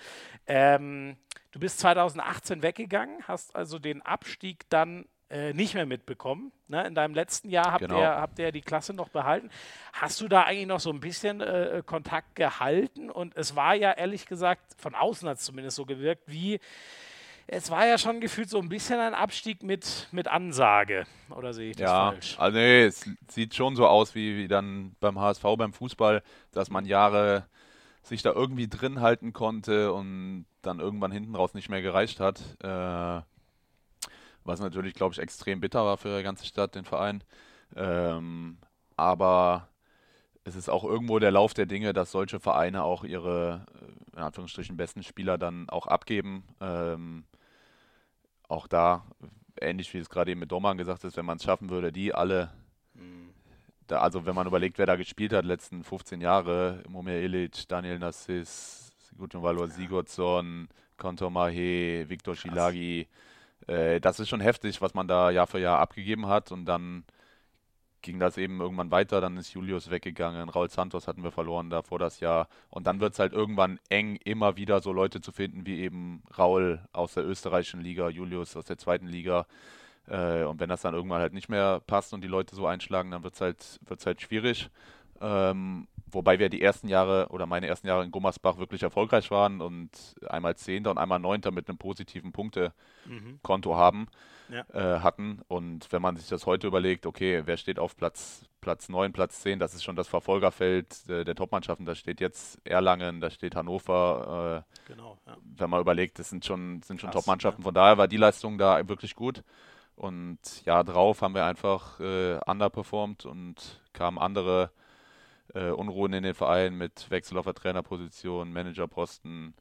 S1: ähm, du bist 2018 weggegangen, hast also den Abstieg dann äh, nicht mehr mitbekommen. Ne? In deinem letzten Jahr habt, genau. ihr, habt ihr die Klasse noch behalten. Hast du da eigentlich noch so ein bisschen äh, Kontakt gehalten? Und es war ja ehrlich gesagt, von außen hat es zumindest so gewirkt, wie es war ja schon gefühlt so ein bisschen ein Abstieg mit, mit Ansage. Oder sehe ich das ja, falsch?
S2: Also nee, es sieht schon so aus wie, wie dann beim HSV, beim Fußball, dass man Jahre sich da irgendwie drin halten konnte und dann irgendwann hinten raus nicht mehr gereicht hat. Äh, was natürlich, glaube ich, extrem bitter war für die ganze Stadt, den Verein. Ähm, aber es ist auch irgendwo der Lauf der Dinge, dass solche Vereine auch ihre, äh, in Anführungsstrichen, besten Spieler dann auch abgeben. Ähm, auch da, ähnlich wie es gerade eben mit Doman gesagt ist, wenn man es schaffen würde, die alle, mhm. da, also wenn man überlegt, wer da gespielt hat, letzten 15 Jahre, Momir Ilic, Daniel Nassis, Gutjun Valor ja. Sigurdsson, Kontor Mahe, Viktor Schilagi, äh, das ist schon heftig, was man da Jahr für Jahr abgegeben hat und dann ging das eben irgendwann weiter, dann ist Julius weggegangen, Raul Santos hatten wir verloren da vor das Jahr und dann wird es halt irgendwann eng, immer wieder so Leute zu finden wie eben Raul aus der österreichischen Liga, Julius aus der zweiten Liga äh, und wenn das dann irgendwann halt nicht mehr passt und die Leute so einschlagen, dann wird es halt, wird's halt schwierig. Ähm, wobei wir die ersten Jahre oder meine ersten Jahre in Gummersbach wirklich erfolgreich waren und einmal Zehnter und einmal Neunter mit einem positiven Punktekonto mhm. haben ja. äh, hatten. Und wenn man sich das heute überlegt, okay, wer steht auf Platz, Platz 9, Platz 10, das ist schon das Verfolgerfeld äh, der Topmannschaften. Da steht jetzt Erlangen, da steht Hannover. Äh, genau, ja. Wenn man überlegt, das sind schon, sind schon Top-Mannschaften. Von daher war die Leistung da wirklich gut. Und ja, drauf haben wir einfach äh, underperformed und kamen andere äh, Unruhen in den Verein mit Wechsel auf der Trainerposition, Managerposten,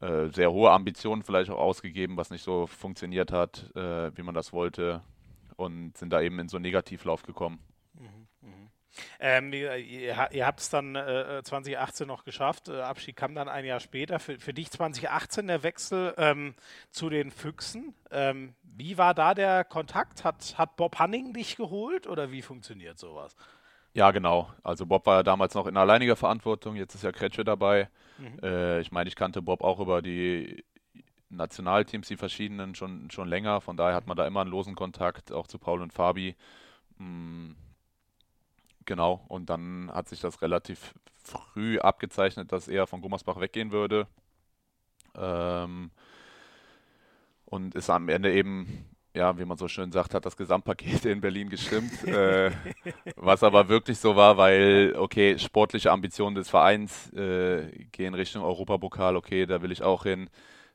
S2: äh, sehr hohe Ambitionen vielleicht auch ausgegeben, was nicht so funktioniert hat, äh, wie man das wollte und sind da eben in so einen Negativlauf gekommen. Mhm,
S1: mhm. Ähm, ihr, ihr habt es dann äh, 2018 noch geschafft. Äh, Abschied kam dann ein Jahr später. Für, für dich 2018 der Wechsel ähm, zu den Füchsen. Ähm, wie war da der Kontakt? Hat, hat Bob Hanning dich geholt oder wie funktioniert sowas?
S2: Ja, genau. Also Bob war ja damals noch in alleiniger Verantwortung, jetzt ist ja Kretsche dabei. Mhm. Äh, ich meine, ich kannte Bob auch über die Nationalteams, die verschiedenen, schon, schon länger. Von daher hat man da immer einen losen Kontakt, auch zu Paul und Fabi. Mhm. Genau, und dann hat sich das relativ früh abgezeichnet, dass er von Gummersbach weggehen würde. Ähm, und ist am Ende eben, ja, wie man so schön sagt, hat das Gesamtpaket in Berlin gestimmt. äh, was aber wirklich so war, weil, okay, sportliche Ambitionen des Vereins äh, gehen Richtung Europapokal, okay, da will ich auch hin.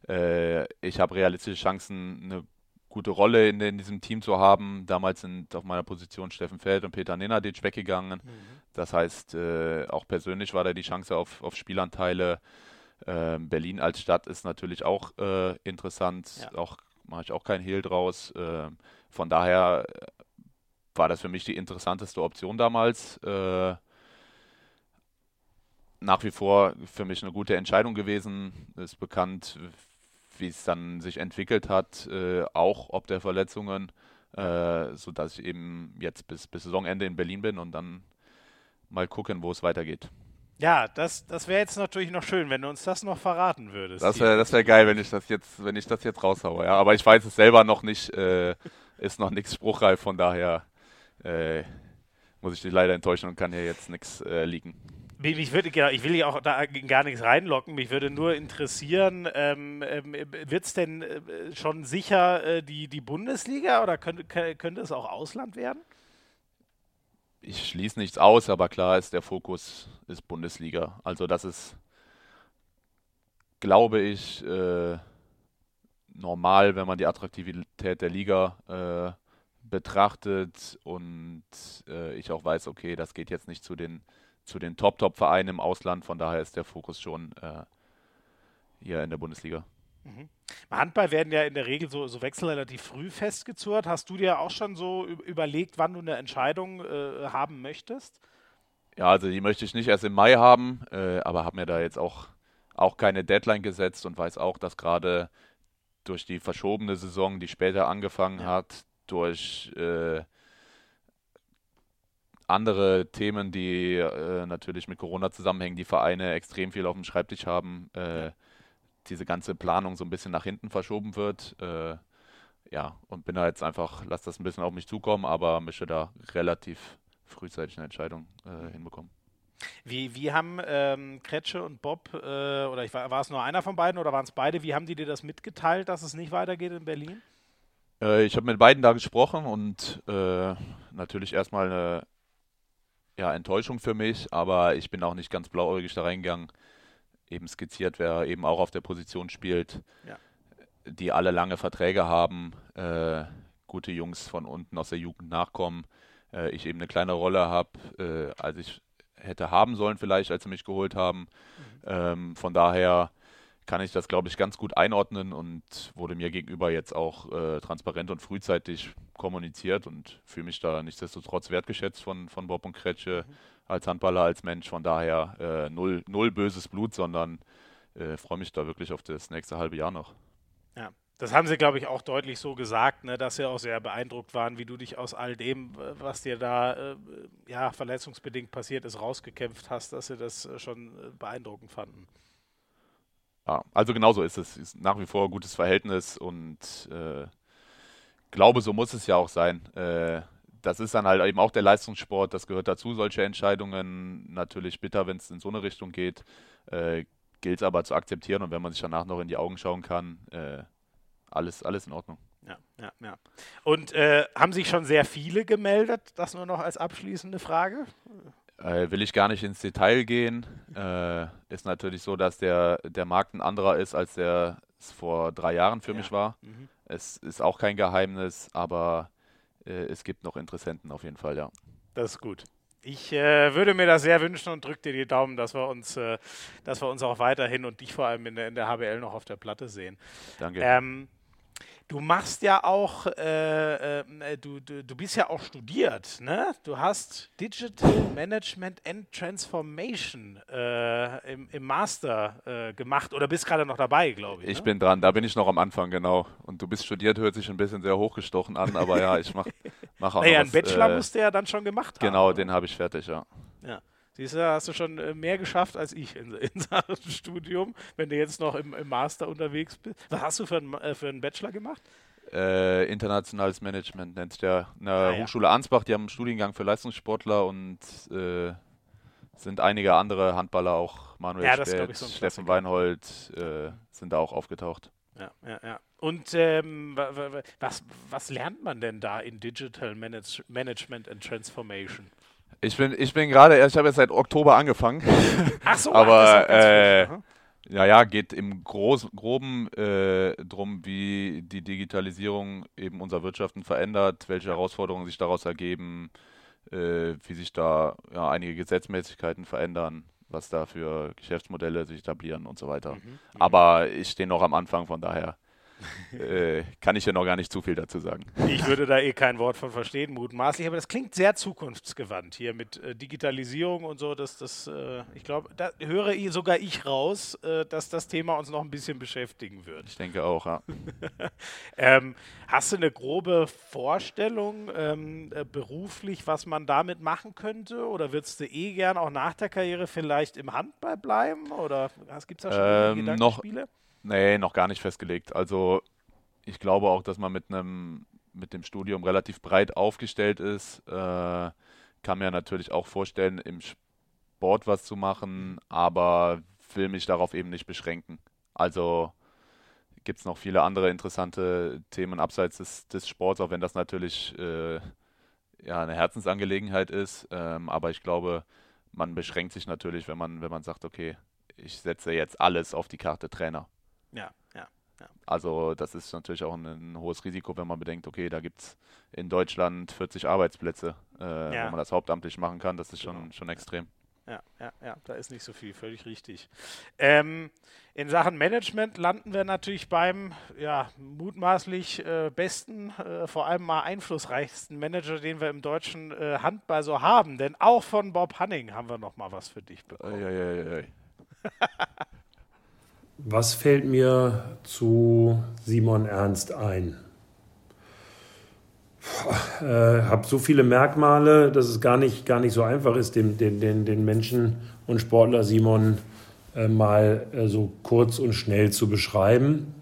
S2: Äh, ich habe realistische Chancen, eine gute Rolle in, in, diesem Team zu haben. Damals sind auf meiner Position Steffen Feld und Peter Nenadic weggegangen. Mhm. Das heißt, äh, auch persönlich war da die Chance auf, auf Spielanteile. Äh, Berlin als Stadt ist natürlich auch äh, interessant. Ja. Auch mache ich auch kein Hehl draus. Ähm, von daher äh, war das für mich die interessanteste Option damals. Äh, nach wie vor für mich eine gute Entscheidung gewesen. Ist bekannt, wie es dann sich entwickelt hat, äh, auch ob der Verletzungen, äh, sodass ich eben jetzt bis, bis Saisonende in Berlin bin und dann mal gucken, wo es weitergeht.
S1: Ja, das, das wäre jetzt natürlich noch schön, wenn du uns das noch verraten würdest.
S2: Das wäre das wär geil, wenn ich das jetzt, wenn ich das jetzt raushaue, ja. Aber ich weiß es selber noch nicht, äh, ist noch nichts spruchreif, von daher äh, muss ich dich leider enttäuschen und kann hier jetzt nichts äh, liegen.
S1: Mich würde, genau, ich will ja auch da gar nichts reinlocken. Mich würde nur interessieren, ähm, ähm, wird es denn äh, schon sicher äh, die, die Bundesliga oder könnte, könnte es auch Ausland werden?
S2: Ich schließe nichts aus, aber klar ist, der Fokus ist Bundesliga. Also das ist, glaube ich, äh, normal, wenn man die Attraktivität der Liga äh, betrachtet und äh, ich auch weiß, okay, das geht jetzt nicht zu den zu den Top-Top-Vereinen im Ausland. Von daher ist der Fokus schon äh, hier in der Bundesliga.
S1: Mhm. Handball werden ja in der Regel so, so Wechsel relativ früh festgezurrt. Hast du dir auch schon so überlegt, wann du eine Entscheidung äh, haben möchtest?
S2: Ja, also die möchte ich nicht erst im Mai haben, äh, aber habe mir da jetzt auch, auch keine Deadline gesetzt und weiß auch, dass gerade durch die verschobene Saison, die später angefangen ja. hat, durch äh, andere Themen, die äh, natürlich mit Corona zusammenhängen, die Vereine extrem viel auf dem Schreibtisch haben, äh, diese ganze Planung so ein bisschen nach hinten verschoben wird. Äh, ja, und bin da jetzt einfach, lass das ein bisschen auf mich zukommen, aber möchte da relativ frühzeitig eine Entscheidung äh, hinbekommen.
S1: Wie, wie haben ähm, Kretsche und Bob, äh, oder ich, war, war es nur einer von beiden oder waren es beide, wie haben die dir das mitgeteilt, dass es nicht weitergeht in Berlin?
S2: Äh, ich habe mit beiden da gesprochen und natürlich erstmal eine ja, Enttäuschung für mich, aber ich bin auch nicht ganz blauäugig da reingegangen. Eben skizziert, wer eben auch auf der Position spielt, ja. die alle lange Verträge haben, äh, gute Jungs von unten aus der Jugend nachkommen. Äh, ich eben eine kleine Rolle habe, äh, als ich hätte haben sollen, vielleicht, als sie mich geholt haben. Mhm. Ähm, von daher kann ich das, glaube ich, ganz gut einordnen und wurde mir gegenüber jetzt auch äh, transparent und frühzeitig kommuniziert und fühle mich da nichtsdestotrotz wertgeschätzt von, von Bob und Kretsche mhm. Als Handballer, als Mensch. Von daher äh, null, null böses Blut, sondern äh, freue mich da wirklich auf das nächste halbe Jahr noch.
S1: Ja, das haben sie, glaube ich, auch deutlich so gesagt, ne, dass sie auch sehr beeindruckt waren, wie du dich aus all dem, was dir da äh, ja, verletzungsbedingt passiert ist, rausgekämpft hast, dass sie das äh, schon äh, beeindruckend fanden.
S2: Ja, also genauso ist es. Ist nach wie vor ein gutes Verhältnis und äh, glaube, so muss es ja auch sein. Äh, das ist dann halt eben auch der Leistungssport, das gehört dazu, solche Entscheidungen. Natürlich bitter, wenn es in so eine Richtung geht. Äh, Gilt es aber zu akzeptieren und wenn man sich danach noch in die Augen schauen kann, äh, alles, alles in Ordnung.
S1: Ja, ja, ja. Und äh, haben sich schon sehr viele gemeldet? Das nur noch als abschließende Frage.
S2: Äh, will ich gar nicht ins Detail gehen. Äh, ist natürlich so, dass der, der Markt ein anderer ist, als der es vor drei Jahren für ja. mich war. Mhm. Es ist auch kein Geheimnis, aber es gibt noch Interessenten auf jeden Fall, ja.
S1: Das ist gut. Ich äh, würde mir das sehr wünschen und drücke dir die Daumen, dass wir uns, äh, dass wir uns auch weiterhin und dich vor allem in der, in der HBL noch auf der Platte sehen.
S2: Danke.
S1: Ähm, Du machst ja auch, äh, äh, du, du, du bist ja auch studiert, ne? Du hast Digital Management and Transformation äh, im, im, Master äh, gemacht oder bist gerade noch dabei, glaube ich.
S2: Ich ne? bin dran, da bin ich noch am Anfang, genau. Und du bist studiert, hört sich ein bisschen sehr hochgestochen an, aber ja, ich mache mach auch
S1: naja,
S2: noch
S1: einen Bachelor äh, musst du ja dann schon gemacht
S2: haben. Genau, den habe ich fertig, ja.
S1: Ja. Siehst du, hast du schon äh, mehr geschafft als ich in, in Sachen Studium, wenn du jetzt noch im, im, Master unterwegs bist. Was hast du für, ein, äh, für einen Bachelor gemacht?
S2: Äh, internationales Management nennt der. Eine ah, Hochschule ja. Ansbach, die haben einen Studiengang für Leistungssportler und äh, sind einige andere Handballer auch, Manuel
S1: Ja, ich, so
S2: Steffen. Weinhold, äh, sind da auch aufgetaucht.
S1: Ja, ja, ja. Und ähm, wa- wa- wa- was, was lernt man denn da in Digital Manage Management and Transformation?
S2: Ich bin, ich bin gerade erst, ich habe jetzt seit Oktober angefangen.
S1: Ach so,
S2: Aber, äh,
S1: frisch.
S2: Ja, ja, geht im Groß, Groben äh, drum, wie die Digitalisierung eben unser Wirtschaften verändert, welche Herausforderungen sich daraus ergeben, äh, wie sich da ja, einige Gesetzmäßigkeiten verändern, was da für Geschäftsmodelle sich etablieren und so weiter.
S1: Mhm,
S2: Aber ich stehe noch am Anfang, von daher äh, kann ich hier noch gar nicht zu viel dazu sagen.
S1: Ich würde da eh kein Wort von verstehen, mutmaßlich, aber das klingt sehr zukunftsgewandt hier mit äh, Digitalisierung und so. Dass das, äh, ich glaube, da höre ich, sogar ich raus, äh, dass das Thema uns noch ein bisschen beschäftigen wird.
S2: Ich denke auch, ja.
S1: Ähm, hast du eine grobe Vorstellung ähm, äh, beruflich, was man damit machen könnte? Oder würdest du eh gern auch nach der Karriere vielleicht im Handball bleiben? Oder gibt es da schon
S2: Ähm,
S1: irgendwie
S2: noch-
S1: Gedankenspiele?
S2: Nee, noch gar nicht festgelegt. Also ich glaube auch, dass man mit einem mit dem Studium relativ breit aufgestellt ist. Äh, kann mir natürlich auch vorstellen, im Sport was zu machen, aber will mich darauf eben nicht beschränken. Also gibt es noch viele andere interessante Themen abseits des, des Sports, auch wenn das natürlich äh, ja, eine Herzensangelegenheit ist. Ähm, aber ich glaube, man beschränkt sich natürlich, wenn man, wenn man sagt, okay, ich setze jetzt alles auf die Karte Trainer.
S1: Ja, ja.
S2: Also das ist natürlich auch ein, ein hohes Risiko, wenn man bedenkt, okay, da gibt es in Deutschland 40 Arbeitsplätze, äh,
S1: Ja.
S2: wo man das hauptamtlich machen kann. Das ist schon,
S1: Genau.
S2: schon extrem.
S1: Ja, ja, ja, da ist nicht so viel, völlig richtig. Ähm, in Sachen Management landen wir natürlich beim ja, mutmaßlich äh, besten, äh, vor allem mal einflussreichsten Manager, den wir im deutschen äh, Handball so haben. Denn auch von Bob Hanning haben wir noch mal was für dich bekommen.
S2: Eieieiei.
S5: Was fällt mir zu Simon Ernst ein? Ich äh, habe so viele Merkmale, dass es gar nicht, gar nicht so einfach ist, den, den, den, den Menschen und Sportler Simon äh, mal äh, so kurz und schnell zu beschreiben.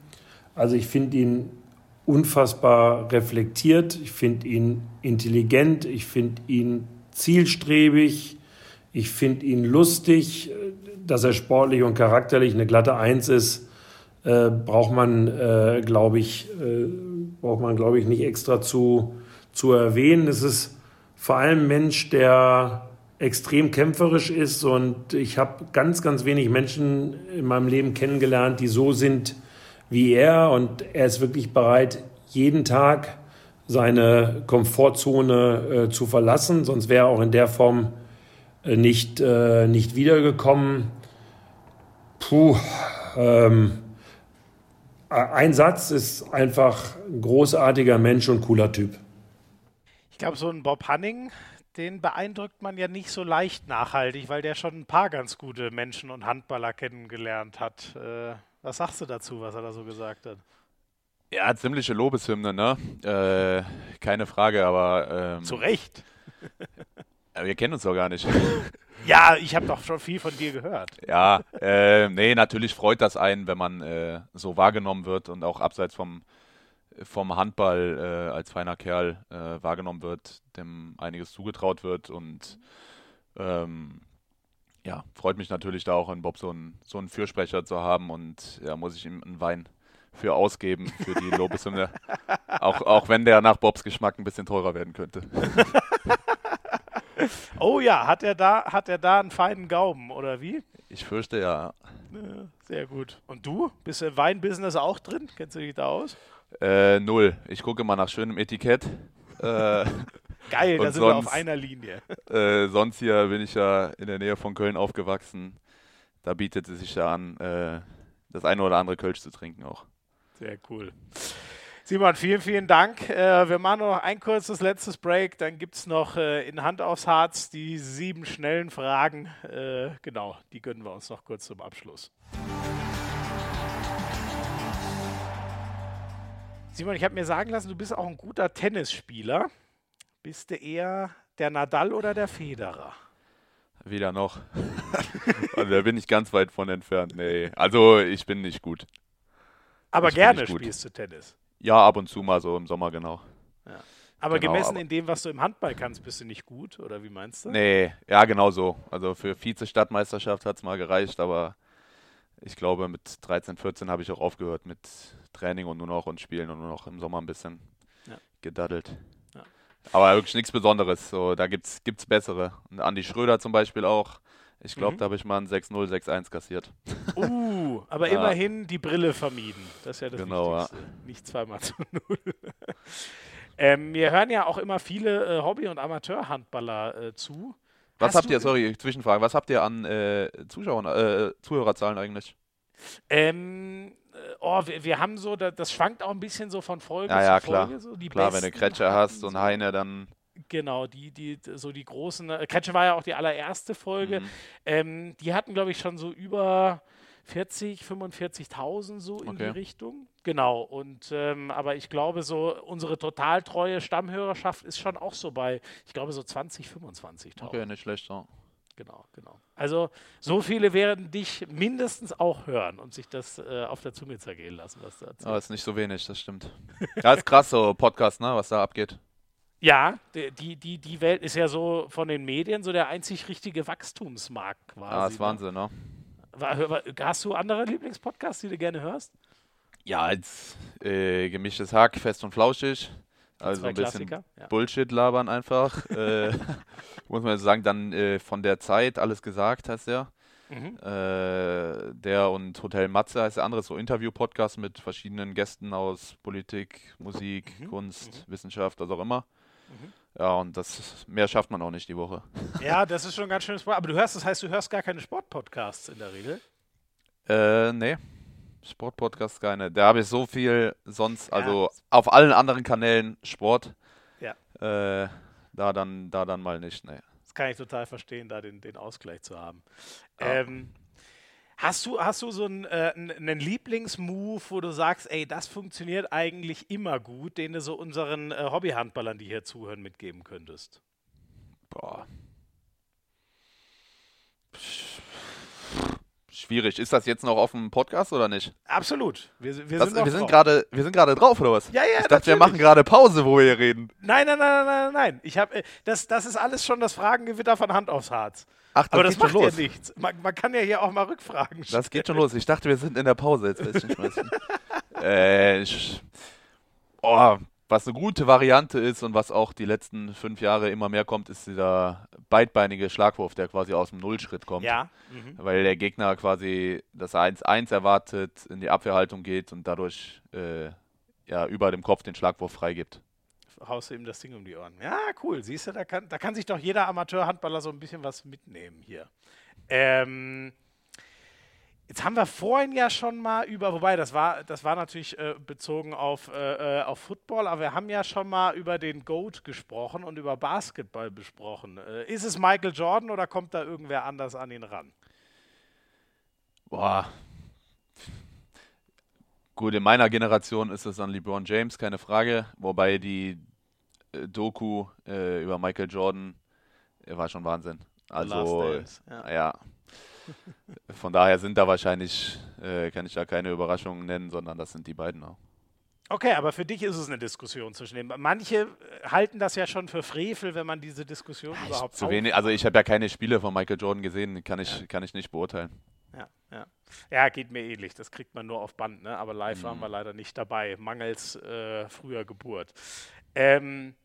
S5: Also ich finde ihn unfassbar reflektiert, ich finde ihn intelligent, ich finde ihn zielstrebig, ich finde ihn lustig, dass er sportlich und charakterlich eine glatte Eins ist, äh, braucht man, äh, glaube ich, äh, braucht man, glaube ich, nicht extra zu, zu erwähnen. Es ist vor allem ein Mensch, der extrem kämpferisch ist und ich habe ganz, ganz wenig Menschen in meinem Leben kennengelernt, die so sind wie er und er ist wirklich bereit, jeden Tag seine Komfortzone äh, zu verlassen, sonst wäre er auch in der Form nicht, äh, nicht wiedergekommen. Puh, ähm, ein Satz ist einfach ein großartiger Mensch und cooler Typ.
S1: Ich glaube, so ein Bob Hanning, den beeindruckt man ja nicht so leicht nachhaltig, weil der schon ein paar ganz gute Menschen und Handballer kennengelernt hat. Äh, was sagst du dazu, was er da so gesagt hat?
S2: Ja, ziemliche Lobeshymne, ne? Äh, keine Frage, aber ähm,
S1: Zu Recht.
S2: wir kennen uns doch gar nicht.
S1: Ja, ich habe doch schon viel von dir gehört.
S2: Ja, äh, nee, natürlich freut das einen, wenn man äh, so wahrgenommen wird und auch abseits vom, vom Handball äh, als feiner Kerl äh, wahrgenommen wird, dem einiges zugetraut wird und ähm, ja, freut mich natürlich da auch in Bob so einen, so einen Fürsprecher zu haben und ja, muss ich ihm einen Wein für ausgeben, für die Lobeshymne. auch, auch wenn der nach Bobs Geschmack ein bisschen teurer werden könnte.
S1: Oh ja, hat er da, hat er da einen feinen Gaumen, oder wie?
S2: Ich fürchte ja.
S1: Sehr gut. Und du? Bist du im Weinbusiness auch drin? Kennst du dich da aus?
S2: Äh, null. Ich gucke mal nach schönem Etikett. Äh,
S1: Geil, da sind wir auf
S2: sonst-
S1: einer Linie.
S2: Äh, sonst hier bin ich ja in der Nähe von Köln aufgewachsen. Da bietet es sich ja an, äh, das eine oder andere Kölsch zu trinken auch.
S1: Sehr cool. Simon, vielen, vielen Dank. Äh, wir machen nur noch ein kurzes letztes Break. Dann gibt es noch äh, in Hand aufs Harz die sieben schnellen Fragen. Äh, genau, die gönnen wir uns noch kurz zum Abschluss. Simon, ich habe mir sagen lassen, du bist auch ein guter Tennisspieler. Bist du eher der Nadal oder der Federer?
S2: Wieder noch. also, da bin ich ganz weit von entfernt. Nee, also ich bin nicht gut.
S1: Aber
S2: Ich
S1: gerne spielst du Tennis.
S2: Ja, ab und zu mal so im Sommer, genau.
S1: Aber
S2: Genau,
S1: gemessen
S2: aber-
S1: in dem, was du im Handball kannst, bist du nicht gut, oder wie meinst du?
S2: Nee, ja, genau so. Also für Vize-Stadtmeisterschaft hat es mal gereicht, aber ich glaube, mit 13, 14 habe ich auch aufgehört mit Training und nur noch und Spielen und nur noch im Sommer ein bisschen
S1: Ja.
S2: gedaddelt.
S1: Ja.
S2: Aber wirklich nichts Besonderes. So, da gibt's, gibt's bessere. Und Andi Schröder zum Beispiel auch. Ich glaube,
S1: Mhm.
S2: da habe ich mal ein 6-0, 6-1 kassiert.
S1: Uh, aber
S2: Ja.
S1: immerhin die Brille vermieden. Das ist ja das
S2: Genau, ja.
S1: Wichtigste. Nicht zweimal zu null. ähm, wir hören ja auch immer viele äh, Hobby- und Amateurhandballer äh, zu.
S2: Was
S1: Hast
S2: habt ihr, sorry, Zwischenfrage, was habt ihr an äh, Zuschauern, äh, Zuhörerzahlen eigentlich?
S1: Ähm, äh, oh, wir, wir haben so, da- das schwankt auch ein bisschen so von Folge
S2: Ja, ja,
S1: zu
S2: klar.
S1: Folge. So. Die
S2: Klar, wenn du Kretscher hast und
S1: so-
S2: Heine, dann.
S1: Genau, die, die, so die großen. Äh, Kretsche war ja auch die allererste Folge.
S2: Mhm.
S1: Ähm, die hatten, glaube ich, schon so über 40, 45.000 so in die
S2: Okay.
S1: Richtung. Genau. Und ähm, aber ich glaube, so unsere total treue Stammhörerschaft ist schon auch so bei, ich glaube, so 20, 25.000.
S2: Okay, nicht schlecht. Ja.
S1: Genau, genau. Also so viele werden dich mindestens auch hören und sich das äh, auf der Zunge zergehen lassen, was du erzählst.
S2: Aber ist nicht so wenig, das stimmt. Ja, ist krass, so Podcast, ne, was da abgeht.
S1: Ja, die, die, die, Welt ist ja so von den Medien so der einzig richtige Wachstumsmarkt quasi.
S2: Ja, ist
S1: ne?
S2: Wahnsinn, ne?
S1: Hast du andere Lieblingspodcasts, die du gerne hörst?
S2: Ja, als äh, gemischtes Hack, fest und flauschig. Also ein bisschen.
S1: Ja.
S2: Bullshit labern einfach. äh, muss man sagen, dann äh, von der Zeit alles gesagt, heißt der.
S1: Mhm.
S2: Äh, der und Hotel Matze heißt der andere, so Interview-Podcast mit verschiedenen Gästen aus Politik, Musik,
S1: Mhm,
S2: Kunst, Wissenschaft, was auch immer. Ja, und das mehr schafft man auch nicht die Woche.
S1: ja, das ist schon ein ganz schönes Problem. Aber du hörst, das heißt, du hörst gar keine Sportpodcasts in der Regel.
S2: Äh, nee. Sportpodcast keine. Da habe ich so viel sonst,
S1: Ja.
S2: also auf allen anderen Kanälen Sport.
S1: Ja.
S2: Äh, da dann, da dann mal nicht, nee.
S1: Das kann ich total verstehen, da den, den Ausgleich zu haben.
S2: Ja.
S1: Ähm, hast, du, hast du so einen, äh, einen Lieblingsmove, wo du sagst, ey, das funktioniert eigentlich immer gut, den du so unseren äh, Hobbyhandballern, die hier zuhören, mitgeben könntest?
S2: Boah. Schwierig. Ist das jetzt noch auf dem Podcast oder nicht?
S1: Absolut. Wir, wir
S2: Das,
S1: sind,
S2: wir sind gerade, wir sind gerade drauf oder was?
S1: Ja, ja,
S2: Ich dachte, wir
S1: natürlich.
S2: machen gerade Pause, wo wir hier reden.
S1: Nein, nein, nein, nein, nein, nein. Ich hab, äh, das, das ist alles schon das Fragengewitter von Hand aufs Harz.
S2: Ach,
S1: Aber das
S2: geht schon
S1: macht
S2: los.
S1: ja nichts. Man, man kann ja hier auch mal Rückfragen stellen.
S2: Das geht schon los. Ich dachte, wir sind in der Pause. Jetzt weiß ich nicht was. äh, oh, was eine gute Variante ist und was auch die letzten fünf Jahre immer mehr kommt, ist dieser beidbeinige Schlagwurf, der quasi aus dem Nullschritt kommt.
S1: Ja. Mhm.
S2: Weil der Gegner quasi das 1-1 erwartet, in die Abwehrhaltung geht und dadurch äh, ja, über dem Kopf den Schlagwurf freigibt.
S1: Haust du ihm das Ding um die Ohren. Ja, cool. Siehst du, da kann, da kann sich doch jeder Amateurhandballer so ein bisschen was mitnehmen hier. Ähm, jetzt haben wir vorhin ja schon mal über, wobei das war, das war natürlich äh, bezogen auf, äh, äh, auf Football, aber wir haben ja schon mal über den GOAT gesprochen und über Basketball besprochen. Äh, ist es Michael Jordan oder kommt da irgendwer anders an ihn ran?
S2: Boah. Gut, in meiner Generation ist es dann LeBron James, keine Frage. Wobei die Doku äh, über Michael Jordan äh, war schon Wahnsinn. Also,
S1: Last Dance, ja.
S2: ja. Von daher sind da wahrscheinlich, äh, kann ich da keine Überraschungen nennen, sondern das sind die beiden auch.
S1: Okay, aber für dich ist es eine Diskussion zwischen den. Manche äh, halten das ja schon für Frevel, wenn man diese Diskussion überhaupt
S2: Zu wenig, also ich habe ja keine Spiele von Michael Jordan gesehen, kann ich, kann ich nicht beurteilen.
S1: Ja, ja. ja, geht mir ähnlich. Das kriegt man nur auf Band, ne? aber live
S2: Mhm.
S1: waren wir leider nicht dabei, mangels äh, früher Geburt. Ähm,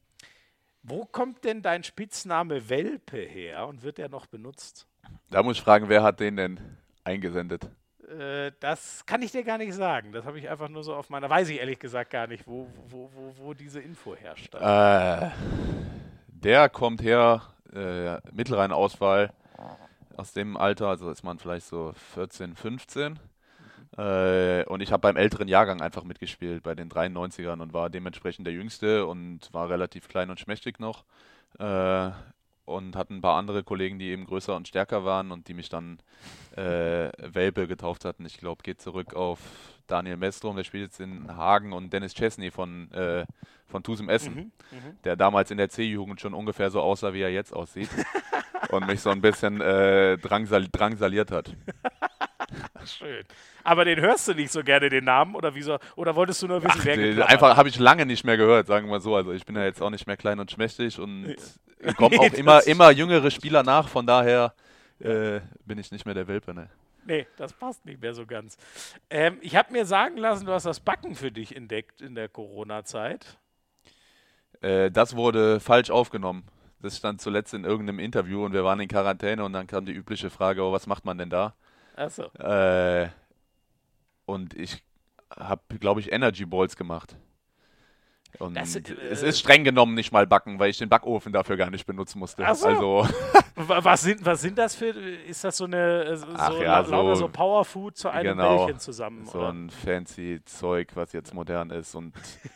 S1: wo kommt denn dein Spitzname Welpe her und wird der noch benutzt?
S2: Da muss ich fragen, wer hat den denn eingesendet?
S1: Äh, das kann ich dir gar nicht sagen. Das habe ich einfach nur so auf meiner. Weiß ich ehrlich gesagt gar nicht, wo, wo, wo, wo diese Info herrscht.
S2: Äh, der kommt her, äh, Mittelrhein-Auswahl, aus dem Alter, also ist man vielleicht so 14, 15. Äh, und ich habe beim älteren Jahrgang einfach mitgespielt, bei den 93ern und war dementsprechend der Jüngste und war relativ klein und schmächtig noch. Äh, und hatte ein paar andere Kollegen, die eben größer und stärker waren und die mich dann äh, Welpe getauft hatten. Ich glaube, geht zurück auf Daniel Mestrom, der spielt jetzt in Hagen und Dennis Chesney von, äh, von Tusem Essen, der damals in der C-Jugend schon ungefähr so aussah, wie er jetzt aussieht und mich so ein bisschen äh, drangsal drangsaliert hat.
S1: Schön. Aber den hörst du nicht so gerne, den Namen? Oder wieso? Oder wolltest du nur wissen,
S2: Ach,
S1: wer geklappert
S2: einfach habe ich lange nicht mehr gehört, sagen wir mal so. Also ich bin ja jetzt auch nicht mehr klein und schmächtig und kommen
S1: Nee,
S2: auch immer, immer jüngere Spieler nach, von daher äh, bin ich nicht mehr der Welpe. Ne?
S1: Nee, das passt nicht mehr so ganz. Ähm, ich habe mir sagen lassen, du hast das Backen für dich entdeckt in der Corona-Zeit.
S2: Äh, das wurde falsch aufgenommen. Das stand zuletzt in irgendeinem Interview und wir waren in Quarantäne und dann kam die übliche Frage, oh, was macht man denn da?
S1: Achso.
S2: Äh, und ich habe, glaube ich, Energy Balls gemacht. Und
S1: Das, äh,
S2: es ist streng genommen nicht mal backen, weil ich den Backofen dafür gar nicht benutzen musste.
S1: So.
S2: Also
S1: Wa- Was sind, was sind das für. Ist das so eine. äh, So,
S2: Ach ja, so-
S1: so Powerfood zu einem
S2: genau.
S1: Bällchen zusammen?
S2: so
S1: oder?
S2: ein fancy Zeug, was jetzt modern ist und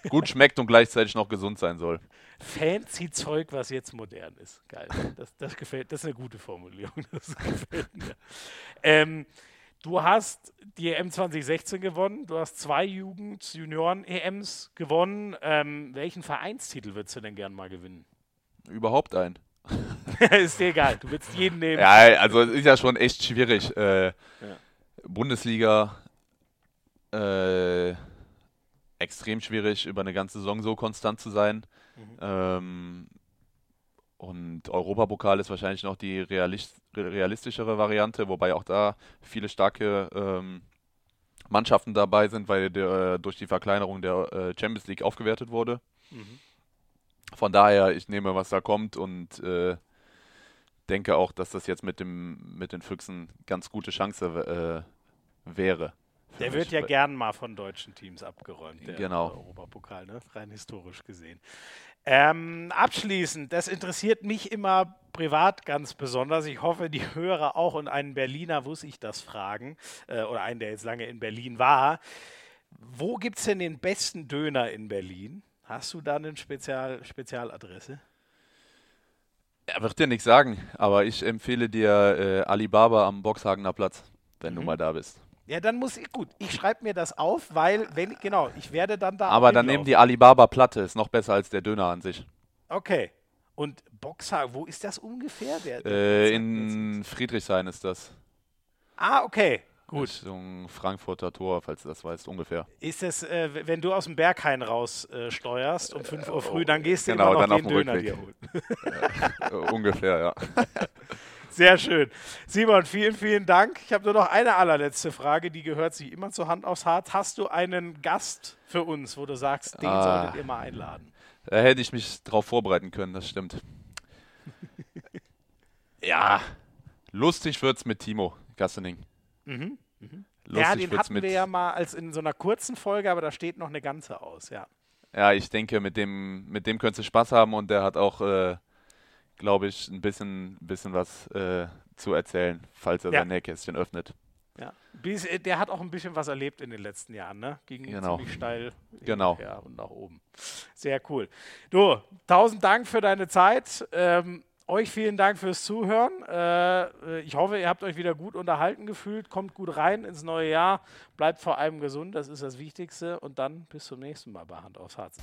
S2: gut schmeckt und gleichzeitig noch gesund sein soll.
S1: Fancy Zeug, was jetzt modern ist. Geil. Das, das gefällt, das ist eine gute Formulierung. Das gefällt mir. Ähm, du hast die EM 2016 gewonnen, du hast zwei Jugend-Junioren-EMs gewonnen. Ähm, welchen Vereinstitel würdest du denn gern mal gewinnen?
S2: Überhaupt ein.
S1: ist dir egal, du willst jeden nehmen.
S2: Ja, also es ist ja schon echt schwierig. Äh, Bundesliga äh, extrem schwierig, über eine ganze Saison so konstant zu sein. Ähm, und Europapokal ist wahrscheinlich noch die realis realistischere Variante, wobei auch da viele starke ähm, Mannschaften dabei sind, weil der, durch die Verkleinerung der äh, Champions League aufgewertet wurde.
S1: Mhm.
S2: Von daher, ich nehme, was da kommt und äh, denke auch, dass das jetzt mit, dem, mit den Füchsen ganz gute Chance äh, wäre.
S1: Der
S2: mich.
S1: wird ja gern mal von deutschen Teams abgeräumt, der
S2: Genau.
S1: Europapokal, ne? rein historisch gesehen. Ähm, abschließend, das interessiert mich immer privat ganz besonders. Ich hoffe, die Hörer auch und einen Berliner muss ich das fragen, äh, oder einen, der jetzt lange in Berlin war. Wo gibt es denn den besten Döner in Berlin? Hast du da eine Spezial Spezialadresse?
S2: Er wird dir nichts sagen, aber ich empfehle dir äh, Alibaba am Boxhagener Platz, wenn
S1: Mhm.
S2: du mal da bist.
S1: Ja, dann muss ich, gut, ich schreibe mir das auf, weil, wenn, genau, ich werde dann da
S2: Aber dann nehmen die Alibaba Platte, ist noch besser als der Döner an sich.
S1: Okay. Und Boxhagen, wo ist das ungefähr? Der,
S2: Äh, in Friedrichshain ist das.
S1: ah, okay. Gut.
S2: Richtung Frankfurter Tor, falls du das weißt, ungefähr.
S1: Ist es, äh, wenn du aus dem Berghain raus äh, steuerst um 5 Uhr früh, dann gehst du
S2: genau,
S1: immer noch
S2: dann auf
S1: den
S2: dem
S1: Döner
S2: Rückweg.
S1: dir holen.
S2: Äh, ungefähr, ja.
S1: Sehr schön. Simon, vielen, vielen Dank. Ich habe nur noch eine allerletzte Frage, die gehört sich immer zur Hand aufs Herz. Hast du einen Gast für uns, wo du sagst, den
S2: Ah.
S1: solltet ihr mal einladen?
S2: Da hätte ich mich drauf vorbereiten können, das stimmt. ja, lustig wird's mit Timo Gassening.
S1: Mhm.
S2: Lustig
S1: ja, den
S2: wird's
S1: hatten
S2: mit.
S1: wir ja mal als in so einer kurzen Folge, aber da steht noch eine ganze aus, ja.
S2: Ja, ich denke, mit dem, mit dem könntest du Spaß haben und der hat auch, äh, glaube ich, ein bisschen, bisschen was äh, zu erzählen, falls er
S1: Ja.
S2: sein Nähkästchen öffnet.
S1: ja. Äh, der hat auch ein bisschen was erlebt in den letzten Jahren, ne? Ging
S2: Genau.
S1: ziemlich steil
S2: Genau.
S1: und nach oben. Sehr cool. Du, tausend Dank für deine Zeit. Ähm, euch vielen Dank fürs Zuhören. Äh, ich hoffe, ihr habt euch wieder gut unterhalten gefühlt. Kommt gut rein ins neue Jahr. Bleibt vor allem gesund, das ist das Wichtigste. Und dann bis zum nächsten Mal bei Hand aufs Herz.